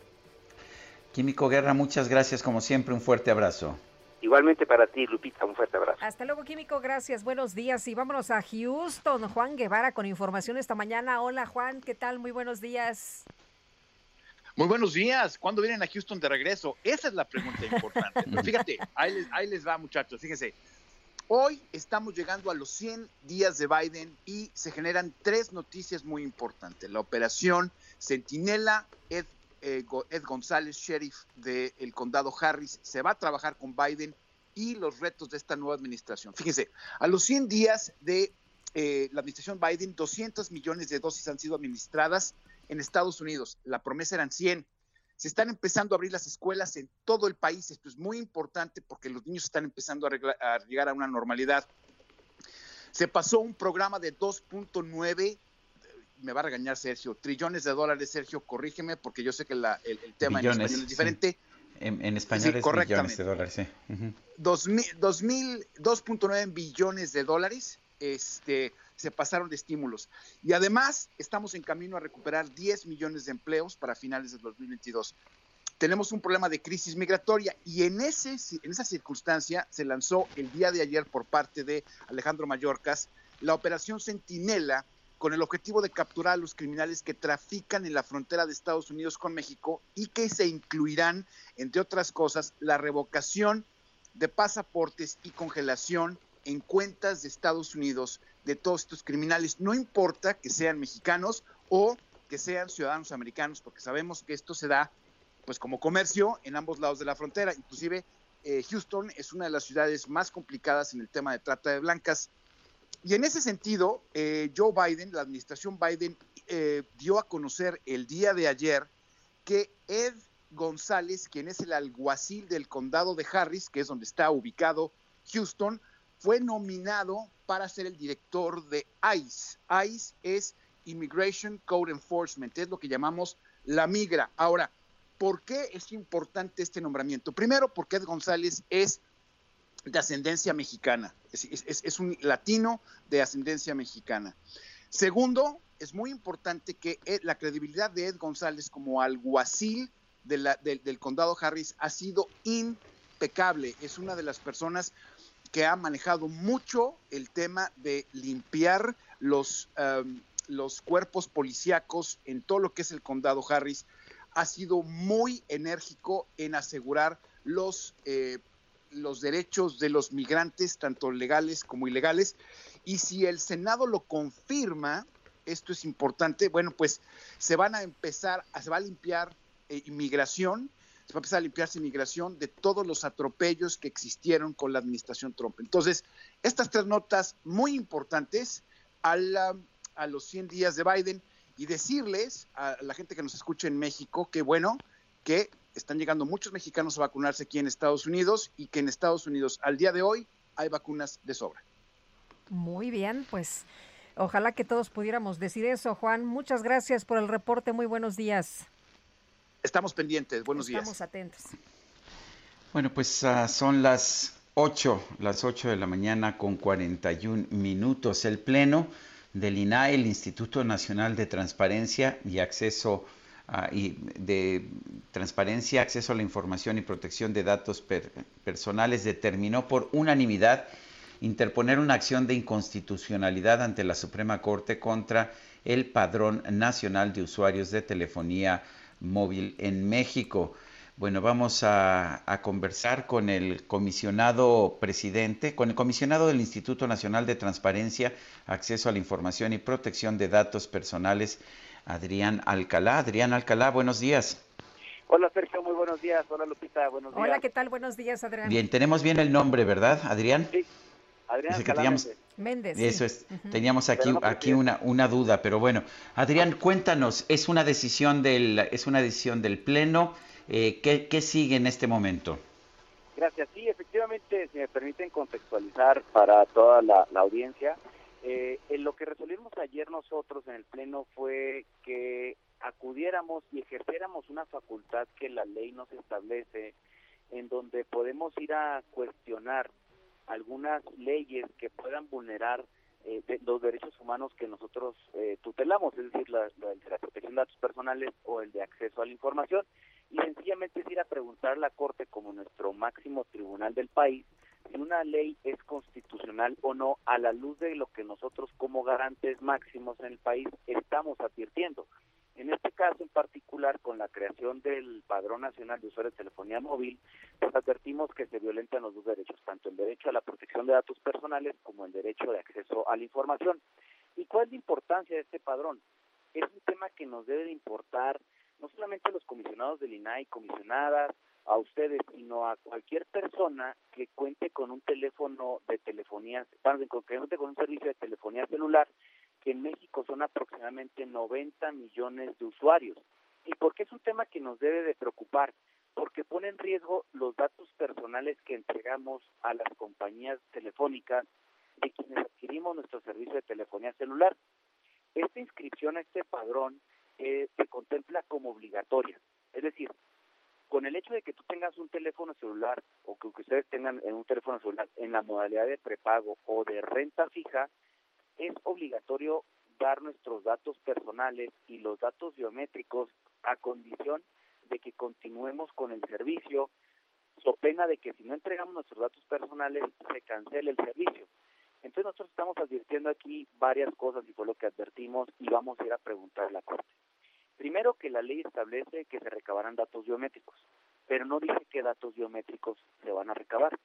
Químico Guerra, muchas gracias como siempre. Un fuerte abrazo. Igualmente para ti, Lupita, un fuerte abrazo. Hasta luego, Químico, gracias, buenos días y vámonos a Houston. Juan Guevara con información esta mañana. Hola, Juan, ¿qué tal? Muy buenos días. Muy buenos días. ¿Cuándo vienen a Houston de regreso? Esa es la pregunta importante. Pero fíjate, ahí les, ahí les va, muchachos. Fíjense, hoy estamos llegando a los 100 días de Biden y se generan tres noticias muy importantes. La operación Centinela, Ed eh, Ed González, sheriff del condado Harris, se va a trabajar con Biden y los retos de esta nueva administración. Fíjense, a los 100 días de eh, la administración Biden, 200 millones de dosis han sido administradas en Estados Unidos. La promesa eran 100. Se están empezando a abrir las escuelas en todo el país. Esto es muy importante porque los niños están empezando a, a llegar a una normalidad. Se pasó un programa de 2.9 me va a regañar Sergio, trillones de dólares, Sergio, corrígeme, porque yo sé que la, el, tema en español es diferente. En, español es billones de dólares, sí. 2.9 billones de dólares este, se pasaron de estímulos. Y además estamos en camino a recuperar 10 millones de empleos para finales de 2022. Tenemos un problema de crisis migratoria y en, ese, en esa circunstancia se lanzó el día de ayer por parte de Alejandro Mayorkas la operación Centinela, con el objetivo de capturar a los criminales que trafican en la frontera de Estados Unidos con México y que se incluirán, entre otras cosas, la revocación de pasaportes y congelación en cuentas de Estados Unidos de todos estos criminales, no importa que sean mexicanos o que sean ciudadanos americanos, porque sabemos que esto se da pues como comercio en ambos lados de la frontera, inclusive eh, Houston es una de las ciudades más complicadas en el tema de trata de blancas. Y en ese sentido, eh, Joe Biden, la administración Biden, eh, dio a conocer el día de ayer que Ed González, quien es el alguacil del condado de Harris, que es donde está ubicado Houston, fue nominado para ser el director de ICE. ICE es Immigration Code Enforcement, es lo que llamamos la migra. Ahora, ¿por qué es importante este nombramiento? Primero, porque Ed González es de ascendencia mexicana, es, un latino de ascendencia mexicana. Segundo, es muy importante que la credibilidad de Ed González como alguacil del condado Harris ha sido impecable. Es una de las personas que ha manejado mucho el tema de limpiar los, um, los cuerpos policíacos en todo lo que es el condado Harris. Ha sido muy enérgico en asegurar los eh, los derechos de los migrantes, tanto legales como ilegales. Y si el Senado lo confirma, esto es importante, bueno, pues se van a empezar, se va a limpiar eh, inmigración, se va a empezar a limpiarse inmigración de todos los atropellos que existieron con la administración Trump. Entonces, estas tres notas muy importantes a, a los 100 días de Biden y decirles a la gente que nos escucha en México que, bueno, que están llegando muchos mexicanos a vacunarse aquí en Estados Unidos y que en Estados Unidos al día de hoy hay vacunas de sobra. Muy bien, pues ojalá que todos pudiéramos decir eso. Juan, muchas gracias por el reporte. Muy buenos días. Estamos pendientes. Buenos días. Estamos atentos. Bueno, pues uh, son las 8, las 8 de la mañana con 41 minutos. El Pleno del INAE, el Instituto Nacional de Transparencia y Acceso Ah, y de transparencia, acceso a la información y protección de datos personales determinó por unanimidad interponer una acción de inconstitucionalidad ante la Suprema Corte contra el Padrón Nacional de Usuarios de Telefonía Móvil en México. Bueno, vamos a, a, conversar con el comisionado presidente, con el comisionado del Instituto Nacional de Transparencia, Acceso a la Información y Protección de Datos Personales, Adrián Alcalá. Adrián Alcalá, buenos días. Hola Sergio, muy buenos días. Hola Lupita, buenos días. Hola, ¿qué tal? Buenos días, Adrián. Bien, tenemos bien el nombre, ¿verdad, Adrián? Sí, Adrián Alcalá Méndez. Eso es, teníamos aquí, aquí una, una duda, pero bueno. Adrián, cuéntanos, es una decisión del, es una decisión del Pleno, eh, ¿qué, ¿qué sigue en este momento? Gracias, sí, efectivamente, si me permiten contextualizar para toda la, la audiencia, eh, en lo que resolvimos ayer nosotros en el Pleno fue que acudiéramos y ejerciéramos una facultad que la ley nos establece, en donde podemos ir a cuestionar algunas leyes que puedan vulnerar eh, los derechos humanos que nosotros eh, tutelamos, es decir, la, de la protección de datos personales o el de acceso a la información, y sencillamente es ir a preguntar a la Corte como nuestro máximo tribunal del país si una ley es constitucional o no a la luz de lo que nosotros como garantes máximos en el país estamos advirtiendo. En este caso en particular, con la creación del Padrón Nacional de Usuarios de Telefonía Móvil, pues advertimos que se violentan los dos derechos, tanto el derecho a la protección de datos personales como el derecho de acceso a la información. ¿Y cuál es la importancia de este padrón? Es un tema que nos debe de importar no solamente a los comisionados del INAI, comisionadas, a ustedes, sino a cualquier persona que cuente con un teléfono de telefonía, que cuente con un servicio de telefonía celular que en México son aproximadamente 90 millones de usuarios. ¿Y por qué es un tema que nos debe de preocupar? Porque pone en riesgo los datos personales que entregamos a las compañías telefónicas de quienes adquirimos nuestro servicio de telefonía celular. Esta inscripción a este padrón eh, se contempla como obligatoria. Es decir, con el hecho de que tú tengas un teléfono celular o que, ustedes tengan un teléfono celular en la modalidad de prepago o de renta fija, es obligatorio dar nuestros datos personales y los datos biométricos a condición de que continuemos con el servicio, so pena de que si no entregamos nuestros datos personales se cancele el servicio. Entonces nosotros estamos advirtiendo aquí varias cosas y fue lo que advertimos y vamos a ir a preguntar a la Corte. Primero que la ley establece que se recabarán datos biométricos, pero no dice qué datos biométricos se van a recabar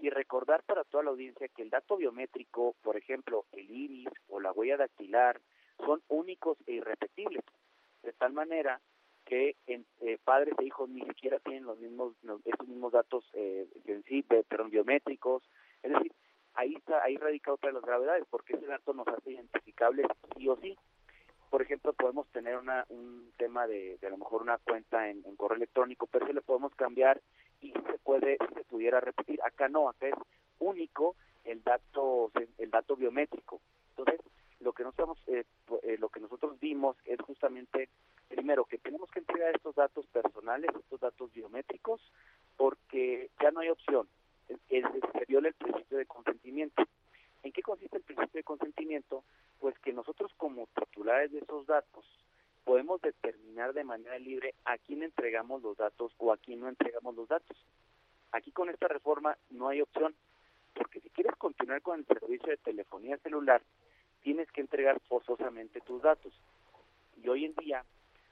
y recordar para toda la audiencia que el dato biométrico, por ejemplo, el iris o la huella dactilar, son únicos e irrepetibles, de tal manera que en, eh, padres e hijos ni siquiera tienen los mismos esos mismos datos eh, en sí, perdón, biométricos, es decir, ahí está ahí radica otra de las gravedades, porque ese dato nos hace identificables sí o sí. Por ejemplo, podemos tener una, un tema de, de a lo mejor una cuenta en, en correo electrónico, pero se le podemos cambiar y se puede se pudiera repetir. Acá no acá es único el dato el dato biométrico. Entonces lo que nosotros eh, eh, lo que nosotros vimos es justamente primero que tenemos que entregar estos datos personales estos datos biométricos porque ya no hay opción. Es, se viola el principio de consentimiento. ¿En qué consiste el principio de consentimiento? Pues que nosotros como titulares de esos datos podemos determinar de manera libre a quién entregamos los datos o a quién no entregamos los datos. Aquí con esta reforma no hay opción, porque si quieres continuar con el servicio de telefonía celular, tienes que entregar forzosamente tus datos. Y hoy en día,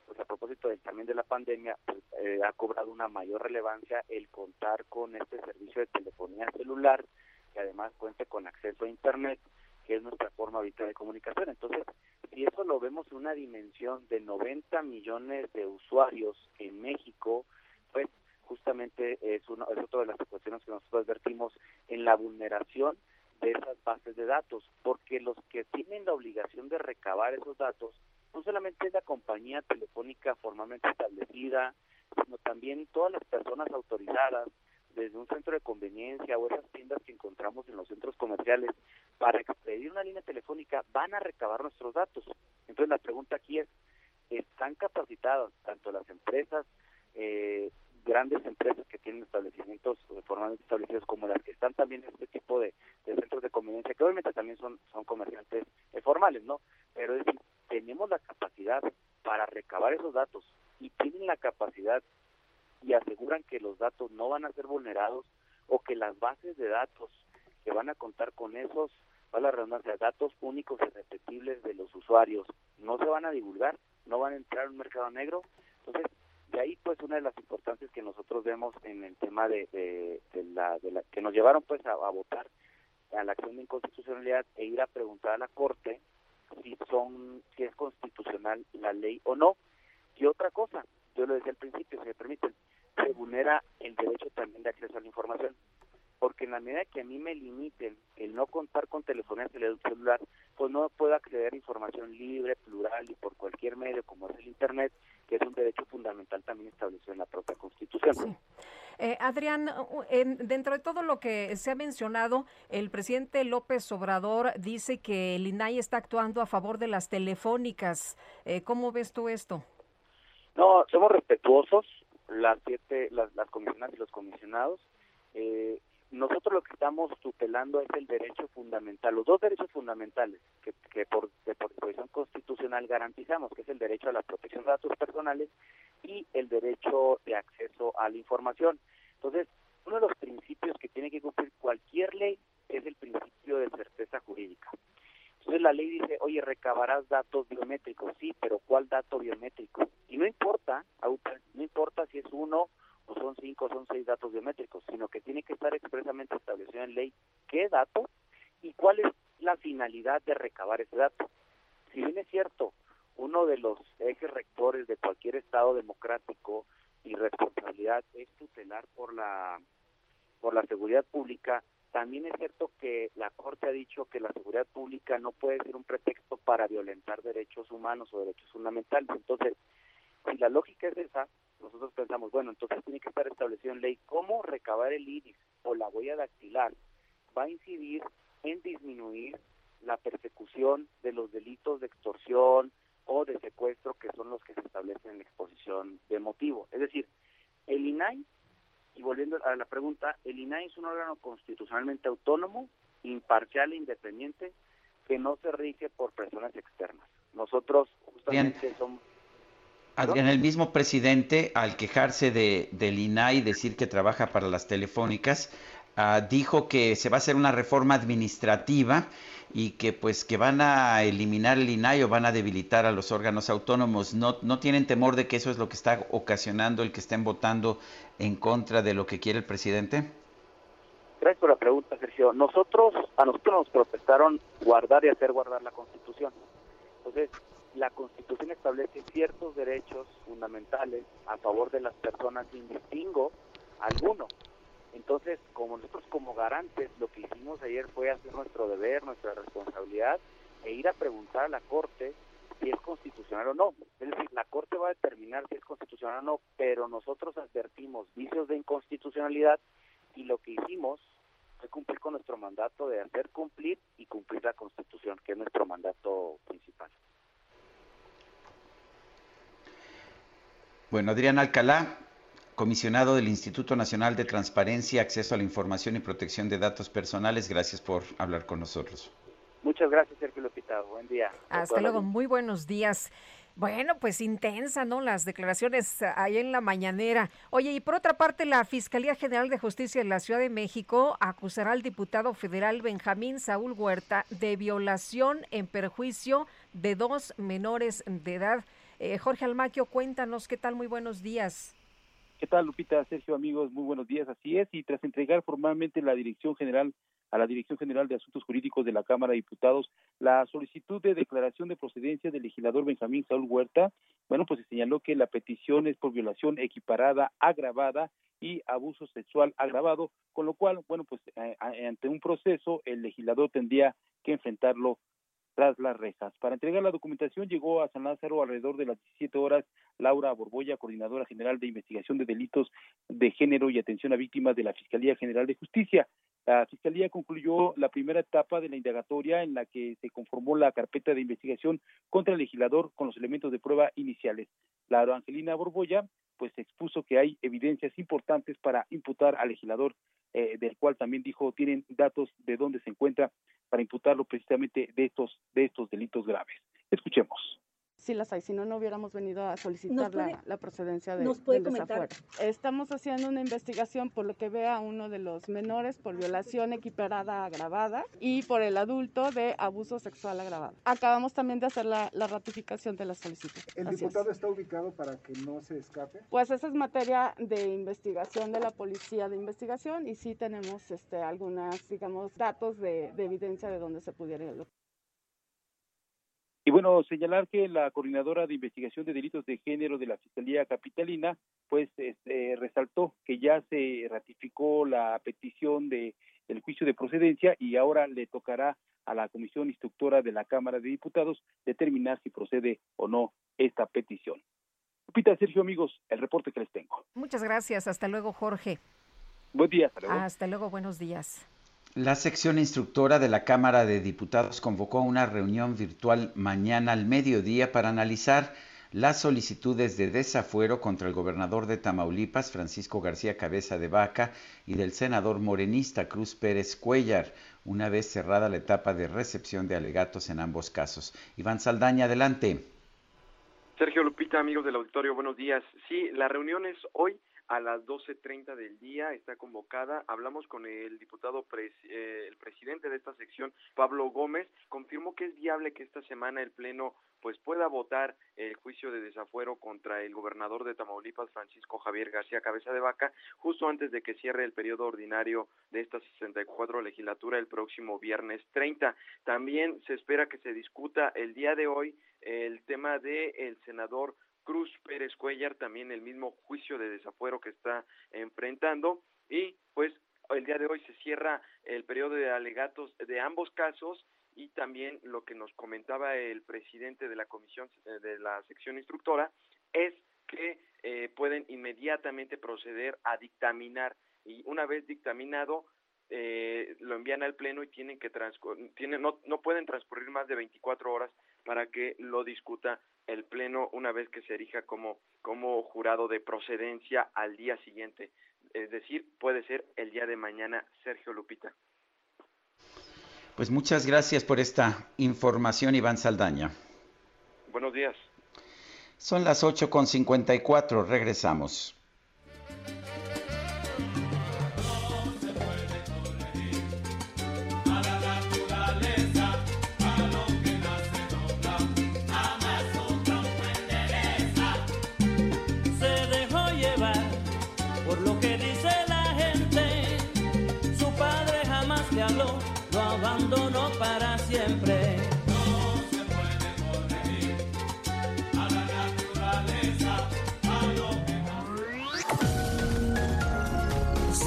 pues a propósito del, también de la pandemia, pues, eh, ha cobrado una mayor relevancia el contar con este servicio de telefonía celular, que además cuente con acceso a Internet, que es nuestra forma habitual de comunicación. Entonces, si eso lo vemos en una dimensión de 90 millones de usuarios en México, pues justamente es, uno, es otra de las cuestiones que nosotros advertimos en la vulneración de esas bases de datos, porque los que tienen la obligación de recabar esos datos no solamente es la compañía telefónica formalmente establecida, sino también todas las personas autorizadas, desde un centro de conveniencia o esas tiendas que encontramos en los centros comerciales para expedir una línea telefónica van a recabar nuestros datos. Entonces la pregunta aquí es, ¿están capacitadas tanto las empresas, eh, grandes empresas que tienen establecimientos formalmente establecidos como las que están también en este tipo de, centros de conveniencia, que obviamente también son, son comerciantes eh, formales, ¿no? Pero es decir, tenemos la capacidad para recabar esos datos y tienen la capacidad y aseguran que los datos no van a ser vulnerados o que las bases de datos que van a contar con esos, para la redundancia, datos únicos y repetibles de los usuarios no se van a divulgar, no van a entrar en un mercado negro. Entonces, de ahí pues una de las importancias que nosotros vemos en el tema de, de, la, de la que nos llevaron pues a, a votar a la acción de inconstitucionalidad e ir a preguntar a la Corte si son si es constitucional la ley o no. Y otra cosa, yo lo decía al principio, si me permiten, se vulnera el derecho también de acceso a la información. Porque en la medida que a mí me limiten el no contar con telefonía celular, pues no puedo acceder a información libre, plural y por cualquier medio como es el Internet, que es un derecho fundamental también establecido en la propia Constitución. Eh, Adrián, dentro de todo lo que se ha mencionado, el presidente López Obrador dice que el INAI está actuando a favor de las telefónicas. Eh, ¿Cómo ves tú esto? No, somos respetuosos, las siete, las, las comisionadas y los comisionados. Eh, nosotros lo que estamos tutelando es el derecho fundamental, los dos derechos fundamentales que, que por, de, por disposición constitucional garantizamos, que es el derecho a la protección de datos personales y el derecho de acceso a la información. Entonces, uno de los principios que tiene que cumplir cualquier ley es el principio de certeza jurídica. Entonces la ley dice, oye, recabarás datos biométricos, sí, pero ¿cuál dato biométrico? Y no importa, no importa si es uno o son cinco o son seis datos biométricos, sino que tiene que estar expresamente establecido en ley qué dato y cuál es la finalidad de recabar ese dato. Si bien es cierto, uno de los ejes rectores de cualquier Estado democrático y responsabilidad es tutelar por la por la seguridad pública, también es cierto que la Corte ha dicho que la seguridad pública no puede ser un pretexto para violentar derechos humanos o derechos fundamentales. Entonces, si la lógica es esa, nosotros pensamos, bueno, entonces tiene que estar establecido en ley cómo recabar el iris o la huella dactilar va a incidir en disminuir la persecución de los delitos de extorsión o de secuestro que son los que se establecen en la exposición de motivo. Es decir, el INAI y volviendo a la pregunta, el INAI es un órgano constitucionalmente autónomo, imparcial e independiente que no se rige por personas externas. Nosotros justamente somos... Adrián, el mismo presidente, al quejarse de, del INAI, decir que trabaja para las telefónicas, ah, dijo que se va a hacer una reforma administrativa y que pues que van a eliminar el INAI o van a debilitar a los órganos autónomos. ¿No, ¿No tienen temor de que eso es lo que está ocasionando el que estén votando en contra de lo que quiere el presidente? Gracias por la pregunta, Sergio. Nosotros, a nosotros nos protestaron guardar y hacer guardar la Constitución. Entonces, la Constitución establece ciertos derechos fundamentales a favor de las personas sin distingo alguno. Entonces, como nosotros como garantes, lo que hicimos ayer fue hacer nuestro deber, nuestra responsabilidad e ir a preguntar a la Corte si es constitucional o no. Es decir, la Corte va a determinar si es constitucional o no, pero nosotros advertimos vicios de inconstitucionalidad y lo que hicimos fue cumplir con nuestro mandato de hacer cumplir y cumplir la Constitución, que es nuestro mandato principal. Bueno, Adrián Alcalá, comisionado del Instituto Nacional de Transparencia, Acceso a la Información y Protección de Datos Personales. Gracias por hablar con nosotros. Muchas gracias, Sergio Lopita. Buen día. Hasta luego. Muy buenos días. Bueno, pues intensa, ¿no? Las declaraciones ahí en la mañanera. Oye, y por otra parte, la Fiscalía General de Justicia de la Ciudad de México acusará al diputado federal Benjamín Saúl Huerta de violación en perjuicio de dos menores de edad. Eh, Jorge Almaquio, cuéntanos qué tal, muy buenos días. ¿Qué tal, Lupita? Sergio, amigos, muy buenos días. Así es, y tras entregar formalmente la Dirección General a la Dirección General de Asuntos Jurídicos de la Cámara de Diputados la solicitud de declaración de procedencia del legislador Benjamín Saúl Huerta, bueno, pues se señaló que la petición es por violación equiparada, agravada y abuso sexual agravado, con lo cual, bueno, pues eh, ante un proceso el legislador tendría que enfrentarlo tras las rejas. Para entregar la documentación llegó a San Lázaro alrededor de las 17 horas Laura Borboya, coordinadora general de investigación de delitos de género y atención a víctimas de la Fiscalía General de Justicia. La Fiscalía concluyó la primera etapa de la indagatoria en la que se conformó la carpeta de investigación contra el legislador con los elementos de prueba iniciales. La Angelina Borboya pues expuso que hay evidencias importantes para imputar al legislador, eh, del cual también dijo tienen datos de dónde se encuentra para imputarlo precisamente de estos de estos delitos graves. Escuchemos sí las hay, si no, no hubiéramos venido a solicitar la, procedencia de, ¿nos puede comentar? Estamos haciendo una investigación por lo que vea uno de los menores por violación equiparada agravada y por el adulto de abuso sexual agravado. Acabamos también de hacer la, ratificación de la solicitud. ¿El diputado está ubicado para que no se escape? Pues esa es materia de investigación de la policía de investigación y sí tenemos este, algunas, digamos, datos de, de evidencia de dónde se pudiera ir. Y bueno, señalar que la coordinadora de investigación de delitos de género de la Fiscalía Capitalina, pues este, resaltó que ya se ratificó la petición de el juicio de procedencia y ahora le tocará a la comisión instructora de la Cámara de Diputados determinar si procede o no esta petición. Lupita, Sergio, amigos, el reporte que les tengo. Muchas gracias. Hasta luego, Jorge. Buen día, hasta luego. Hasta luego, buenos días. La sección instructora de la Cámara de Diputados convocó una reunión virtual mañana al mediodía para analizar las solicitudes de desafuero contra el gobernador de Tamaulipas, Francisco García Cabeza de Vaca, y del senador morenista Cruz Pérez Cuellar, una vez cerrada la etapa de recepción de alegatos en ambos casos. Iván Saldaña, adelante. Sergio Lupita, amigos del auditorio, buenos días. Sí, la reunión es hoy a las 12.30 del día, está convocada. Hablamos con el diputado, eh, el presidente de esta sección, Pablo Gómez, confirmó que es viable que esta semana el Pleno pues pueda votar el juicio de desafuero contra el gobernador de Tamaulipas, Francisco Javier García Cabeza de Vaca, justo antes de que cierre el periodo ordinario de esta 64 legislatura el próximo viernes 30. También se espera que se discuta el día de hoy el tema del el senador Cruz Pérez Cuellar, también el mismo juicio de desafuero que está enfrentando. Y pues el día de hoy se cierra el periodo de alegatos de ambos casos y también lo que nos comentaba el presidente de la comisión eh, de la sección instructora es que eh, pueden inmediatamente proceder a dictaminar. Y una vez dictaminado eh, lo envían al pleno y tienen que tienen, no, no pueden transcurrir más de 24 horas para que lo discuta el Pleno una vez que se erija como, como jurado de procedencia al día siguiente. Es decir, puede ser el día de mañana, Sergio Lupita. Pues muchas gracias por esta información, Iván Saldaña. Buenos días. Son las 8.54, regresamos.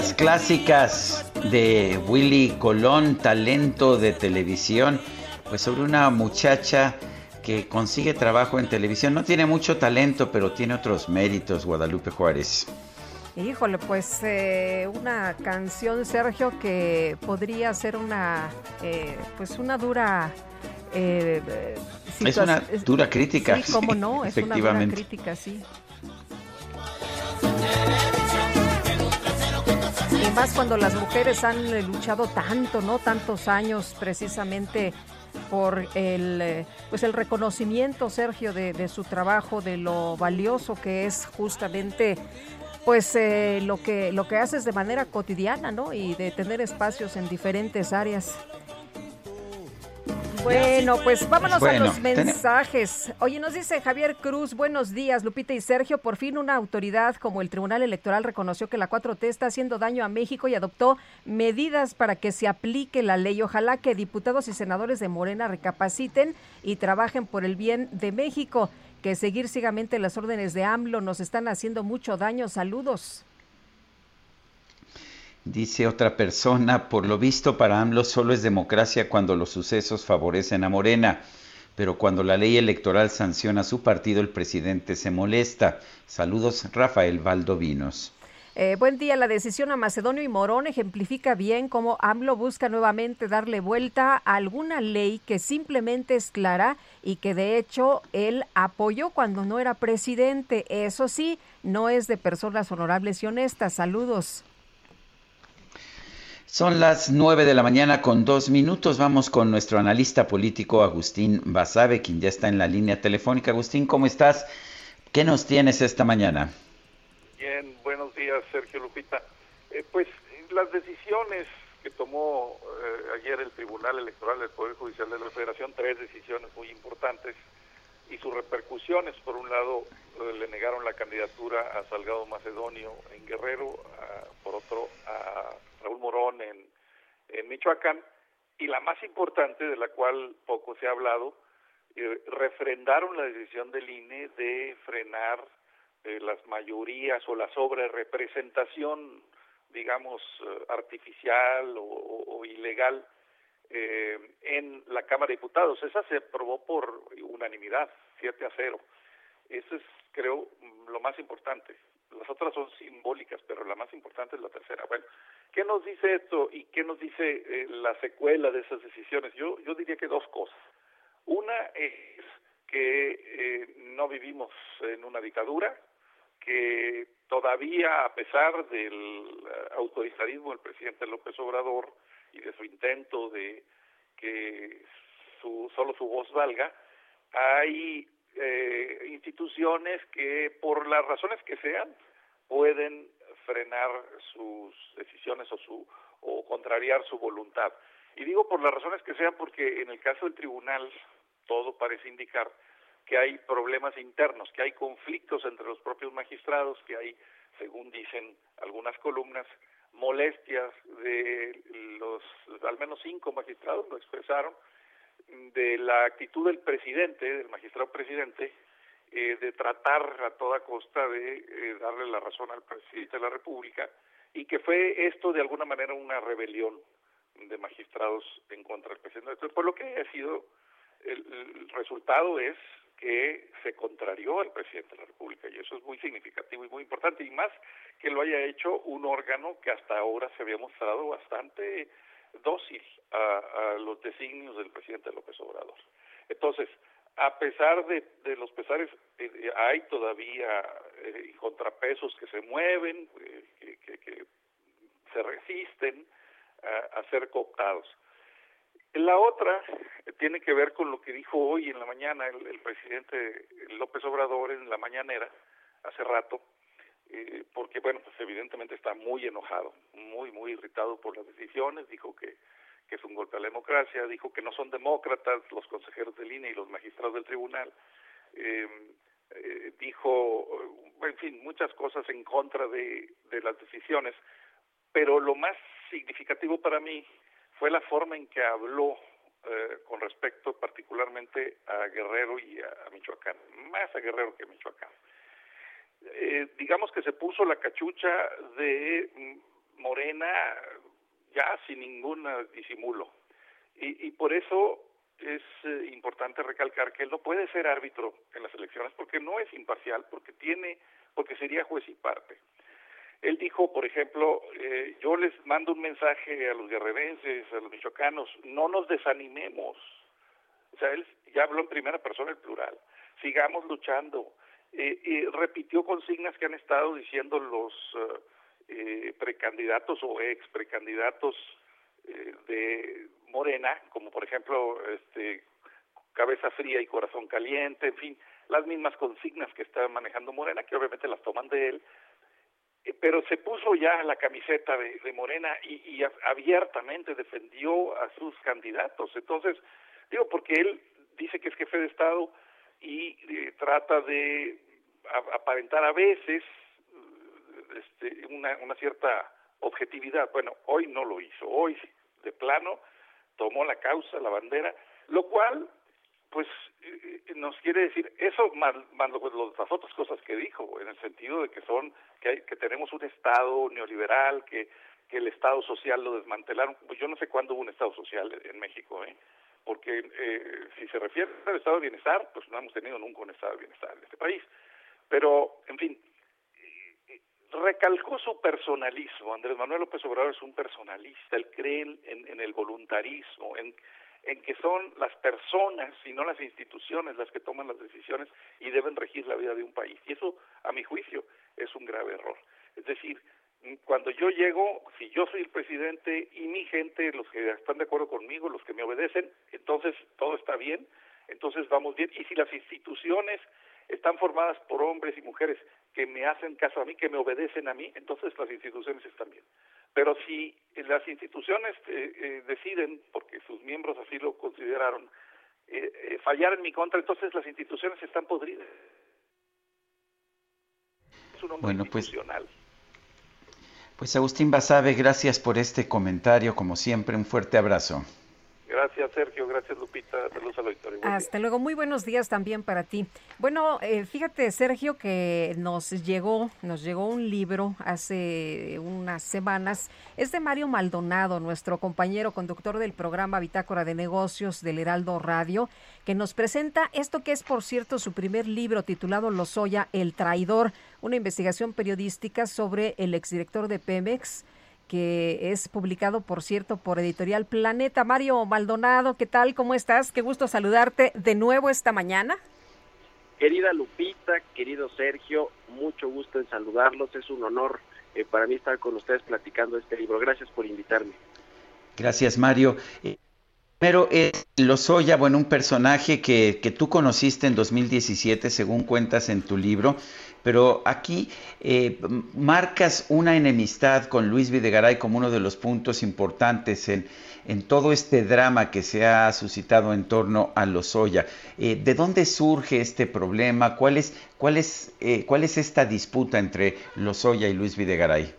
Las clásicas de Willy Colón, talento de televisión, pues sobre una muchacha que consigue trabajo en televisión. No tiene mucho talento, pero tiene otros méritos, Guadalupe Juárez. Híjole, pues eh, una canción, Sergio, que podría ser una, eh, pues una dura... Eh, es una dura crítica. Sí, cómo no, es una dura crítica, sí. Y más cuando las mujeres han eh, luchado tanto, ¿no? Tantos años precisamente por el, eh, pues el reconocimiento, Sergio, de, su trabajo, de lo valioso que es justamente pues eh, lo que lo que haces de manera cotidiana, ¿no? Y de tener espacios en diferentes áreas. Bueno, pues vámonos a los mensajes. Oye, nos dice Javier Cruz, buenos días, Lupita y Sergio. Por fin una autoridad como el Tribunal Electoral reconoció que la 4T está haciendo daño a México y adoptó medidas para que se aplique la ley. Ojalá que diputados y senadores de Morena recapaciten y trabajen por el bien de México. Que seguir ciegamente las órdenes de AMLO nos están haciendo mucho daño. Saludos. Dice otra persona, por lo visto para AMLO solo es democracia cuando los sucesos favorecen a Morena, pero cuando la ley electoral sanciona a su partido el presidente se molesta. Saludos, Rafael Valdovinos. Eh, buen día. La decisión a Macedonio y Morón ejemplifica bien cómo AMLO busca nuevamente darle vuelta a alguna ley que simplemente es clara y que de hecho él apoyó cuando no era presidente. Eso sí, no es de personas honorables y honestas. Saludos. Son las nueve de la mañana con dos minutos. Vamos con nuestro analista político Agustín Basabe, quien ya está en la línea telefónica. Agustín, ¿cómo estás? ¿Qué nos tienes esta mañana? Bien, buenos días, Sergio Lupita. Eh, pues las decisiones que tomó eh, ayer el Tribunal Electoral del Poder Judicial de la Federación, tres decisiones muy importantes y sus repercusiones. Por un lado, eh, le negaron la candidatura a Salgado Macedonio en Guerrero, por otro a Raúl Morón en, Michoacán, y la más importante, de la cual poco se ha hablado, eh, refrendaron la decisión del INE de frenar eh, las mayorías o la sobrerepresentación, digamos, eh, artificial o, ilegal en la Cámara de Diputados. Esa se aprobó por unanimidad, 7 a 0. Eso es, creo, lo más importante. Las otras son simbólicas, pero la más importante es la tercera. Bueno, ¿qué nos dice esto y qué nos dice eh, la secuela de esas decisiones? Yo, yo diría que dos cosas. Una es que eh, no vivimos en una dictadura, que todavía, a pesar del eh, autoritarismo del presidente López Obrador y de su intento de que su, solo su voz valga, hay eh, instituciones que por las razones que sean pueden frenar sus decisiones o su o contrariar su voluntad. Y digo por las razones que sean porque en el caso del tribunal todo parece indicar que hay problemas internos, que hay conflictos entre los propios magistrados, que hay, según dicen algunas columnas, molestias de los al menos cinco magistrados lo expresaron de la actitud del presidente, del magistrado presidente, eh, de tratar a toda costa de eh, darle la razón al presidente de la República y que fue esto de alguna manera una rebelión de magistrados en contra del presidente. Entonces, por lo que ha sido, el, resultado es que se contrarió al presidente de la República y eso es muy significativo y muy importante y más que lo haya hecho un órgano que hasta ahora se había mostrado bastante dócil a, los designios del presidente López Obrador. Entonces, a pesar de, los pesares, eh, hay todavía eh, contrapesos que se mueven, eh, que, se resisten a, ser cooptados. La otra tiene que ver con lo que dijo hoy en la mañana el presidente López Obrador en la mañanera, hace rato, eh, porque bueno, pues evidentemente está muy enojado, muy, muy irritado por las decisiones, dijo que, que es un golpe a la democracia, dijo que no son demócratas los consejeros del INE y los magistrados del tribunal, em, eh, dijo, en fin, muchas cosas en contra de, de las decisiones, pero lo más significativo para mí fue la forma en que habló eh, con respecto particularmente a Guerrero y a, Michoacán, más a Guerrero que a Michoacán. Eh, digamos que se puso la cachucha de Morena ya sin ningún disimulo. Y, y por eso es eh, importante recalcar que él no puede ser árbitro en las elecciones porque no es imparcial, porque tiene, porque sería juez y parte. Él dijo, por ejemplo, eh, yo les mando un mensaje a los guerrerenses, a los michoacanos, no nos desanimemos. O sea, él ya habló en primera persona el plural. Sigamos luchando, eh, repitió consignas que han estado diciendo los eh, eh, precandidatos o ex precandidatos eh, de Morena, como por ejemplo este, cabeza fría y corazón caliente, en fin, las mismas consignas que está manejando Morena, que obviamente las toman de él, pero se puso ya la camiseta de, Morena y, y, abiertamente defendió a sus candidatos. Entonces, digo, porque él dice que es jefe de Estado, y eh, trata de aparentar a veces este, una, una cierta objetividad. Bueno, hoy no lo hizo, hoy de plano tomó la causa, la bandera, lo cual pues eh, nos quiere decir eso más, más las otras cosas que dijo en el sentido de que son que, que tenemos un estado neoliberal que que el estado social lo desmantelaron pues yo no sé cuándo hubo un estado social en México eh porque eh, si se refiere al estado de bienestar, pues no hemos tenido nunca un estado de bienestar en este país. Pero, en fin, recalcó su personalismo. Andrés Manuel López Obrador es un personalista, él cree en, el voluntarismo, en, en que son las personas y no las instituciones las que toman las decisiones y deben regir la vida de un país. Y eso, a mi juicio, es un grave error. Es decir, cuando yo llego, si yo soy el presidente y mi gente, los que están de acuerdo conmigo, los que me obedecen, entonces todo está bien, entonces vamos bien. Y si las instituciones están formadas por hombres y mujeres que me hacen caso a mí, que me obedecen a mí, entonces las instituciones están bien. Pero si las instituciones eh, eh, deciden, porque sus miembros así lo consideraron, eh, fallar en mi contra, entonces las instituciones están podridas. Es un hombre bueno, pues, institucional. Pues Agustín Basabe, gracias por este comentario, como siempre, un fuerte abrazo. Gracias, Sergio. Gracias, Lupita. Saludos al auditorio. Hasta luego. Muy buenos días también para ti. Bueno, eh, fíjate, Sergio, que nos llegó, nos llegó un libro hace unas semanas. Es de Mario Maldonado, nuestro compañero conductor del programa Bitácora de Negocios del Heraldo Radio, que nos presenta esto que es, por cierto, su primer libro titulado Lozoya, El Traidor, una investigación periodística sobre el exdirector de Pemex que es publicado, por cierto, por Editorial Planeta. Mario Maldonado, ¿qué tal? ¿Cómo estás? Qué gusto saludarte de nuevo esta mañana. Querida Lupita, querido Sergio, mucho gusto en saludarlos. Es un honor eh, para mí estar con ustedes platicando este libro. Gracias por invitarme. Gracias, Mario. Eh, Primero es Lozoya, bueno, un personaje que, que, tú conociste en 2017, según cuentas en tu libro, pero aquí eh, marcas una enemistad con Luis Videgaray como uno de los puntos importantes en, en todo este drama que se ha suscitado en torno a Lozoya. Eh, ¿De dónde surge este problema? ¿Cuál es, cuál, es, eh, ¿Cuál es esta disputa entre Lozoya y Luis Videgaray?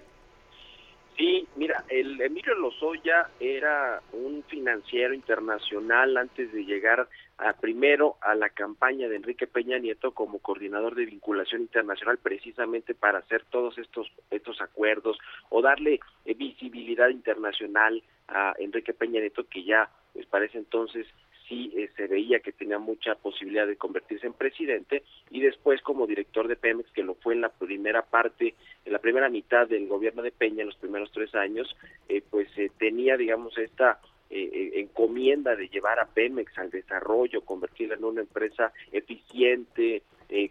Sí, mira, el Emilio Lozoya era un financiero internacional antes de llegar a, primero a la campaña de Enrique Peña Nieto como coordinador de vinculación internacional precisamente para hacer todos estos estos acuerdos o darle eh, visibilidad internacional a Enrique Peña Nieto que ya pues parece entonces sí eh, se veía que tenía mucha posibilidad de convertirse en presidente y después como director de Pemex, que lo fue en la primera parte, en la primera mitad del gobierno de Peña, en los primeros tres años, eh, pues eh, tenía, digamos, esta encomienda de llevar a Pemex al desarrollo, convertirla en una empresa eficiente,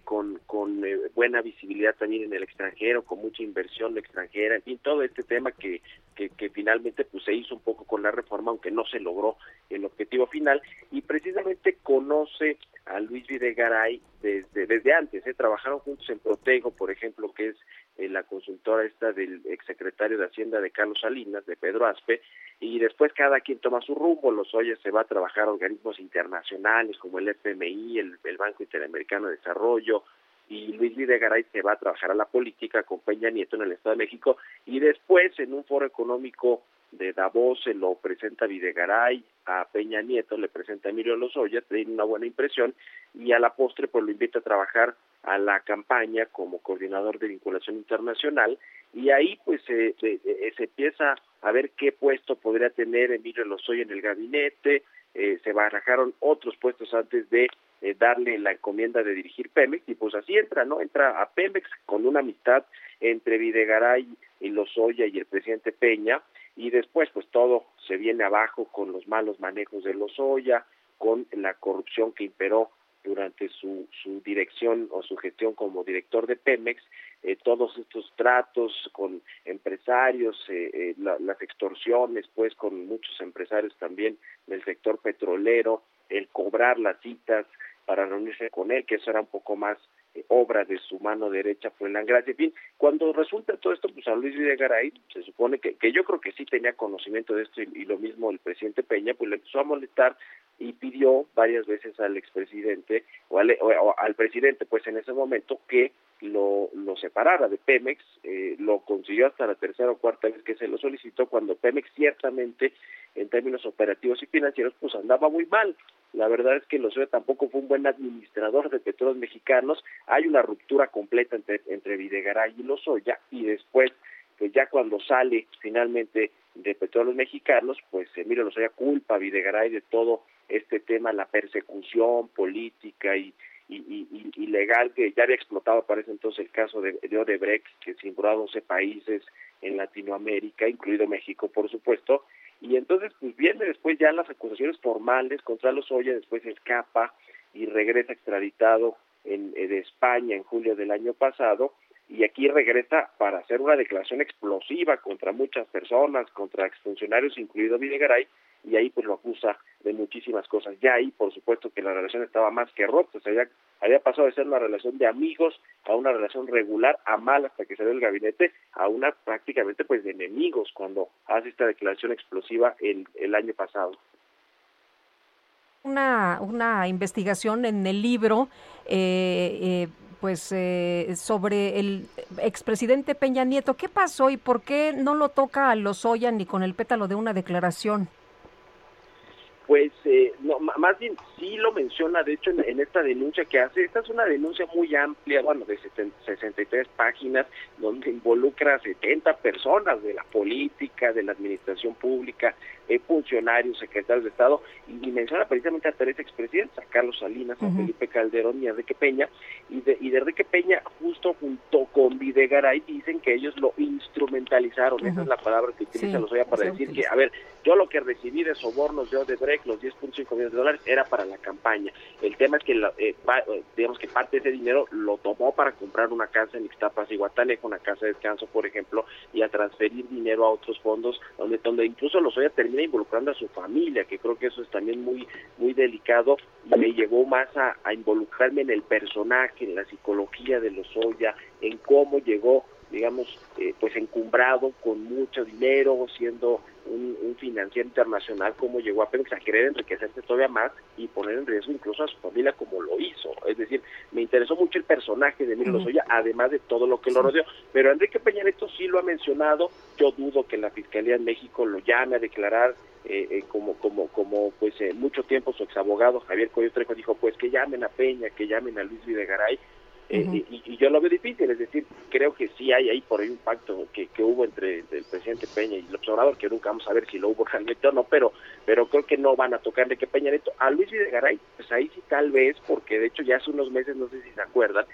con, con buena visibilidad también en el extranjero, con mucha inversión extranjera, en fin, todo este tema que, que, que, finalmente pues se hizo un poco con la reforma, aunque no se logró el objetivo final, y precisamente conoce a Luis Videgaray desde, desde antes, ¿eh? trabajaron juntos en Protego, por ejemplo, que es eh, la consultora esta del exsecretario de Hacienda de Carlos Salinas, de Pedro Aspe, y después cada quien toma su rumbo, los Oye se va a trabajar organismos internacionales como el FMI, el, el Banco Interamericano de Desarrollo, y Luis Videgaray se va a trabajar a la política con Peña Nieto en el Estado de México y después en un foro económico de Davos se lo presenta Videgaray, a Peña Nieto le presenta a Emilio Lozoya, tiene una buena impresión y a la postre pues lo invita a trabajar a la campaña como coordinador de vinculación internacional y ahí pues se, se, empieza a ver qué puesto podría tener Emilio Lozoya en el gabinete, eh, se barajaron otros puestos antes de eh, darle la encomienda de dirigir Pemex y pues así entra, ¿no? Entra a Pemex con una amistad entre Videgaray y Lozoya y el presidente Peña y después pues todo se viene abajo con los malos manejos de Lozoya, con la corrupción que imperó durante su, su dirección o su gestión como director de Pemex, eh, todos estos tratos con empresarios, eh, las extorsiones, pues con muchos empresarios también del sector petrolero, el cobrar las citas para reunirse con él, que eso era un poco más eh, obra de su mano derecha fue la gracia. En fin, cuando resulta todo esto, pues a Luis Videgaray se supone que, que yo creo que sí tenía conocimiento de esto y, lo mismo el presidente Peña, pues le empezó a molestar y pidió varias veces al expresidente o al, o al presidente, pues en ese momento, que lo, lo separara de Pemex, eh, lo consiguió hasta la tercera o cuarta vez que se lo solicitó, cuando Pemex ciertamente, en términos operativos y financieros, pues andaba muy mal. La verdad es que Lozoya tampoco fue un buen administrador de petróleos mexicanos. Hay una ruptura completa entre, entre Videgaray y Lozoya, y después, pues ya cuando sale finalmente de petróleos mexicanos, pues Emilio Lozoya culpa a Videgaray de todo este tema, la persecución política y y, ilegal que ya había explotado para ese entonces el caso de, de Odebrecht, que cimbró a 12 países en Latinoamérica, incluido México, por supuesto, y entonces pues viene después ya las acusaciones formales contra Lozoya, después escapa y regresa extraditado en, de España en julio del año pasado, y aquí regresa para hacer una declaración explosiva contra muchas personas, contra exfuncionarios, incluido Videgaray, y ahí pues lo acusa muchísimas cosas. Ya ahí, por supuesto, que la relación estaba más que rota, o sea, ya había pasado de ser una relación de amigos a una relación regular, a mal hasta que salió del gabinete, a una prácticamente pues de enemigos cuando hace esta declaración explosiva el, el año pasado. Una, una investigación en el libro eh, eh, pues eh, sobre el expresidente Peña Nieto. ¿Qué pasó y por qué no lo toca a Lozoya ni con el pétalo de una declaración? Pues eh, no, más bien sí lo menciona, de hecho, en, esta denuncia que hace. Esta es una denuncia muy amplia, bueno, de 63 páginas, donde involucra a 70 personas de la política, de la administración pública, funcionarios, secretarios de Estado, y, menciona precisamente a tres expresidentes, a Carlos Salinas, a Felipe Calderón y a Enrique Peña, y de, y de Enrique Peña, justo junto con Videgaray, dicen que ellos lo instrumentalizaron, esa es la palabra que utiliza los Lozoya para decir que, a ver, yo lo que recibí de sobornos de Odebrecht, los 10.5 millones de dólares, era para la campaña. El tema es que, eh, eh, digamos que parte de ese dinero lo tomó para comprar una casa en Ixtapas y Guatanejo, una casa de descanso, por ejemplo, y a transferir dinero a otros fondos, donde, donde incluso los Lozoya involucrando a su familia, que creo que eso es también muy, muy delicado, y me llegó más a, involucrarme en el personaje, en la psicología de los Lozoya, en cómo llegó digamos, eh, pues encumbrado con mucho dinero, siendo un, financiero internacional, como llegó a a querer enriquecerse todavía más y poner en riesgo incluso a su familia como lo hizo. Es decir, me interesó mucho el personaje de Emilio Lozoya, además de todo lo que lo rodeó. Pero Enrique Peña Nieto sí lo ha mencionado, yo dudo que la Fiscalía en México lo llame a declarar eh, eh, como como como pues mucho tiempo su exabogado Javier Coyo Trejo dijo pues que llamen a Peña, que llamen a Luis Videgaray eh, y, yo lo veo difícil, es decir, creo que sí hay ahí por ahí un pacto que, que hubo entre el presidente Peña y el observador, que nunca vamos a ver si lo hubo realmente o no, pero pero creo que no van a tocarle que Peña Neto. A Luis Videgaray, pues ahí sí tal vez, porque de hecho ya hace unos meses, no sé si se acuerdan,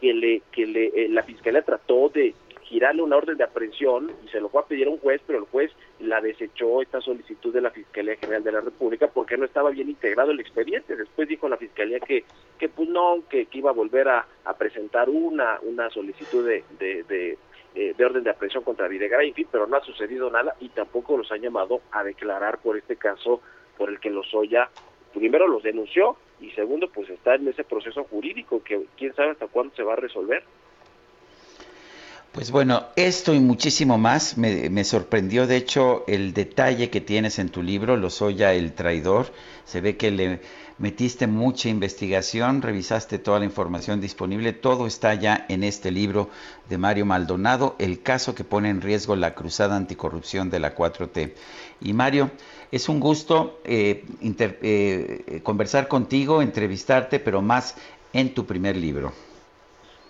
que le que le eh, la fiscalía trató de girarle una orden de aprehensión y se lo fue a pedir a un juez, pero el juez la desechó esta solicitud de la Fiscalía General de la República porque no estaba bien integrado el expediente. Después dijo la Fiscalía que, que pues no, que, iba a volver a, presentar una, una solicitud de, de, eh, de, orden de aprehensión contra Videgaray, en fin, pero no ha sucedido nada y tampoco los han llamado a declarar por este caso por el que Lozoya primero los denunció y segundo pues está en ese proceso jurídico que quién sabe hasta cuándo se va a resolver. Pues bueno, esto y muchísimo más me, sorprendió, de hecho, el detalle que tienes en tu libro, Lozoya el traidor. Se ve que le metiste mucha investigación, revisaste toda la información disponible, todo está ya en este libro de Mario Maldonado, el caso que pone en riesgo la cruzada anticorrupción de la 4T. Y Mario, es un gusto eh, eh, conversar contigo, entrevistarte, pero más en tu primer libro.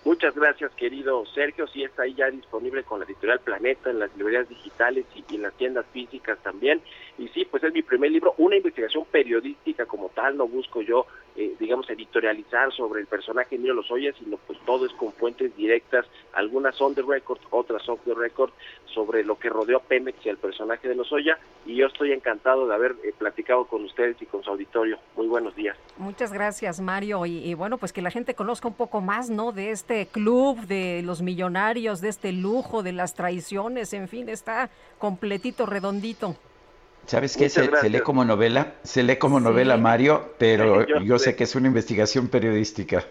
Muchas gracias, querido Sergio. Sí, está ahí ya disponible con la editorial Planeta, en las librerías digitales y, en las tiendas físicas también. Y sí, pues es mi primer libro, una investigación periodística como tal. No busco yo, eh, digamos, editorializar sobre el personaje Emilio Lozoya, sino pues todo es con fuentes directas. Algunas son de record, otras son de record, sobre lo que rodeó a Pemex y al personaje de Lozoya. Y yo estoy encantado de haber eh, platicado con ustedes y con su auditorio. Muy buenos días. Muchas gracias, Mario. Y, y bueno, pues que la gente conozca un poco más, ¿no? De este club de los millonarios, de este lujo, de las traiciones, en fin, está completito, redondito. ¿Sabes qué? Se, lee como novela, se lee como novela Mario, pero yo, sé que es una investigación periodística.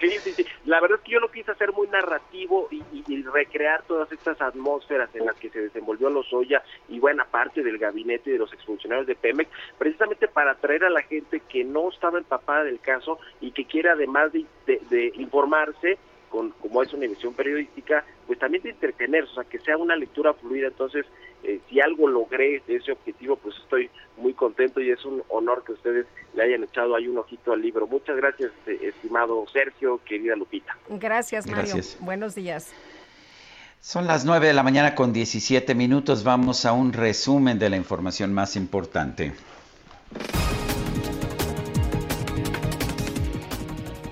Sí, sí, sí. La verdad es que yo lo quise hacer muy narrativo y, recrear todas estas atmósferas en las que se desenvolvió Lozoya y buena parte del gabinete de los exfuncionarios de Pemex, precisamente para atraer a la gente que no estaba empapada del caso y que quiere además de informarse, con, como es una emisión periodística, pues también de entretener, o sea, que sea una lectura fluida. Entonces, eh, si algo logré de ese objetivo, pues estoy muy contento y es un honor que ustedes le hayan echado ahí un ojito al libro. Muchas gracias, eh, estimado Sergio, querida Lupita. Gracias, Mario. Buenos días. Son las 9 de la mañana con 17 minutos. Vamos a un resumen de la información más importante.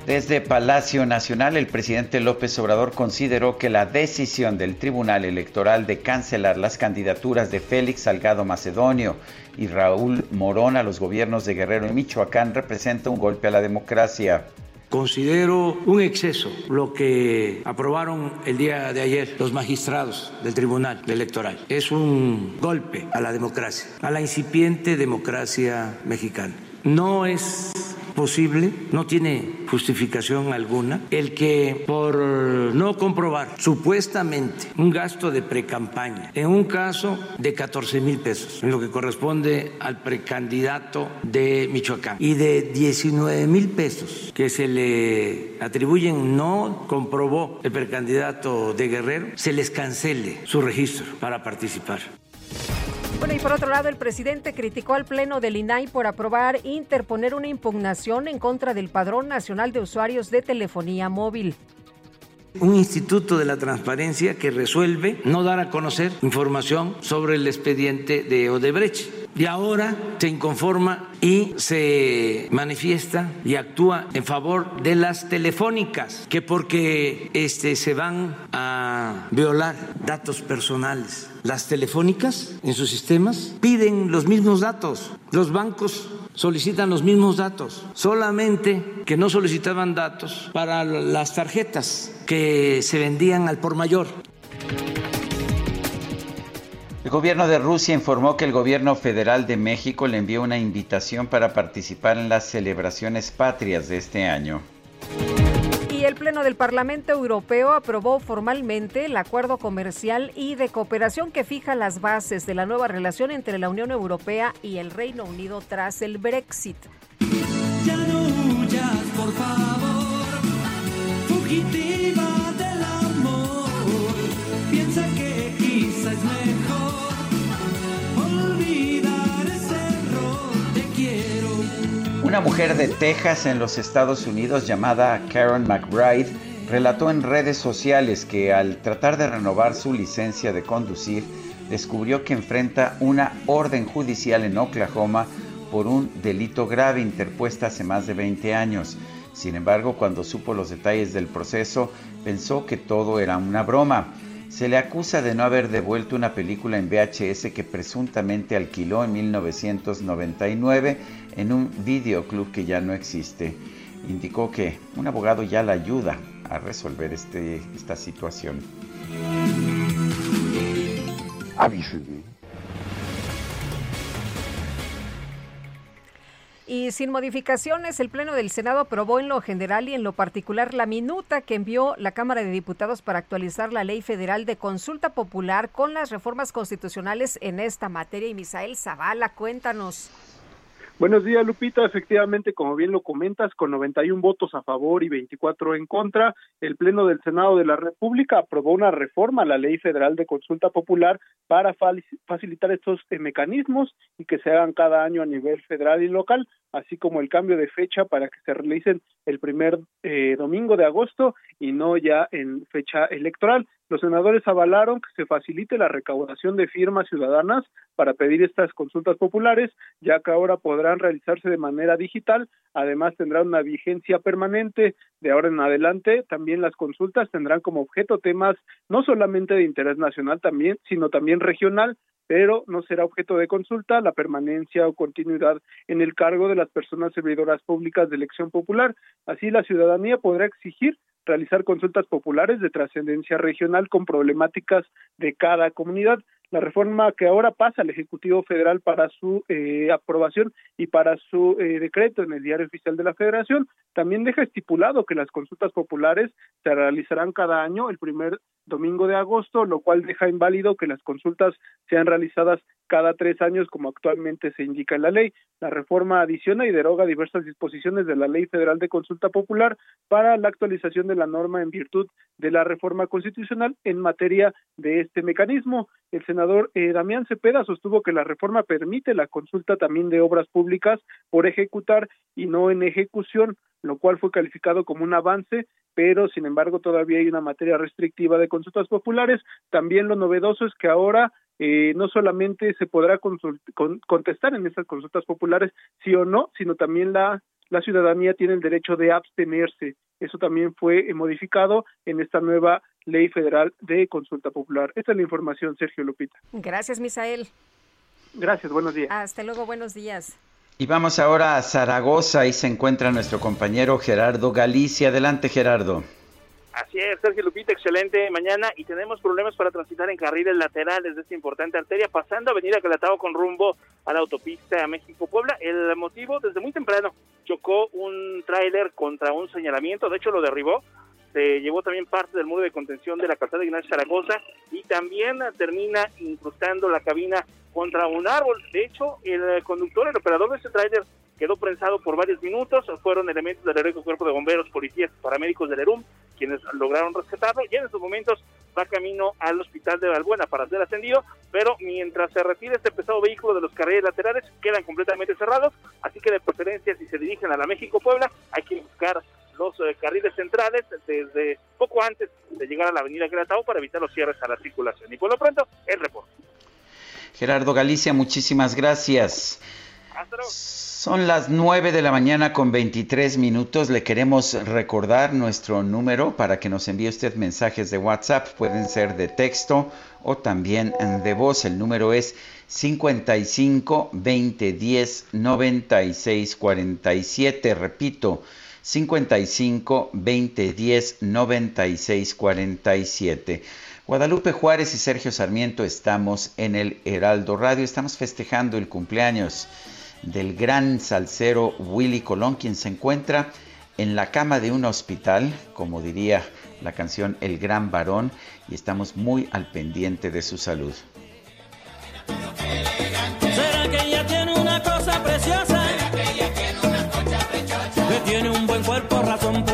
Desde Palacio Nacional, el presidente López Obrador consideró que la decisión del Tribunal Electoral de cancelar las candidaturas de Félix Salgado Macedonio y Raúl Morón a los gobiernos de Guerrero y Michoacán representa un golpe a la democracia. Considero un exceso lo que aprobaron el día de ayer los magistrados del Tribunal Electoral. Es un golpe a la democracia, a la incipiente democracia mexicana. No es posible, no tiene justificación alguna, el que por no comprobar supuestamente un gasto de precampaña, en un caso de 14 mil pesos, en lo que corresponde al precandidato de Michoacán, y de 19 mil pesos que se le atribuyen, no comprobó el precandidato de Guerrero, se les cancele su registro para participar. Bueno, y por otro lado, el presidente criticó al Pleno del INAI por aprobar interponer una impugnación en contra del Padrón Nacional de Usuarios de Telefonía Móvil un instituto de la transparencia que resuelve no dar a conocer información sobre el expediente de Odebrecht. Y ahora se inconforma y se manifiesta y actúa en favor de las telefónicas, que porque este, se van a violar datos personales. Las telefónicas en sus sistemas piden los mismos datos. Los bancos solicitan los mismos datos, solamente que no solicitaban datos para las tarjetas que se vendían al por mayor. El gobierno de Rusia informó que el gobierno federal de México le envió una invitación para participar en las celebraciones patrias de este año. El Pleno del Parlamento Europeo aprobó formalmente el acuerdo comercial y de cooperación que fija las bases de la nueva relación entre la Unión Europea y el Reino Unido tras el Brexit. Ya no por favor, fugitiva del amor. Piensa que quizá es Una mujer de Texas en los Estados Unidos llamada Karen McBride relató en redes sociales que al tratar de renovar su licencia de conducir, descubrió que enfrenta una orden judicial en Oklahoma por un delito grave interpuesta hace más de 20 años. Sin embargo, cuando supo los detalles del proceso, pensó que todo era una broma. Se le acusa de no haber devuelto una película en VHS que presuntamente alquiló en 1999 en un videoclub que ya no existe. Indicó que un abogado ya la ayuda a resolver este, esta situación. Avísenme. Y sin modificaciones, el Pleno del Senado aprobó en lo general y en lo particular la minuta que envió la Cámara de Diputados para actualizar la Ley Federal de Consulta Popular con las reformas constitucionales en esta materia. Y Misael Zavala, cuéntanos. Buenos días, Lupita. Efectivamente, como bien lo comentas, con 91 votos a favor y 24 en contra, el Pleno del Senado de la República aprobó una reforma a la Ley Federal de Consulta Popular para facilitar estos eh, mecanismos y que se hagan cada año a nivel federal y local, así como el cambio de fecha para que se realicen el primer eh, domingo de agosto y no ya en fecha electoral. Los senadores avalaron que se facilite la recaudación de firmas ciudadanas para pedir estas consultas populares, ya que ahora podrán realizarse de manera digital, además tendrán una vigencia permanente de ahora en adelante. También las consultas tendrán como objeto temas no solamente de interés nacional también, sino también regional, pero no será objeto de consulta la permanencia o continuidad en el cargo de las personas servidoras públicas de elección popular. Así la ciudadanía podrá exigir realizar consultas populares de trascendencia regional con problemáticas de cada comunidad. La reforma que ahora pasa al Ejecutivo Federal para su eh, aprobación y para su eh, decreto en el Diario Oficial de la Federación también deja estipulado que las consultas populares se realizarán cada año el primer domingo de agosto, lo cual deja inválido que las consultas sean realizadas cada tres años como actualmente se indica en la ley. La reforma adiciona y deroga diversas disposiciones de la Ley Federal de Consulta Popular para la actualización de la norma en virtud de la reforma constitucional en materia de este mecanismo. El senador eh, Damián Cepeda sostuvo que la reforma permite la consulta también de obras públicas por ejecutar y no en ejecución, lo cual fue calificado como un avance, pero sin embargo todavía hay una materia restrictiva de consultas populares. También lo novedoso es que ahora eh, no solamente se podrá contestar en estas consultas populares sí o no, sino también la la ciudadanía tiene el derecho de abstenerse. Eso también fue modificado en esta nueva ley federal de consulta popular. Esta es la información, Sergio Lupita. Gracias, Misael. Gracias, buenos días. Hasta luego, buenos días. Y vamos ahora a Zaragoza, ahí se encuentra nuestro compañero Gerardo Galicia. Adelante, Gerardo. Así es, Sergio Lupita, excelente mañana y tenemos problemas para transitar en carriles laterales de esta importante arteria, pasando a Avenida Calatao con rumbo a la autopista México-Puebla. El motivo, desde muy temprano, chocó un tráiler contra un señalamiento, de hecho lo derribó, se llevó también parte del muro de contención de la calzada de Ignacio Zaragoza y también termina incrustando la cabina contra un árbol. De hecho, el conductor, el operador de ese tráiler quedó prensado por varios minutos, fueron elementos del heroico cuerpo de bomberos, policías, paramédicos del ERUM quienes lograron rescatarlo. Y en estos momentos va camino al hospital de Valbuena para ser atendido, pero mientras se retira este pesado vehículo de los carriles laterales quedan completamente cerrados, así que de preferencia si se dirigen a la México-Puebla hay que buscar los eh, carriles centrales desde poco antes de llegar a la avenida Gratao para evitar los cierres a la circulación. Y por lo pronto, el reporte. Gerardo Galicia, muchísimas gracias. Son las 9 de la mañana con 23 minutos. Le queremos recordar nuestro número para que nos envíe usted mensajes de WhatsApp. Pueden ser de texto o también de voz. El número es 55 20 10 96 47. Repito, 55 20 10 96 47. Guadalupe Juárez y Sergio Sarmiento estamos en el Heraldo Radio. Estamos festejando el cumpleaños del gran salsero Willy Colón, quien se encuentra en la cama de un hospital, como diría la canción El Gran Varón, y estamos muy al pendiente de su salud. Tiene un buen cuerpo, razón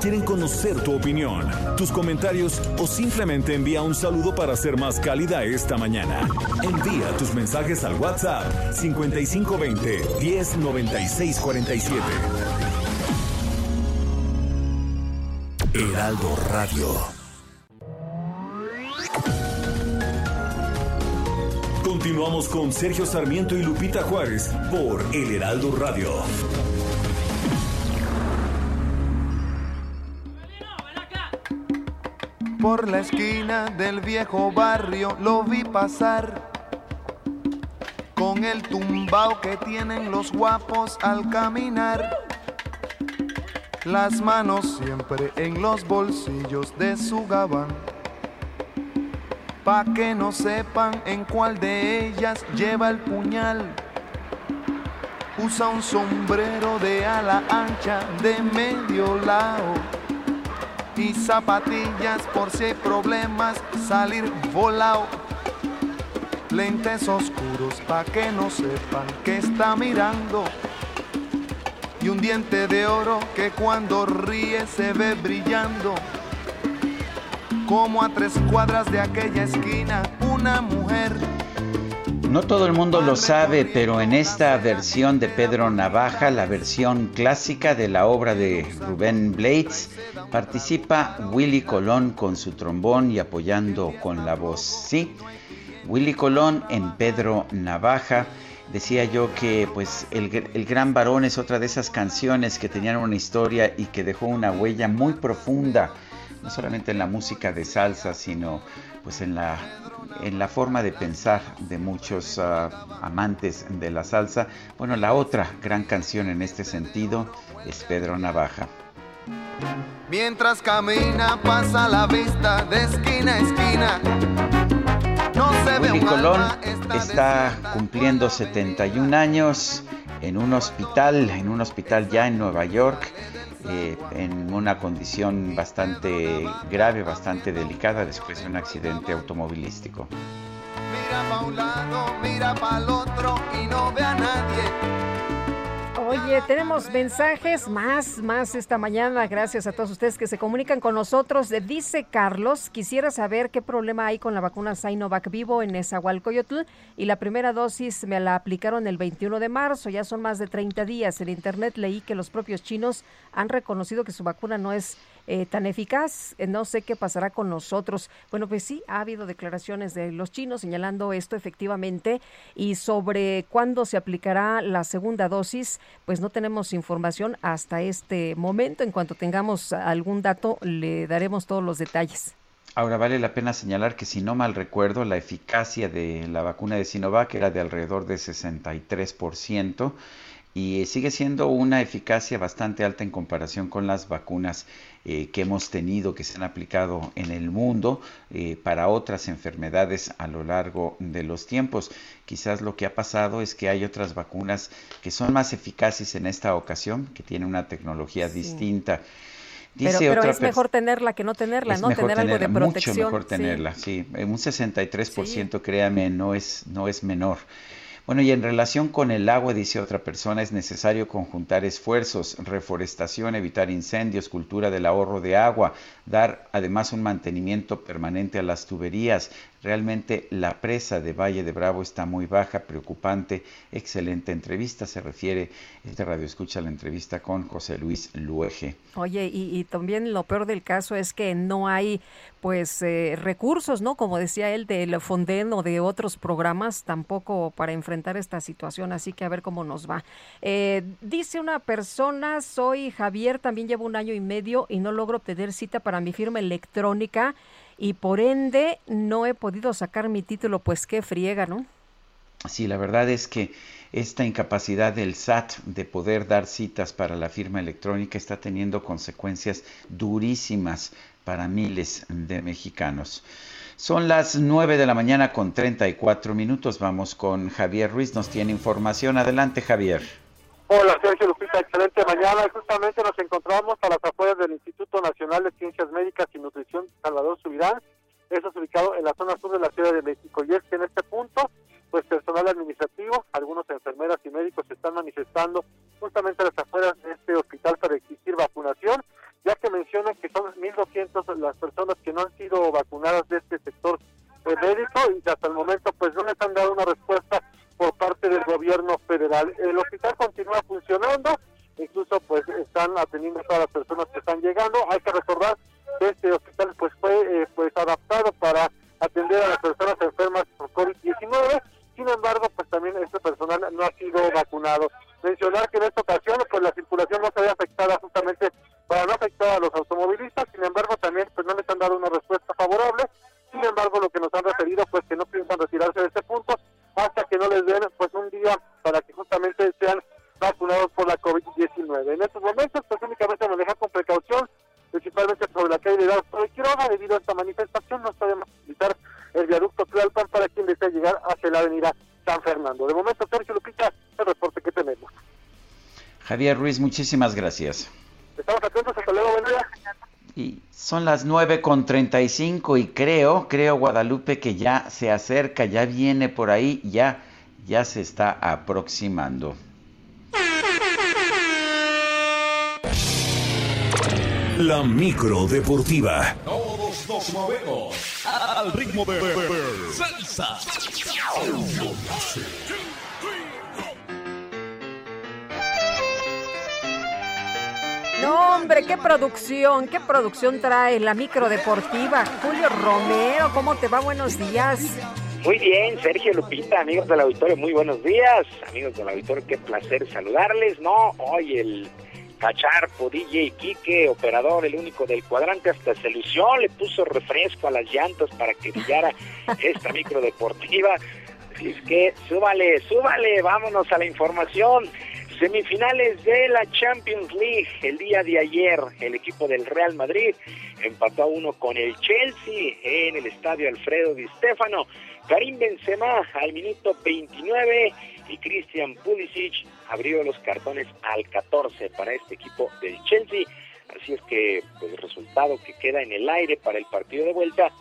quieren conocer tu opinión, tus comentarios o simplemente envía un saludo para ser más cálida esta mañana. Envía tus mensajes al WhatsApp 5520 109647. Heraldo Radio. Continuamos con Sergio Sarmiento y Lupita Juárez por El Heraldo Radio. Por la esquina del viejo barrio lo vi pasar con el tumbao que tienen los guapos al caminar. Las manos siempre en los bolsillos de su gabán. Pa' que no sepan en cuál de ellas lleva el puñal. Usa un sombrero de ala ancha de medio lado y zapatillas por si hay problemas, salir volado. Lentes oscuros pa' que no sepan que está mirando. Y un diente de oro que cuando ríe se ve brillando. Como a tres cuadras de aquella esquina, una mujer. No todo el mundo lo sabe, pero en esta versión de Pedro Navaja, la versión clásica de la obra de Rubén Blades, participa Willy Colón con su trombón y apoyando con la voz. Sí, Willy Colón en Pedro Navaja. Decía yo que pues el, el, Gran Varón es otra de esas canciones que tenían una historia y que dejó una huella muy profunda, no solamente en la música de salsa, sino pues en la, en la forma de pensar de muchos uh, amantes de la salsa. Bueno, la otra gran canción en este sentido es Pedro Navaja. Mientras camina pasa la vista de esquina a esquina. No se Willy Colón está cumpliendo 71 años en un hospital, en un hospital ya en Nueva York, eh, en una condición bastante grave, bastante delicada después de un accidente automovilístico. mira pa' un lado, mira el otro y no ve a nadie. Oye, tenemos mensajes más, más esta mañana. Gracias a todos ustedes que se comunican con nosotros. Dice Carlos, quisiera saber qué problema hay con la vacuna Sinovac Vivo en Nezahualcóyotl y la primera dosis me la aplicaron el 21 de marzo. Ya son más de 30 días. En internet leí que los propios chinos han reconocido que su vacuna no es eh, tan eficaz. Eh, no sé qué pasará con nosotros. Bueno, pues sí, ha habido declaraciones de los chinos señalando esto efectivamente y sobre cuándo se aplicará la segunda dosis, pues no tenemos información hasta este momento. En cuanto tengamos algún dato, le daremos todos los detalles. Ahora vale la pena señalar que si no mal recuerdo, la eficacia de la vacuna de Sinovac era de alrededor de 63% y sigue siendo una eficacia bastante alta en comparación con las vacunas eh, que hemos tenido, que se han aplicado en el mundo eh, para otras enfermedades a lo largo de los tiempos. Quizás lo que ha pasado es que hay otras vacunas que son más eficaces en esta ocasión, que tienen una tecnología distinta. pero, es mejor tenerla que no tenerla, ¿no? Tener algo de protección. Mucho mejor tenerla, sí. Un 63%, créame, no es, no es menor. Bueno, y en relación con el agua, dice otra persona, es necesario conjuntar esfuerzos, reforestación, evitar incendios, cultura del ahorro de agua, dar además un mantenimiento permanente a las tuberías, Realmente la presa de Valle de Bravo está muy baja, preocupante. Excelente entrevista. Se refiere este radio escucha la entrevista con José Luis Luege. Oye, y, también lo peor del caso es que no hay pues eh, recursos, ¿no? Como decía él, del Fonden o de otros programas tampoco para enfrentar esta situación. Así que a ver cómo nos va. Eh, dice una persona, soy Javier, también llevo un año y medio y no logro obtener cita para mi firma electrónica y por ende no he podido sacar mi título, pues qué friega, ¿no? Sí, la verdad es que esta incapacidad del SAT de poder dar citas para la firma electrónica está teniendo consecuencias durísimas para miles de mexicanos. Son las 9 de la mañana con 34 minutos. Vamos con Javier Ruiz. Nos tiene información. Adelante, Javier. Hola, Sergio Lupita, excelente mañana. Justamente nos encontramos a las afueras del Instituto Nacional de Ciencias Médicas y Nutrición Salvador Subirán. Eso es ubicado en la zona sur de la Ciudad de México. Y es que en este punto, pues personal administrativo, algunos enfermeras y médicos se están manifestando justamente a las afueras de este hospital para exigir vacunación, ya que mencionan que son 1.200 las personas que no han sido vacunadas de este sector eh, médico y hasta el momento pues no les han dado una respuesta del gobierno federal. El hospital continúa funcionando, incluso pues están atendiendo a todas las personas que están llegando. Hay que recordar que este hospital pues fue eh, pues adaptado para atender a las personas enfermas por COVID-19. Sin embargo, pues también este personal no ha sido vacunado. Mencionar que en esta ocasión pues la circulación no se ve afectada justamente para no afectar a los automovilistas, sin embargo también pues no les han dado una respuesta favorable. Sin embargo, lo que nos han referido pues que no piensan retirarse de este punto hasta que no les den pues un día para que justamente sean vacunados por la COVID-19. En estos momentos pues únicamente manejar con precaución, principalmente sobre la calle de Pero quiero debido a esta manifestación no podemos visitar el viaducto Tlalpan para quien desea llegar hacia la avenida San Fernando. De momento, Sergio Lupita, el reporte que tenemos. Javier Ruiz, muchísimas gracias. Estamos atentos, hasta luego, buen día. Y son las nueve con treinta y cinco y creo, creo Guadalupe que ya se acerca, ya viene por ahí, ya, ya se está aproximando. La micro deportiva. Todos nos movemos al ritmo de salsa. No, hombre, qué producción, qué producción trae la micro deportiva. Julio Romero, ¿cómo te va? Buenos días. Muy bien, Sergio Lupita, amigos del auditorio, muy buenos días. Amigos del auditorio, qué placer saludarles. No, hoy el Cacharpo, DJ Quique, operador, el único del cuadrante, hasta se lució, le puso refresco a las llantas para que brillara esta micro deportiva. Así es que súbale, súbale, vámonos a la información. Semifinales de la Champions League. El día de ayer, el equipo del Real Madrid empató a uno con el Chelsea en el estadio Alfredo Di Stefano. Karim Benzema al minuto 29 y Christian Pulisic abrió los cartones al 14 para este equipo del Chelsea. Así es que, pues, el resultado que queda en el aire para el partido de vuelta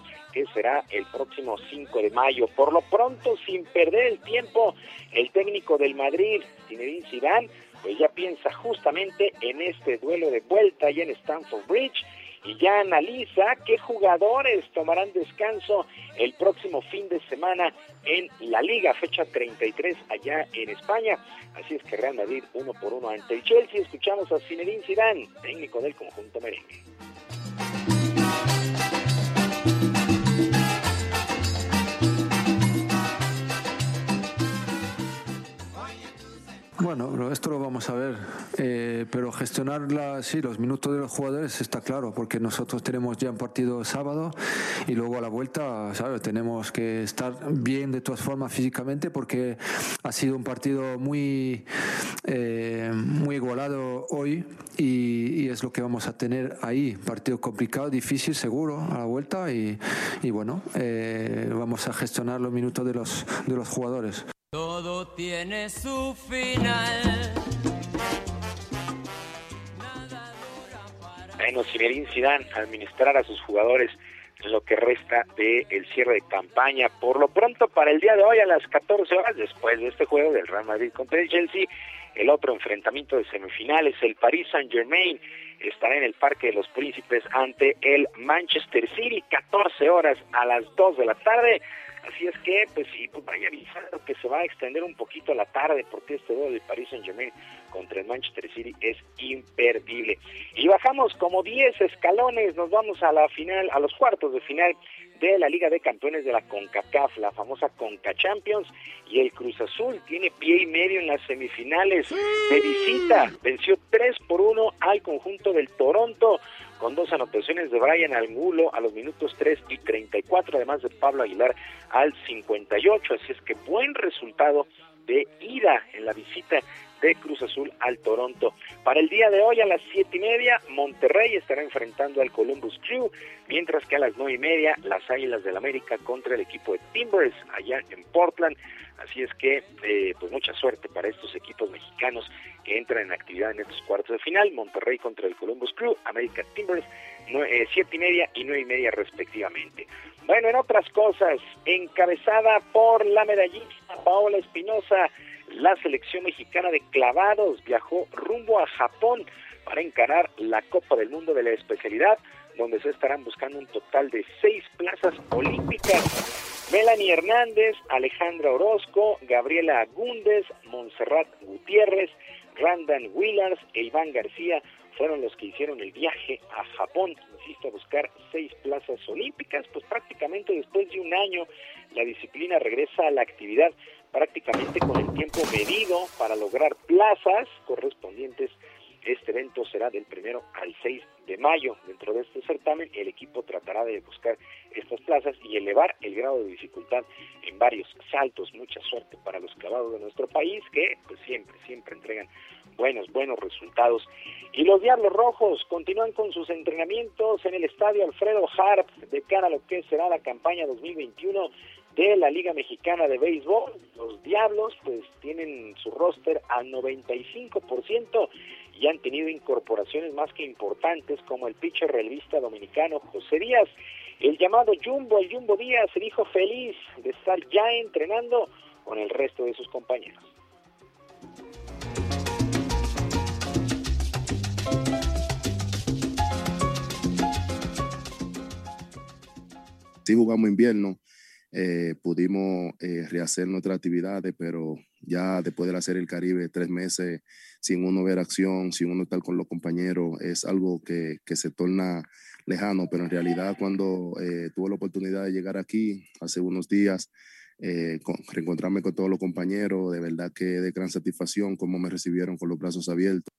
será el próximo 5 de mayo. Por lo pronto, sin perder el tiempo, el técnico del Madrid, Zinedine Zidane, pues ya piensa justamente en este duelo de vuelta y en Stamford Bridge y ya analiza qué jugadores tomarán descanso el próximo fin de semana en la Liga, fecha 33 allá en España. Así es que Real Madrid uno por uno ante el Chelsea. Escuchamos a Zinedine Zidane, técnico del conjunto merengue. Bueno, esto lo vamos a ver, eh, pero gestionar la, sí, los minutos de los jugadores está claro, porque nosotros tenemos ya un partido sábado y luego a la vuelta, ¿sabes? Tenemos que estar bien de todas formas físicamente porque ha sido un partido muy, eh, muy igualado hoy y, es lo que vamos a tener ahí. Partido complicado, difícil, seguro, a la vuelta y, y bueno, eh, vamos a gestionar los minutos de los, de los jugadores. Todo tiene su final. Bueno, Zinedine Zidane administrar a sus jugadores lo que resta del el cierre de campaña. Por lo pronto, para el día de hoy a las 14 horas, después de este juego del Real Madrid contra el Chelsea, el otro enfrentamiento de semifinales, el Paris Saint-Germain, estará en el Parque de los Príncipes ante el Manchester City, 14 horas a las 2 de la tarde. Así es que, pues sí, pues vaya avisando que se va a extender un poquito la tarde porque este duelo de Paris Saint Germain contra el Manchester City es imperdible. Y bajamos como 10 escalones, nos vamos a la final, a los cuartos de final de la Liga de Campeones de la CONCACAF, la famosa CONCA Champions, y el Cruz Azul tiene pie y medio en las semifinales. De visita, venció 3 por 1 al conjunto del Toronto con dos anotaciones de Brian Angulo a los minutos 3 y 34, además de Pablo Aguilar al 58. Así es que buen resultado de ida en la visita de Cruz Azul al Toronto. Para el día de hoy a las siete y media, Monterrey estará enfrentando al Columbus Crew, mientras que a las nueve y media, las Águilas del América contra el equipo de Timbers allá en Portland. Así es que, eh, pues mucha suerte para estos equipos mexicanos que entran en actividad en estos cuartos de final. Monterrey contra el Columbus Crew, América Timbers, eh, siete y media y nueve y media respectivamente. Bueno, en otras cosas, encabezada por la medallista Paola Espinosa, la selección mexicana de clavados viajó rumbo a Japón para encarar la Copa del Mundo de la especialidad, donde se estarán buscando un total de seis plazas olímpicas. Melanie Hernández, Alejandra Orozco, Gabriela Agúndez, Montserrat Gutiérrez, Randan Willars e Iván García fueron los que hicieron el viaje a Japón, insisto, a buscar seis plazas olímpicas, pues prácticamente después de un año la disciplina regresa a la actividad prácticamente con el tiempo medido para lograr plazas correspondientes. Este evento será del primero al 6 de mayo. Dentro de este certamen, el equipo tratará de buscar estas plazas y elevar el grado de dificultad en varios saltos. Mucha suerte para los clavados de nuestro país que pues siempre, siempre entregan buenos, buenos resultados. Y los Diablos Rojos continúan con sus entrenamientos en el estadio Alfredo Harp de cara a lo que será la campaña 2021 de la Liga Mexicana de Béisbol. Los Diablos pues tienen su roster al 95% y han tenido incorporaciones más que importantes como el pitcher relevista dominicano José Díaz. El llamado Jumbo, el Jumbo Díaz, se dijo feliz de estar ya entrenando con el resto de sus compañeros. Sí jugamos invierno, eh, pudimos eh, rehacer nuestras actividades, pero ya después de hacer el Caribe, tres meses sin uno ver acción, sin uno estar con los compañeros, es algo que, que se torna lejano, pero en realidad cuando eh, tuve la oportunidad de llegar aquí hace unos días, reencontrarme con todos los compañeros, de verdad que de gran satisfacción, cómo me recibieron con los brazos abiertos.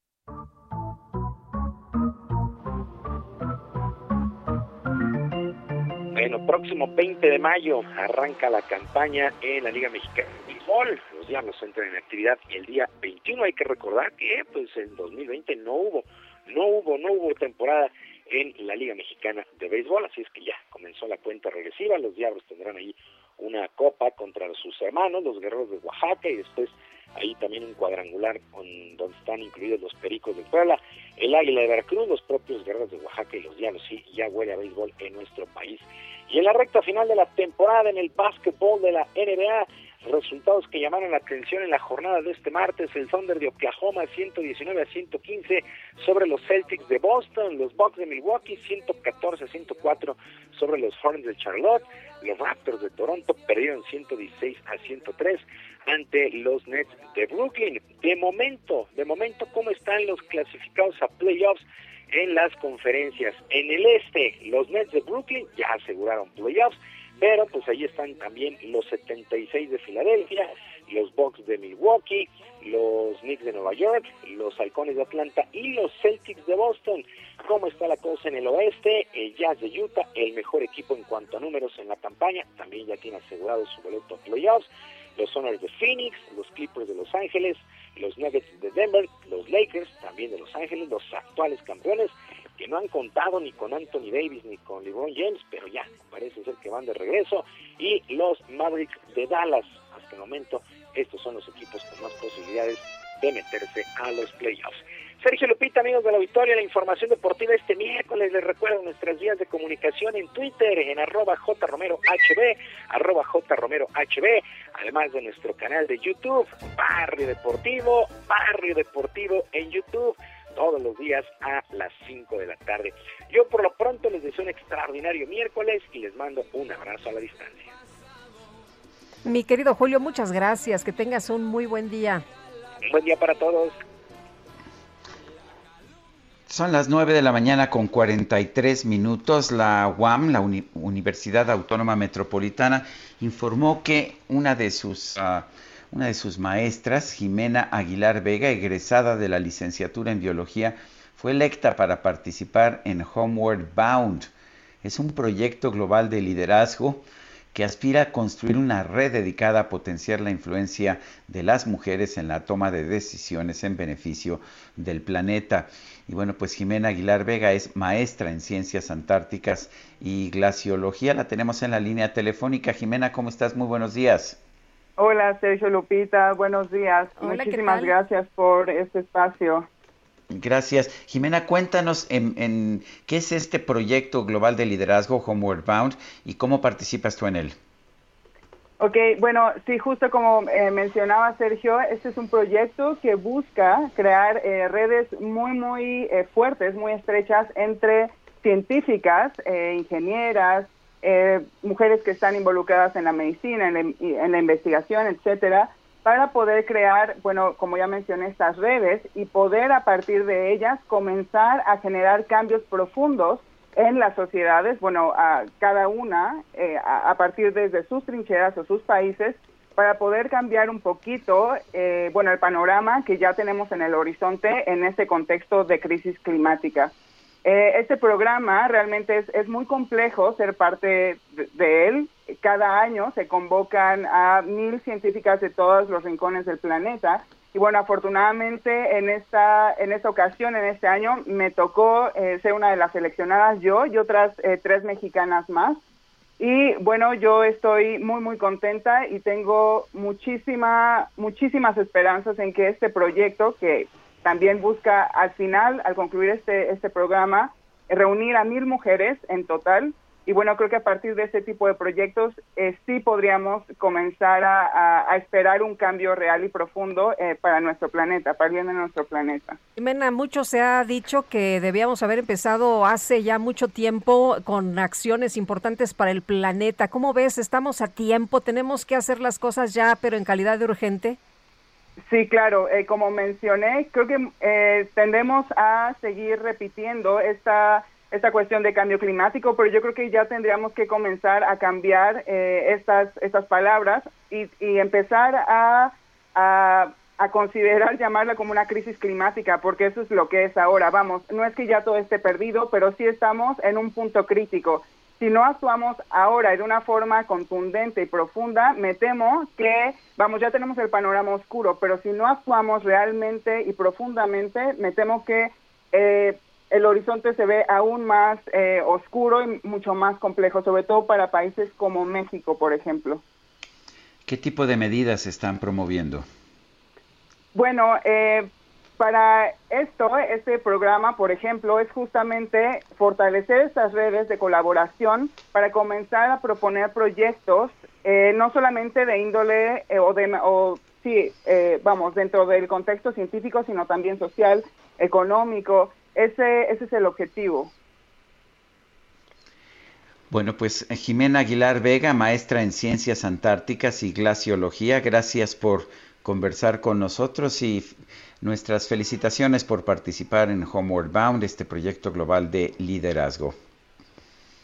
Bueno, próximo 20 de mayo arranca la campaña en la Liga Mexicana de. Diablos entran en actividad y el día 21 hay que recordar que pues en 2020 no hubo, no hubo, no hubo temporada en la Liga Mexicana de Béisbol, así es que ya comenzó la cuenta regresiva. Los Diablos tendrán ahí una copa contra sus hermanos, los Guerreros de Oaxaca, y después ahí también un cuadrangular donde están incluidos los Pericos de Puebla, el Águila de Veracruz, los propios Guerreros de Oaxaca y los Diablos. Sí, ya huele a béisbol en nuestro país. Y en la recta final de la temporada en el básquetbol de la NBA, resultados que llamaron la atención en la jornada de este martes, el Thunder de Oklahoma 119 a 115 sobre los Celtics de Boston, los Bucks de Milwaukee 114 a 104 sobre los Hornets de Charlotte, los Raptors de Toronto perdieron 116 a 103 ante los Nets de Brooklyn. De momento, de momento, ¿cómo están los clasificados a playoffs? en las conferencias. En el este, los Nets de Brooklyn ya aseguraron playoffs, pero pues ahí están también los 76 de Filadelfia, los Bucks de Milwaukee, los Knicks de Nueva York, los Halcones de Atlanta y los Celtics de Boston. ¿Cómo está la cosa en el oeste? El Jazz de Utah, el mejor equipo en cuanto a números en la campaña, también ya tiene asegurado su boleto a playoffs. Los Sonars de Phoenix, los Clippers de Los Ángeles, los Nuggets de Denver, los Lakers también de Los Ángeles, los actuales campeones, que no han contado ni con Anthony Davis ni con LeBron James, pero ya parece ser que van de regreso, y los Mavericks de Dallas. Hasta el momento, estos son los equipos con más posibilidades de meterse a los playoffs. Sergio Lupita, amigos de la Victoria, la información deportiva este miércoles. Les recuerdo nuestras vías de comunicación en Twitter, en arroba jromerohb, arroba jromerohb, además de nuestro canal de YouTube, Barrio Deportivo, Barrio Deportivo en YouTube todos los días a las 5 de la tarde. Yo por lo pronto les deseo un extraordinario miércoles y les mando un abrazo a la distancia. Mi querido Julio, muchas gracias. Que tengas un muy buen día. Un buen día para todos. Son las 9 de la mañana con 43 minutos. La UAM, la Universidad Autónoma Metropolitana, informó que una de sus, uh, una de sus maestras, Jimena Aguilar Vega, egresada de la licenciatura en biología, fue electa para participar en Homeward Bound. Es un proyecto global de liderazgo que aspira a construir una red dedicada a potenciar la influencia de las mujeres en la toma de decisiones en beneficio del planeta. Y bueno, pues Jimena Aguilar Vega es maestra en ciencias antárticas y glaciología. La tenemos en la línea telefónica. Jimena, ¿cómo estás? Muy buenos días. Hola, Sergio Lupita. Buenos días. Muchísimas gracias por este espacio. Gracias. Jimena, cuéntanos en, qué es este proyecto global de liderazgo Homeward Bound y cómo participas tú en él. Ok, bueno, sí, justo como eh, mencionaba Sergio, este es un proyecto que busca crear eh, redes muy, muy eh, fuertes, muy estrechas entre científicas, ingenieras, mujeres que están involucradas en la medicina, en la, en la investigación, etcétera, para poder crear, bueno, como ya mencioné, estas redes y poder a partir de ellas comenzar a generar cambios profundos en las sociedades, bueno, a cada una eh, a, partir desde sus trincheras o sus países para poder cambiar un poquito, eh, bueno, el panorama que ya tenemos en el horizonte en este contexto de crisis climática. Eh, este programa realmente es, muy complejo ser parte de, él. Cada año se convocan a mil científicas de todos los rincones del planeta. Y bueno, afortunadamente en esta, en esta ocasión, en este año, me tocó eh, ser una de las seleccionadas yo y otras eh, tres mexicanas más. Y bueno, yo estoy muy, muy contenta y tengo muchísima, muchísimas esperanzas en que este proyecto, que también busca al final, al concluir este, este programa, reunir a mil mujeres en total. Y bueno, creo que a partir de este tipo de proyectos eh, sí podríamos comenzar a, esperar un cambio real y profundo eh, para nuestro planeta, para bien de nuestro planeta. Jimena, mucho se ha dicho que debíamos haber empezado hace ya mucho tiempo con acciones importantes para el planeta. ¿Cómo ves? ¿Estamos a tiempo? ¿Tenemos que hacer las cosas ya, pero en calidad de urgente? Sí, claro, eh, como mencioné, creo que eh, tendemos a seguir repitiendo esta, esta cuestión de cambio climático, pero yo creo que ya tendríamos que comenzar a cambiar eh, estas, estas palabras y, y empezar a, a, a, considerar llamarla como una crisis climática, porque eso es lo que es ahora. Vamos, no es que ya todo esté perdido, pero sí estamos en un punto crítico si no actuamos ahora de una forma contundente y profunda, me temo que, vamos, ya tenemos el panorama oscuro, pero si no actuamos realmente y profundamente, me temo que eh, el horizonte se ve aún más eh, oscuro y mucho más complejo, sobre todo para países como México, por ejemplo. ¿Qué tipo de medidas se están promoviendo? Bueno, eh, para esto, este programa, por ejemplo, es justamente fortalecer estas redes de colaboración para comenzar a proponer proyectos, eh, no solamente de índole eh, o de, o, sí, eh, vamos, dentro del contexto científico, sino también social, económico. Ese, ese es el objetivo. Bueno, pues Jimena Aguilar Vega, maestra en Ciencias Antárticas y Glaciología, gracias por conversar con nosotros y nuestras felicitaciones por participar en Homeward Bound, este proyecto global de liderazgo.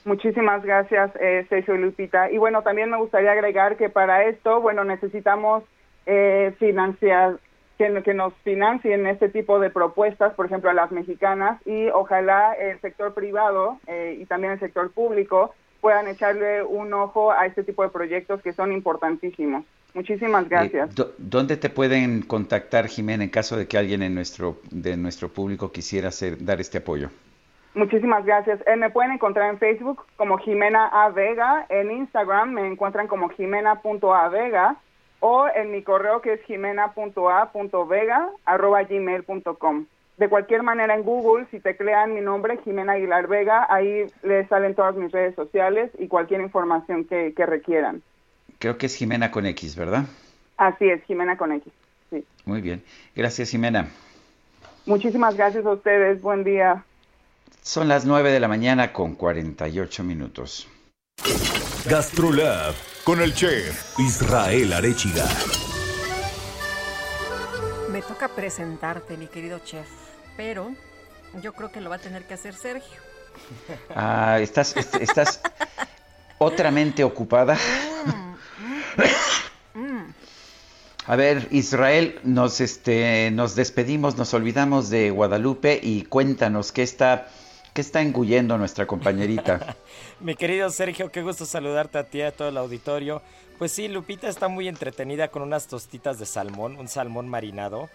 Muchísimas gracias, eh, Sergio Lupita. Y bueno, también me gustaría agregar que para esto, bueno, necesitamos eh, financiar, que, que nos financien este tipo de propuestas, por ejemplo, a las mexicanas, y ojalá el sector privado eh, y también el sector público puedan echarle un ojo a este tipo de proyectos que son importantísimos. Muchísimas gracias. ¿Dónde te pueden contactar, Jimena, en caso de que alguien en nuestro, de nuestro público quisiera hacer, dar este apoyo? Muchísimas gracias. Eh, me pueden encontrar en Facebook como Jimena A. Vega, en Instagram me encuentran como jimena.avega o en mi correo que es jimena.a.vega arroba gmail.com. De cualquier manera en Google, si teclean mi nombre, Jimena Aguilar Vega, ahí les salen todas mis redes sociales y cualquier información que requieran. Creo que es Jimena con X, ¿verdad? Así es, Jimena con X. Sí. Muy bien. Gracias, Jimena. Muchísimas gracias a ustedes. Buen día. Son las 9 de la mañana con 48 minutos. Gastrolab con el chef Israel Arechiga. Me toca presentarte, mi querido chef, pero yo creo que lo va a tener que hacer Sergio. Ah, estás, estás otramente ocupada. A ver, Israel, nos, este, nos despedimos, nos olvidamos de Guadalupe y cuéntanos qué está, qué está engullendo nuestra compañerita. Mi querido Sergio, qué gusto saludarte a ti y a todo el auditorio. Pues sí, Lupita está muy entretenida con unas tostitas de salmón, un salmón marinado,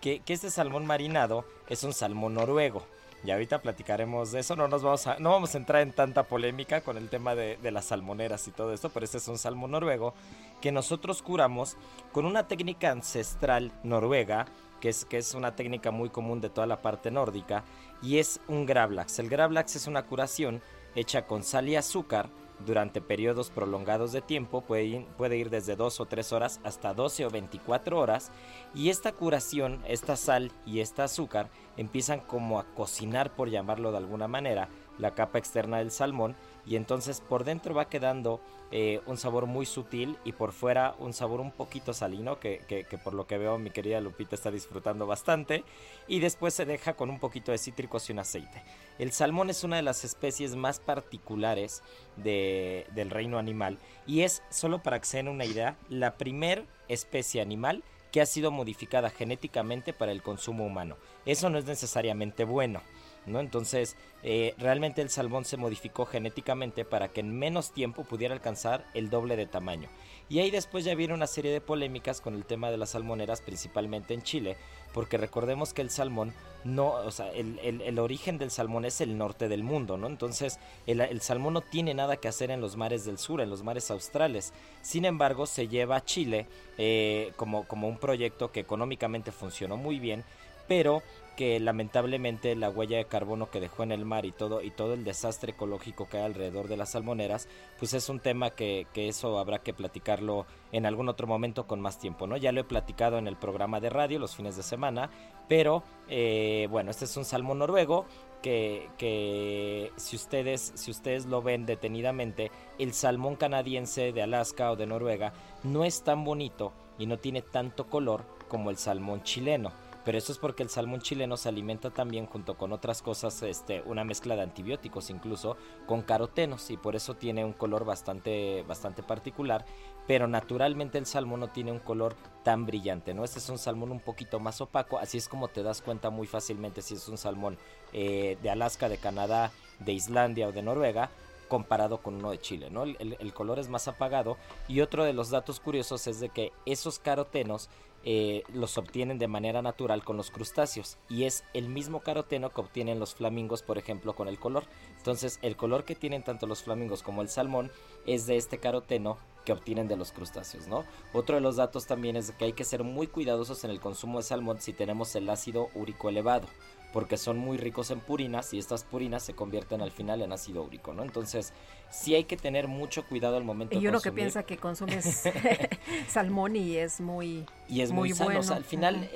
que, que este salmón marinado es un salmón noruego. Y ahorita platicaremos de eso, no nos vamos a, no vamos a entrar en tanta polémica con el tema de, las salmoneras y todo esto, pero este es un salmón noruego que nosotros curamos con una técnica ancestral noruega, que es, que es una técnica muy común de toda la parte nórdica, y es un gravlax. El gravlax es una curación hecha con sal y azúcar durante periodos prolongados de tiempo, puede ir, puede ir, desde 2 o 3 horas hasta 12 o 24 horas, y esta curación, esta sal y este azúcar empiezan como a cocinar, por llamarlo de alguna manera, la capa externa del salmón y entonces por dentro va quedando eh, un sabor muy sutil y por fuera un sabor un poquito salino que, por lo que veo mi querida Lupita está disfrutando bastante y después se deja con un poquito de cítricos y un aceite. El salmón es una de las especies más particulares del reino animal y es, solo para que se den una idea, la primer especie animal que ha sido modificada genéticamente para el consumo humano. Eso no es necesariamente bueno. ¿No? Entonces, eh, realmente el salmón se modificó genéticamente para que en menos tiempo pudiera alcanzar el doble de tamaño. Y ahí después ya viene una serie de polémicas con el tema de las salmoneras, principalmente en Chile, porque recordemos que el salmón no, o sea, el, origen del salmón es el norte del mundo, ¿no? Entonces, el, salmón no tiene nada que hacer en los mares del sur, en los mares australes. Sin embargo, se lleva a Chile eh, como, como un proyecto que económicamente funcionó muy bien, pero que lamentablemente la huella de carbono que dejó en el mar y todo y todo el desastre ecológico que hay alrededor de las salmoneras, pues es un tema que, eso habrá que platicarlo en algún otro momento con más tiempo, ¿no? Ya lo he platicado en el programa de radio los fines de semana, pero eh, bueno, este es un salmón noruego que, que si ustedes si ustedes lo ven detenidamente, el salmón canadiense de Alaska o de Noruega no es tan bonito y no tiene tanto color como el salmón chileno pero eso es porque el salmón chileno se alimenta también junto con otras cosas, este, una mezcla de antibióticos incluso con carotenos y por eso tiene un color bastante, bastante particular, pero naturalmente el salmón no tiene un color tan brillante, ¿no? Este es un salmón un poquito más opaco, así es como te das cuenta muy fácilmente si es un salmón eh, de Alaska, de Canadá, de Islandia o de Noruega, comparado con uno de Chile, ¿no? El, el, color es más apagado y otro de los datos curiosos es de que esos carotenos eh, los obtienen de manera natural con los crustáceos y es el mismo caroteno que obtienen los flamingos, por ejemplo, con el color. Entonces, el color que tienen tanto los flamingos como el salmón es de este caroteno que obtienen de los crustáceos, ¿no? Otro de los datos también es que hay que ser muy cuidadosos en el consumo de salmón si tenemos el ácido úrico elevado porque son muy ricos en purinas y estas purinas se convierten al final en ácido úrico, ¿no? Entonces, sí hay que tener mucho cuidado al momento y de uno que piensa que consumes salmón y es muy y es muy, sano. al final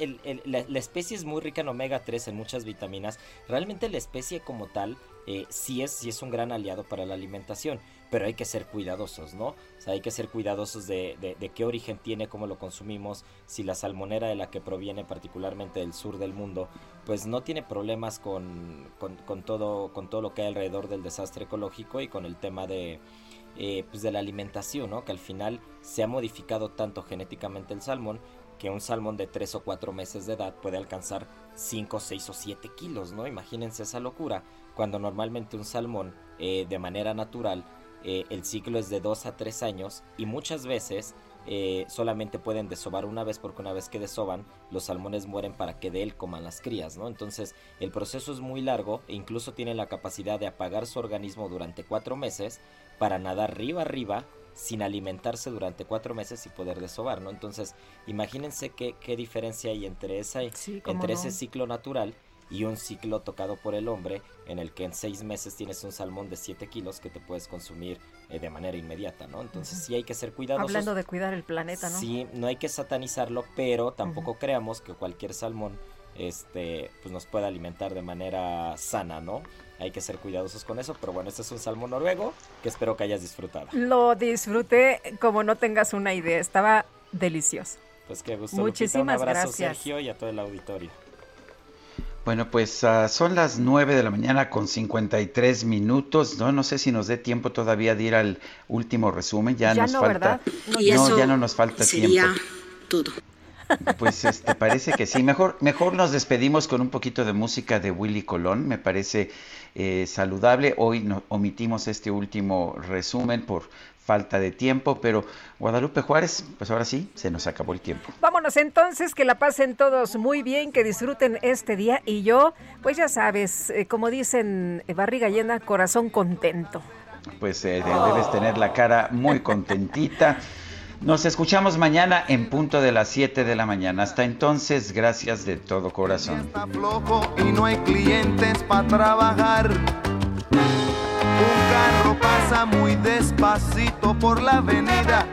la, la, especie es muy rica en omega 3 en muchas vitaminas. Realmente la especie como tal eh, sí, es, sí es un gran aliado para la alimentación, pero hay que ser cuidadosos, ¿no? O sea, hay que ser cuidadosos de, de, qué origen tiene, cómo lo consumimos, si la salmonera de la que proviene particularmente del sur del mundo, pues no tiene problemas con, con, todo, con todo lo que hay alrededor del desastre ecológico y con el tema de, eh, pues de la alimentación, ¿no? Que al final se ha modificado tanto genéticamente el salmón que un salmón de 3 o 4 meses de edad puede alcanzar 5, 6 o 7 kilos, ¿no? Imagínense esa locura cuando normalmente un salmón eh, de manera natural eh, el ciclo es de 2 a 3 años y muchas veces eh, solamente pueden desovar una vez porque una vez que desoban los salmones mueren para que de él coman las crías, ¿no? Entonces el proceso es muy largo e incluso tiene la capacidad de apagar su organismo durante 4 meses para nadar arriba arriba sin alimentarse durante cuatro meses y poder desovar, ¿no? Entonces, imagínense qué, qué diferencia hay entre, esa, entre ese ciclo natural y un ciclo tocado por el hombre en el que en seis meses tienes un salmón de 7 kilos que te puedes consumir eh, de manera inmediata, ¿no? Entonces sí hay que ser cuidadosos. Hablando de cuidar el planeta, ¿no? Sí, no hay que satanizarlo, pero tampoco creamos que cualquier salmón este, pues nos pueda alimentar de manera sana, ¿no? Hay que ser cuidadosos con eso, pero bueno, este es un salmón noruego que espero que hayas disfrutado. Lo disfruté como no tengas una idea, estaba delicioso. Pues qué gusto. Muchísimas Un abrazo, Sergio, y a todo el auditorio. Bueno, pues uh, son las 9 de la mañana con 53 minutos. No, no sé si nos dé tiempo todavía de ir al último resumen. Ya, nos no, falta. No, ya no nos falta sería tiempo. todo. Pues este parece que sí. Mejor, mejor nos despedimos con un poquito de música de Willy Colón. Me parece eh, saludable. Hoy no, omitimos este último resumen por falta de tiempo, pero Guadalupe Juárez, pues ahora sí, se nos acabó el tiempo. Vámonos entonces, que la pasen todos muy bien, que disfruten este día y yo, pues ya sabes, eh, como dicen, eh, barriga llena, corazón contento. Pues eh, debes tener la cara muy contentita. Nos escuchamos mañana en punto de las 7 de la mañana. Hasta entonces, gracias de todo corazón. Está flojo y no hay clientes para trabajar. Carro pasa muy despacito por la avenida.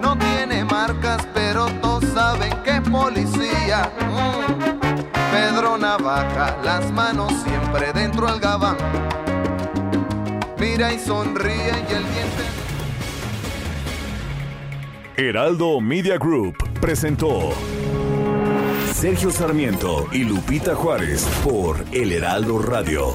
No tiene marcas, pero todos saben que policía. Mm. Pedro Navaja, las manos siempre dentro al gabán. Mira y sonríe y el diente. Heraldo Media Group presentó Sergio Sarmiento y Lupita Juárez por El Heraldo Radio.